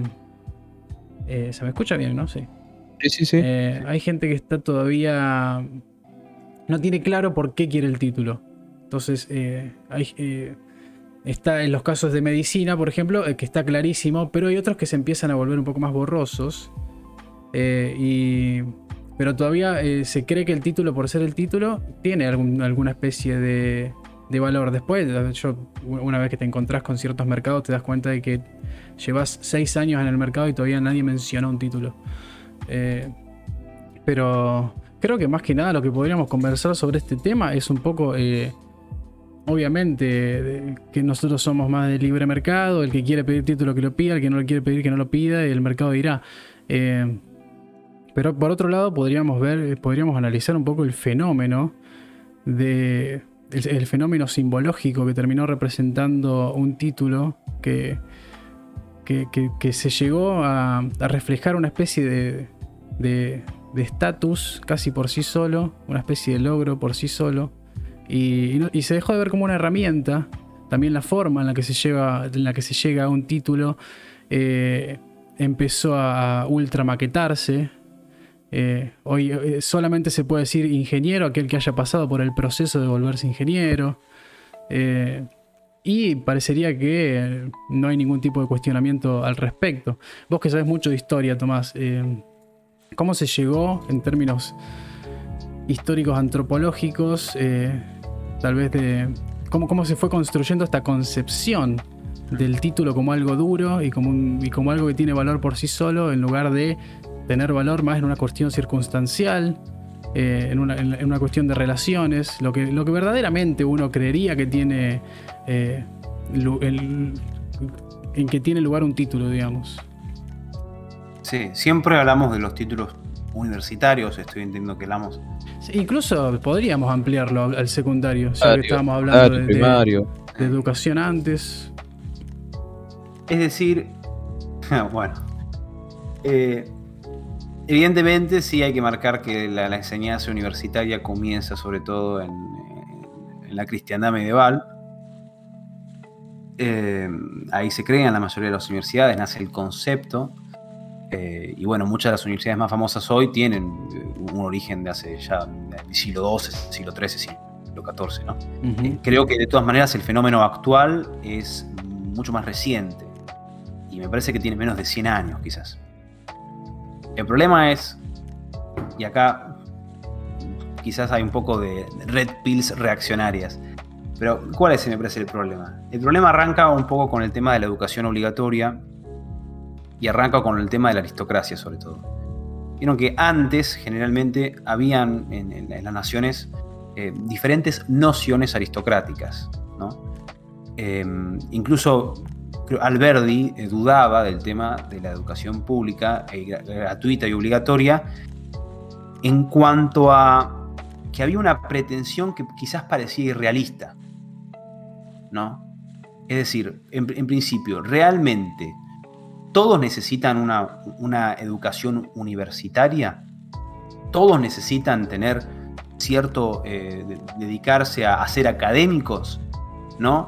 eh, ¿Se me escucha bien, no? Sí. Sí, sí, sí. Eh, hay gente que está todavía. No tiene claro por qué quiere el título. Entonces, eh, hay, está en los casos de medicina, por ejemplo, que está clarísimo, pero hay otros que se empiezan a volver un poco más borrosos. Y, pero todavía eh, se cree que el título, por ser el título, tiene alguna especie de, de valor. Después, yo, una vez que te encontrás con ciertos mercados, te das cuenta de que llevas seis años en el mercado y todavía nadie menciona un título. Eh, pero creo que más que nada lo que podríamos conversar sobre este tema es un poco, eh, obviamente, que nosotros somos más de libre mercado, el que quiere pedir título que lo pida, el que no lo quiere pedir que no lo pida y el mercado dirá. Eh, pero por otro lado podríamos ver, eh, podríamos analizar un poco el fenómeno de el, fenómeno simbológico que terminó representando un título que que, que- se llegó a, reflejar una especie de de estatus casi por sí solo, una especie de logro por sí solo, y, y se dejó de ver como una herramienta. También la forma en la que se, lleva, en la que se llega a un título eh, empezó a ultramaquetarse. Eh, hoy eh, solamente se puede decir ingeniero aquel que haya pasado por el proceso de volverse ingeniero. Eh, y parecería que no hay ningún tipo de cuestionamiento al respecto. Vos que sabes mucho de historia, Tomás, ¿cómo se llegó en términos históricos antropológicos, tal vez de cómo, cómo se fue construyendo esta concepción del título como algo duro y como, y como algo que tiene valor por sí solo, en lugar de tener valor más en una cuestión circunstancial, eh, en, una, en- una cuestión de relaciones, lo que, lo que verdaderamente uno creería que tiene eh, el- en que tiene lugar un título, digamos. Sí, siempre hablamos de los títulos universitarios, estoy entendiendo que hablamos. Sí, Incluso podríamos ampliarlo al secundario, ya que estábamos hablando de educación antes. Es decir, bueno, eh, evidentemente sí hay que marcar que la, la enseñanza universitaria comienza sobre todo en, en la cristiandad medieval. Eh, ahí se crean la mayoría de las universidades, nace el concepto. eh, y bueno, muchas de las universidades más famosas hoy tienen eh, un origen de hace ya del siglo XII, siglo XIII, siglo XIV, ¿no? Eh, Creo que de todas maneras el fenómeno actual es mucho más reciente y me parece que tiene menos de 100 años quizás. El problema es, y acá quizás hay un poco de red pills reaccionarias, pero ¿cuál es me parece el problema? El problema arranca un poco con el tema de la educación obligatoria y arranca con el tema de la aristocracia sobre todo. Vieron que antes generalmente habían en, las naciones eh, diferentes nociones aristocráticas. ¿no? Eh, incluso Alberdi eh, dudaba del tema de la educación pública, eh, gra- gratuita y obligatoria, en cuanto a que había una pretensión que quizás parecía irrealista. ¿no? Es decir, en, principio, realmente todos necesitan una, una educación universitaria, todos necesitan tener cierto eh, de- dedicarse a, ser académicos, ¿no?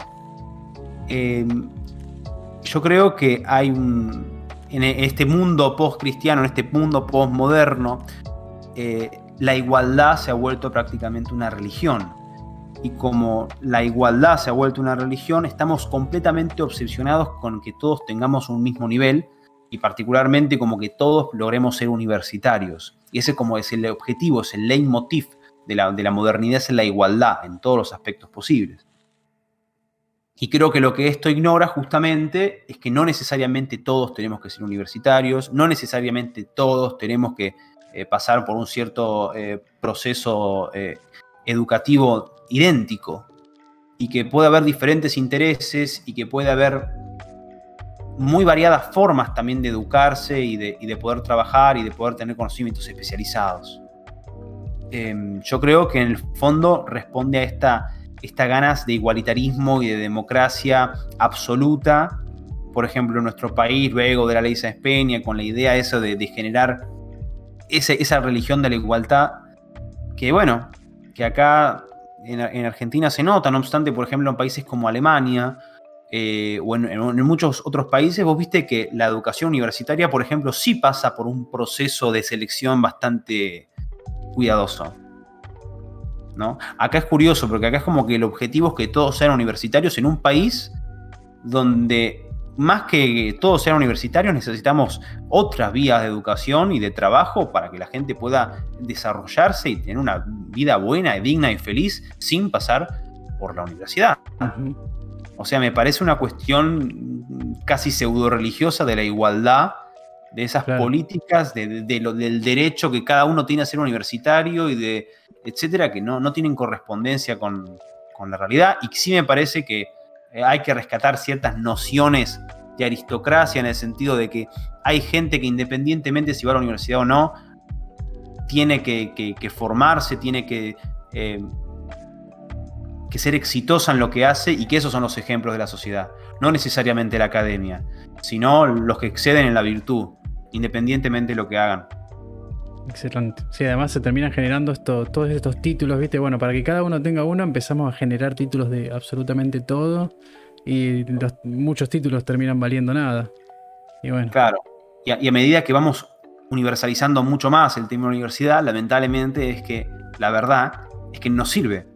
Eh, yo creo que hay un. En e- este mundo post-cristiano, en este mundo post-moderno, eh, la igualdad se ha vuelto prácticamente una religión. Y como la igualdad se ha vuelto una religión, estamos completamente obsesionados con que todos tengamos un mismo nivel y particularmente como que todos logremos ser universitarios. Y ese como es el objetivo, es el leitmotiv de la, de la modernidad, es la igualdad en todos los aspectos posibles. Y creo que lo que esto ignora justamente es que no necesariamente todos tenemos que ser universitarios, no necesariamente todos tenemos que eh, pasar por un cierto eh, proceso eh, educativo idéntico y que puede haber diferentes intereses y que puede haber muy variadas formas también de educarse y de, y de poder trabajar y de poder tener conocimientos especializados. Eh, yo creo que en el fondo responde a esta, esta ganas de igualitarismo y de democracia absoluta. Por ejemplo, en nuestro país, luego de la ley Sáenz Peña, con la idea esa de, de generar esa religión de la igualdad, que bueno, que acá en, en Argentina se nota, no obstante, por ejemplo, en países como Alemania, eh, o en, en muchos otros países, vos viste que la educación universitaria, por ejemplo, sí pasa por un proceso de selección bastante cuidadoso. ¿No? Acá es curioso, porque acá es como que el objetivo es que todos sean universitarios en un país donde más que todos sean universitarios, necesitamos otras vías de educación y de trabajo para que la gente pueda desarrollarse y tener una vida buena, digna y feliz sin pasar por la universidad. O sea, me parece una cuestión casi pseudo religiosa de la igualdad, de esas políticas, de, lo, del derecho que cada uno tiene a ser universitario y de etcétera, que no, no tienen correspondencia con, con la realidad. Y sí me parece que eh, hay que rescatar ciertas nociones de aristocracia en el sentido de que hay gente que independientemente si va a la universidad o no, tiene que, formarse, tiene que, eh, que ser exitosa en lo que hace y que esos son los ejemplos de la sociedad. No necesariamente la academia, sino los que exceden en la virtud, independientemente de lo que hagan. Excelente. Sí, además se terminan generando esto, todos estos títulos, ¿viste? Bueno, para que cada uno tenga uno, empezamos a generar títulos de absolutamente todo y muchos títulos terminan valiendo nada. Y bueno. Claro. Y a, medida que vamos universalizando mucho más el tema de la universidad, lamentablemente es que la verdad es que no sirve.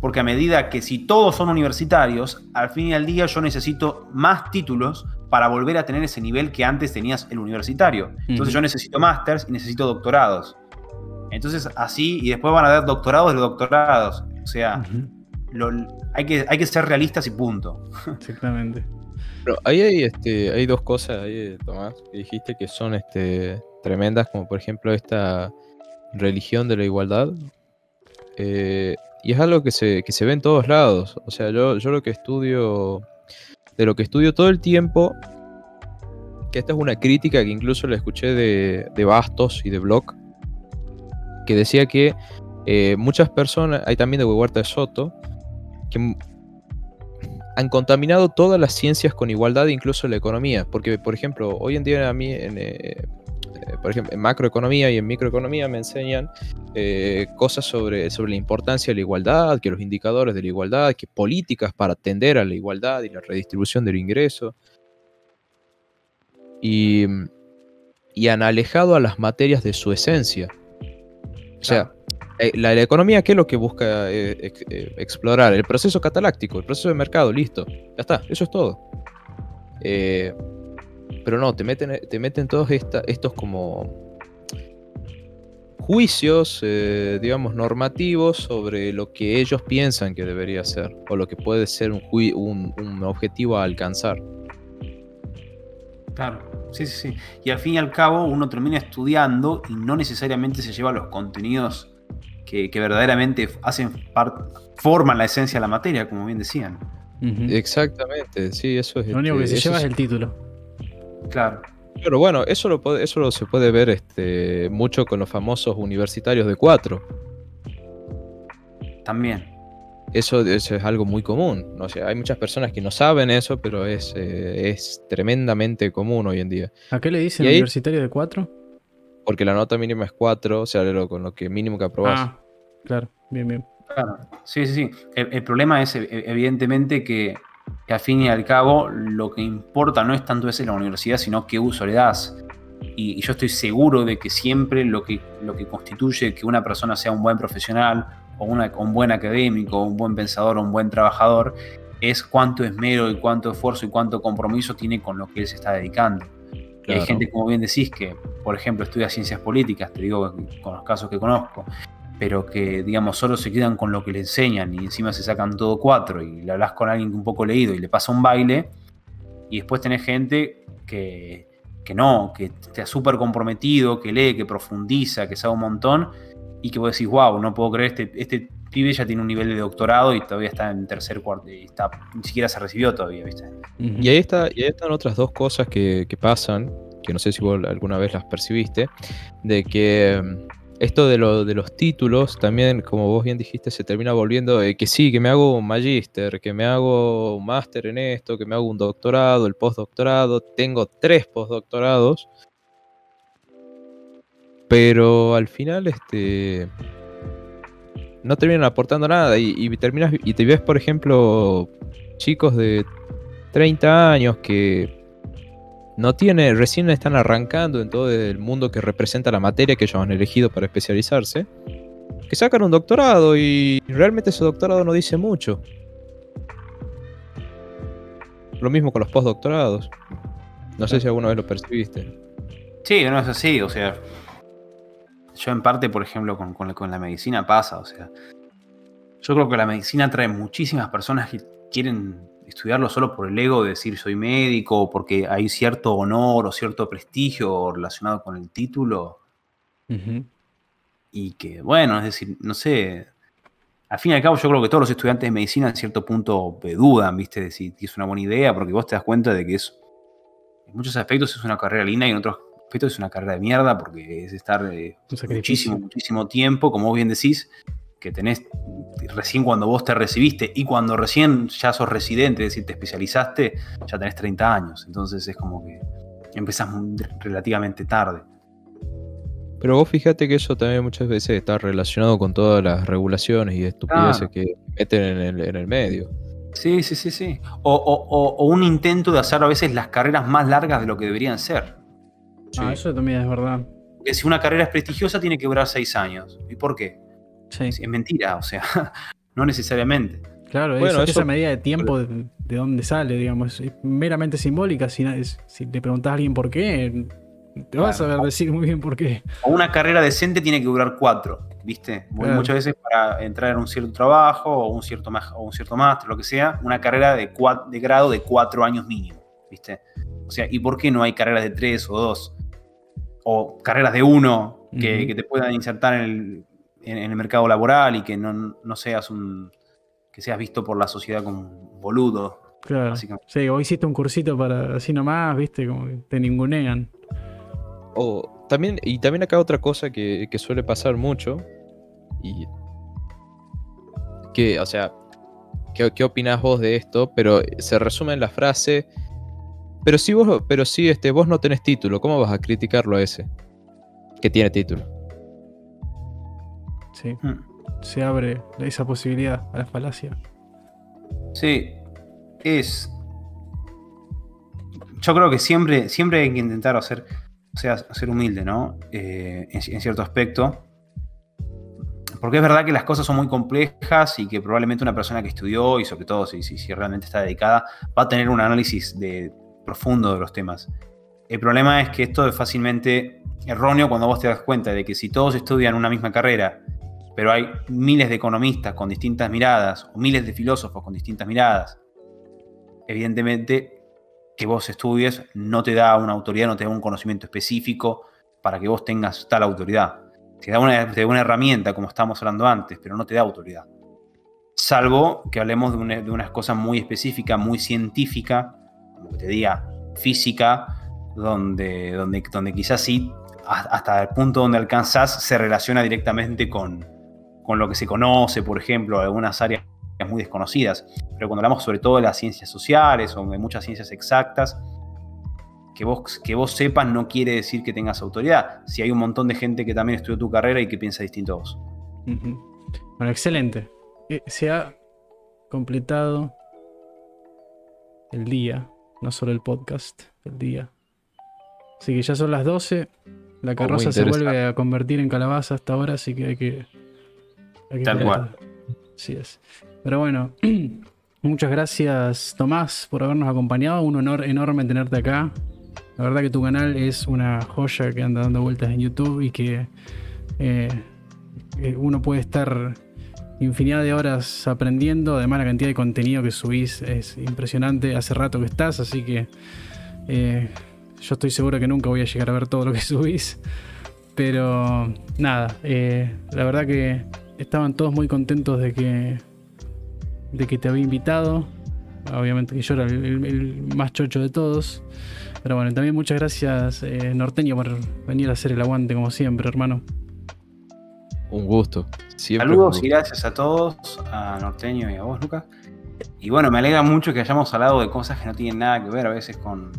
Porque a medida que si todos son universitarios, al fin y al día yo necesito más títulos para volver a tener ese nivel que antes tenías el universitario. Entonces yo necesito másters y necesito doctorados. Entonces así, y después van a haber doctorados de doctorados. O sea, hay, que, hay que ser realistas y punto. Exactamente. Pero ahí hay, este, hay dos cosas ahí, Tomás, que dijiste que son este, tremendas, como por ejemplo esta religión de la igualdad. Eh, y es algo que se, que se ve en todos lados. O sea, yo, yo lo que estudio de lo que estudio todo el tiempo, que esta es una crítica que incluso la escuché de, Bastos y de Block, que decía que eh, muchas personas, hay también de Huerta de Soto, que han contaminado todas las ciencias con igualdad, incluso la economía. Porque, por ejemplo, hoy en día a mí, en, eh, por ejemplo, en macroeconomía y en microeconomía me enseñan eh, cosas sobre, sobre la importancia de la igualdad, que los indicadores de la igualdad, que políticas para atender a la igualdad y la redistribución del ingreso. Y, han alejado a las materias de su esencia. O sea, eh, la, economía, ¿qué es lo que busca explorar? El proceso cataláctico, el proceso de mercado, listo. Ya está, eso es todo. Pero no, te meten, te meten todos estos como juicios, eh, digamos, normativos sobre lo que ellos piensan que debería ser o lo que puede ser un, un, objetivo a alcanzar. Claro, sí, sí, sí. Y al fin y al cabo uno termina estudiando y no necesariamente se lleva los contenidos que, verdaderamente hacen forman la esencia de la materia, como bien decían. Exactamente, sí, eso es. Lo único que se lleva es el título. Claro. Pero bueno, eso lo, eso se puede ver este, mucho con los famosos universitarios de cuatro. También. Eso, es algo muy común. ¿no? hay muchas personas que no saben eso, pero es, eh, es tremendamente común hoy en día. ¿A qué le dicen universitario de cuatro? Porque la nota mínima es cuatro, o sea, con lo que mínimo que aprobas. Ah, claro, bien, bien. Claro, sí, sí, sí. el problema es evidentemente que que al fin y al cabo lo que importa no es tanto ese la universidad, sino qué uso le das. Y, yo estoy seguro de que siempre lo que, lo que constituye que una persona sea un buen profesional, o un buen académico, un buen pensador, o un buen trabajador, es cuánto esmero y cuánto esfuerzo y cuánto compromiso tiene con lo que él se está dedicando. Hay gente, como bien decís, que, por ejemplo, estudia ciencias políticas, te digo con los casos que conozco, pero que, digamos, solo se quedan con lo que le enseñan y encima se sacan todo cuatro y le hablas con alguien un poco leído y le pasa un baile, y después tenés gente que, que no, que está súper comprometido, que lee, que profundiza, que sabe un montón, y que vos decís, wow, no puedo creer, este, este pibe ya tiene un nivel de doctorado y todavía está en tercer cuarto, y está, ni siquiera se recibió todavía, ¿viste? Y ahí, está, y ahí están otras dos cosas que, que pasan, que no sé si vos alguna vez las percibiste, de que esto de, de, los títulos también, como vos bien dijiste, se termina volviendo que sí, que me hago un magíster, que me hago un máster en esto, que me hago un doctorado, el postdoctorado, tengo tres postdoctorados, pero al final este no terminan aportando nada y, terminas y te ves, por ejemplo, chicos de 30 años, que no tiene, recién están arrancando en todo el mundo que representa la materia que ellos han elegido para especializarse, que sacan un doctorado y realmente ese doctorado no dice mucho. Lo mismo con los postdoctorados. No sé si alguna vez lo percibiste. Sí, no es así, o sea, yo en parte, por ejemplo, con, con, la medicina pasa, o sea, yo creo que la medicina trae muchísimas personas que quieren estudiarlo solo por el ego de decir soy médico, o porque hay cierto honor o cierto prestigio relacionado con el título. Y que, bueno, es decir, no sé, al fin y al cabo yo creo que todos los estudiantes de medicina en cierto punto dudan, viste, de si es una buena idea, porque vos te das cuenta de que es, en muchos aspectos es una carrera linda y en otros aspectos es una carrera de mierda, porque es estar eh, muchísimo, muchísimo tiempo, como vos bien decís, que tenés recién cuando vos te recibiste y cuando recién ya sos residente, es decir, te especializaste, ya tenés 30 años. Entonces es como que empezás relativamente tarde. Pero vos fíjate que eso también muchas veces está relacionado con todas las regulaciones y estupideces que meten en el, medio. Sí, sí, sí, sí. O, un intento de hacer a veces las carreras más largas de lo que deberían ser. Ah, eso también es verdad. Que si una carrera es prestigiosa tiene que durar seis años. ¿Y por qué? Sí. Es mentira, o sea, no necesariamente. Claro, eso, esa medida de tiempo de, dónde sale, digamos, es meramente simbólica. Si, si le preguntas a alguien por qué, te vas a ver decir muy bien por qué. O una carrera decente tiene que durar cuatro, ¿viste? Muchas veces para entrar en un cierto trabajo o un cierto, o un cierto máster, lo que sea, una carrera de, de grado de cuatro años mínimo, ¿viste? O sea, ¿y por qué no hay carreras de tres o dos? O carreras de uno que, te puedan insertar en el, mercado laboral y que no, seas un. que seas visto por la sociedad como un boludo. Claro. Sí, o hiciste un cursito para así nomás, viste, como que te ningunean también, y también acá otra cosa que, suele pasar mucho. Y. Que, o sea, ¿qué, ¿qué opinás vos de esto? Pero se resume en la frase. Pero si vos, pero si este, vos no tenés título, ¿cómo vas a criticarlo a ese? Que tiene título. Sí. Hmm. Se abre esa posibilidad a la falacia. Sí. Es. Yo creo que siempre, siempre hay que intentar hacer o sea, ser humilde, ¿no? Eh, en, cierto aspecto. Porque es verdad que las cosas son muy complejas y que probablemente una persona que estudió y sobre todo si, si, realmente está dedicada va a tener un análisis de, profundo de los temas. El problema es que esto es fácilmente erróneo cuando vos te das cuenta de que si todos estudian una misma carrera, pero hay miles de economistas con distintas miradas o miles de filósofos con distintas miradas, evidentemente que vos estudies no te da una autoridad, no te da un conocimiento específico para que vos tengas tal autoridad. Te da una, una herramienta, como estábamos hablando antes, pero no te da autoridad. Salvo que hablemos de, de unas cosas muy específicas, muy científica, como te diga, física, donde, donde, donde quizás sí, hasta el punto donde alcanzás, se relaciona directamente con, con lo que se conoce, por ejemplo, algunas áreas muy desconocidas. Pero cuando hablamos sobre todo de las ciencias sociales o de muchas ciencias exactas, que vos, que vos sepas no quiere decir que tengas autoridad. Si hay un montón de gente que también estudió tu carrera y que piensa distinto a vos. Bueno, excelente. Eh, se ha completado el día, no solo el podcast, el día. Así que ya son las 12. La carroza se vuelve a convertir en calabaza hasta ahora, así que hay que. Tal cual. Así es. Pero bueno, muchas gracias Tomás por habernos acompañado. Un honor enorme tenerte acá. La verdad que tu canal es una joya que anda dando vueltas en YouTube y que eh, eh, uno puede estar infinidad de horas aprendiendo. Además la cantidad de contenido que subís es impresionante. Hace rato que estás, así que eh, yo estoy seguro que nunca voy a llegar a ver todo lo que subís. Pero nada, la verdad que estaban todos muy contentos de que de que te había invitado. Obviamente que yo era el, más chocho de todos. Pero bueno, también muchas gracias, eh, Norteño, por venir a hacer el aguante como siempre, hermano. Un gusto. Saludos y gracias a todos, a Norteño y a vos, Lucas. Y bueno, me alegra mucho que hayamos hablado de cosas que no tienen nada que ver a veces con,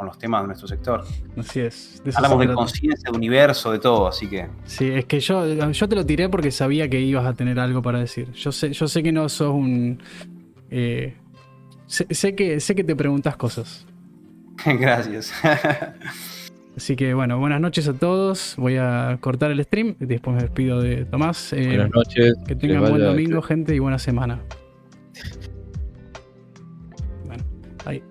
con los temas de nuestro sector. Así es. Hablamos de conciencia, de universo, de todo, así que. Sí, es que yo, yo te lo tiré porque sabía que ibas a tener algo para decir. Yo sé, yo sé que no sos un. Eh, sé, sé que, sé que te preguntas cosas. Gracias. Así que bueno, buenas noches a todos. Voy a cortar el stream. y Después me despido de Tomás. Eh, Buenas noches. que tengan buen domingo, gente, y buena semana. Bueno, ahí.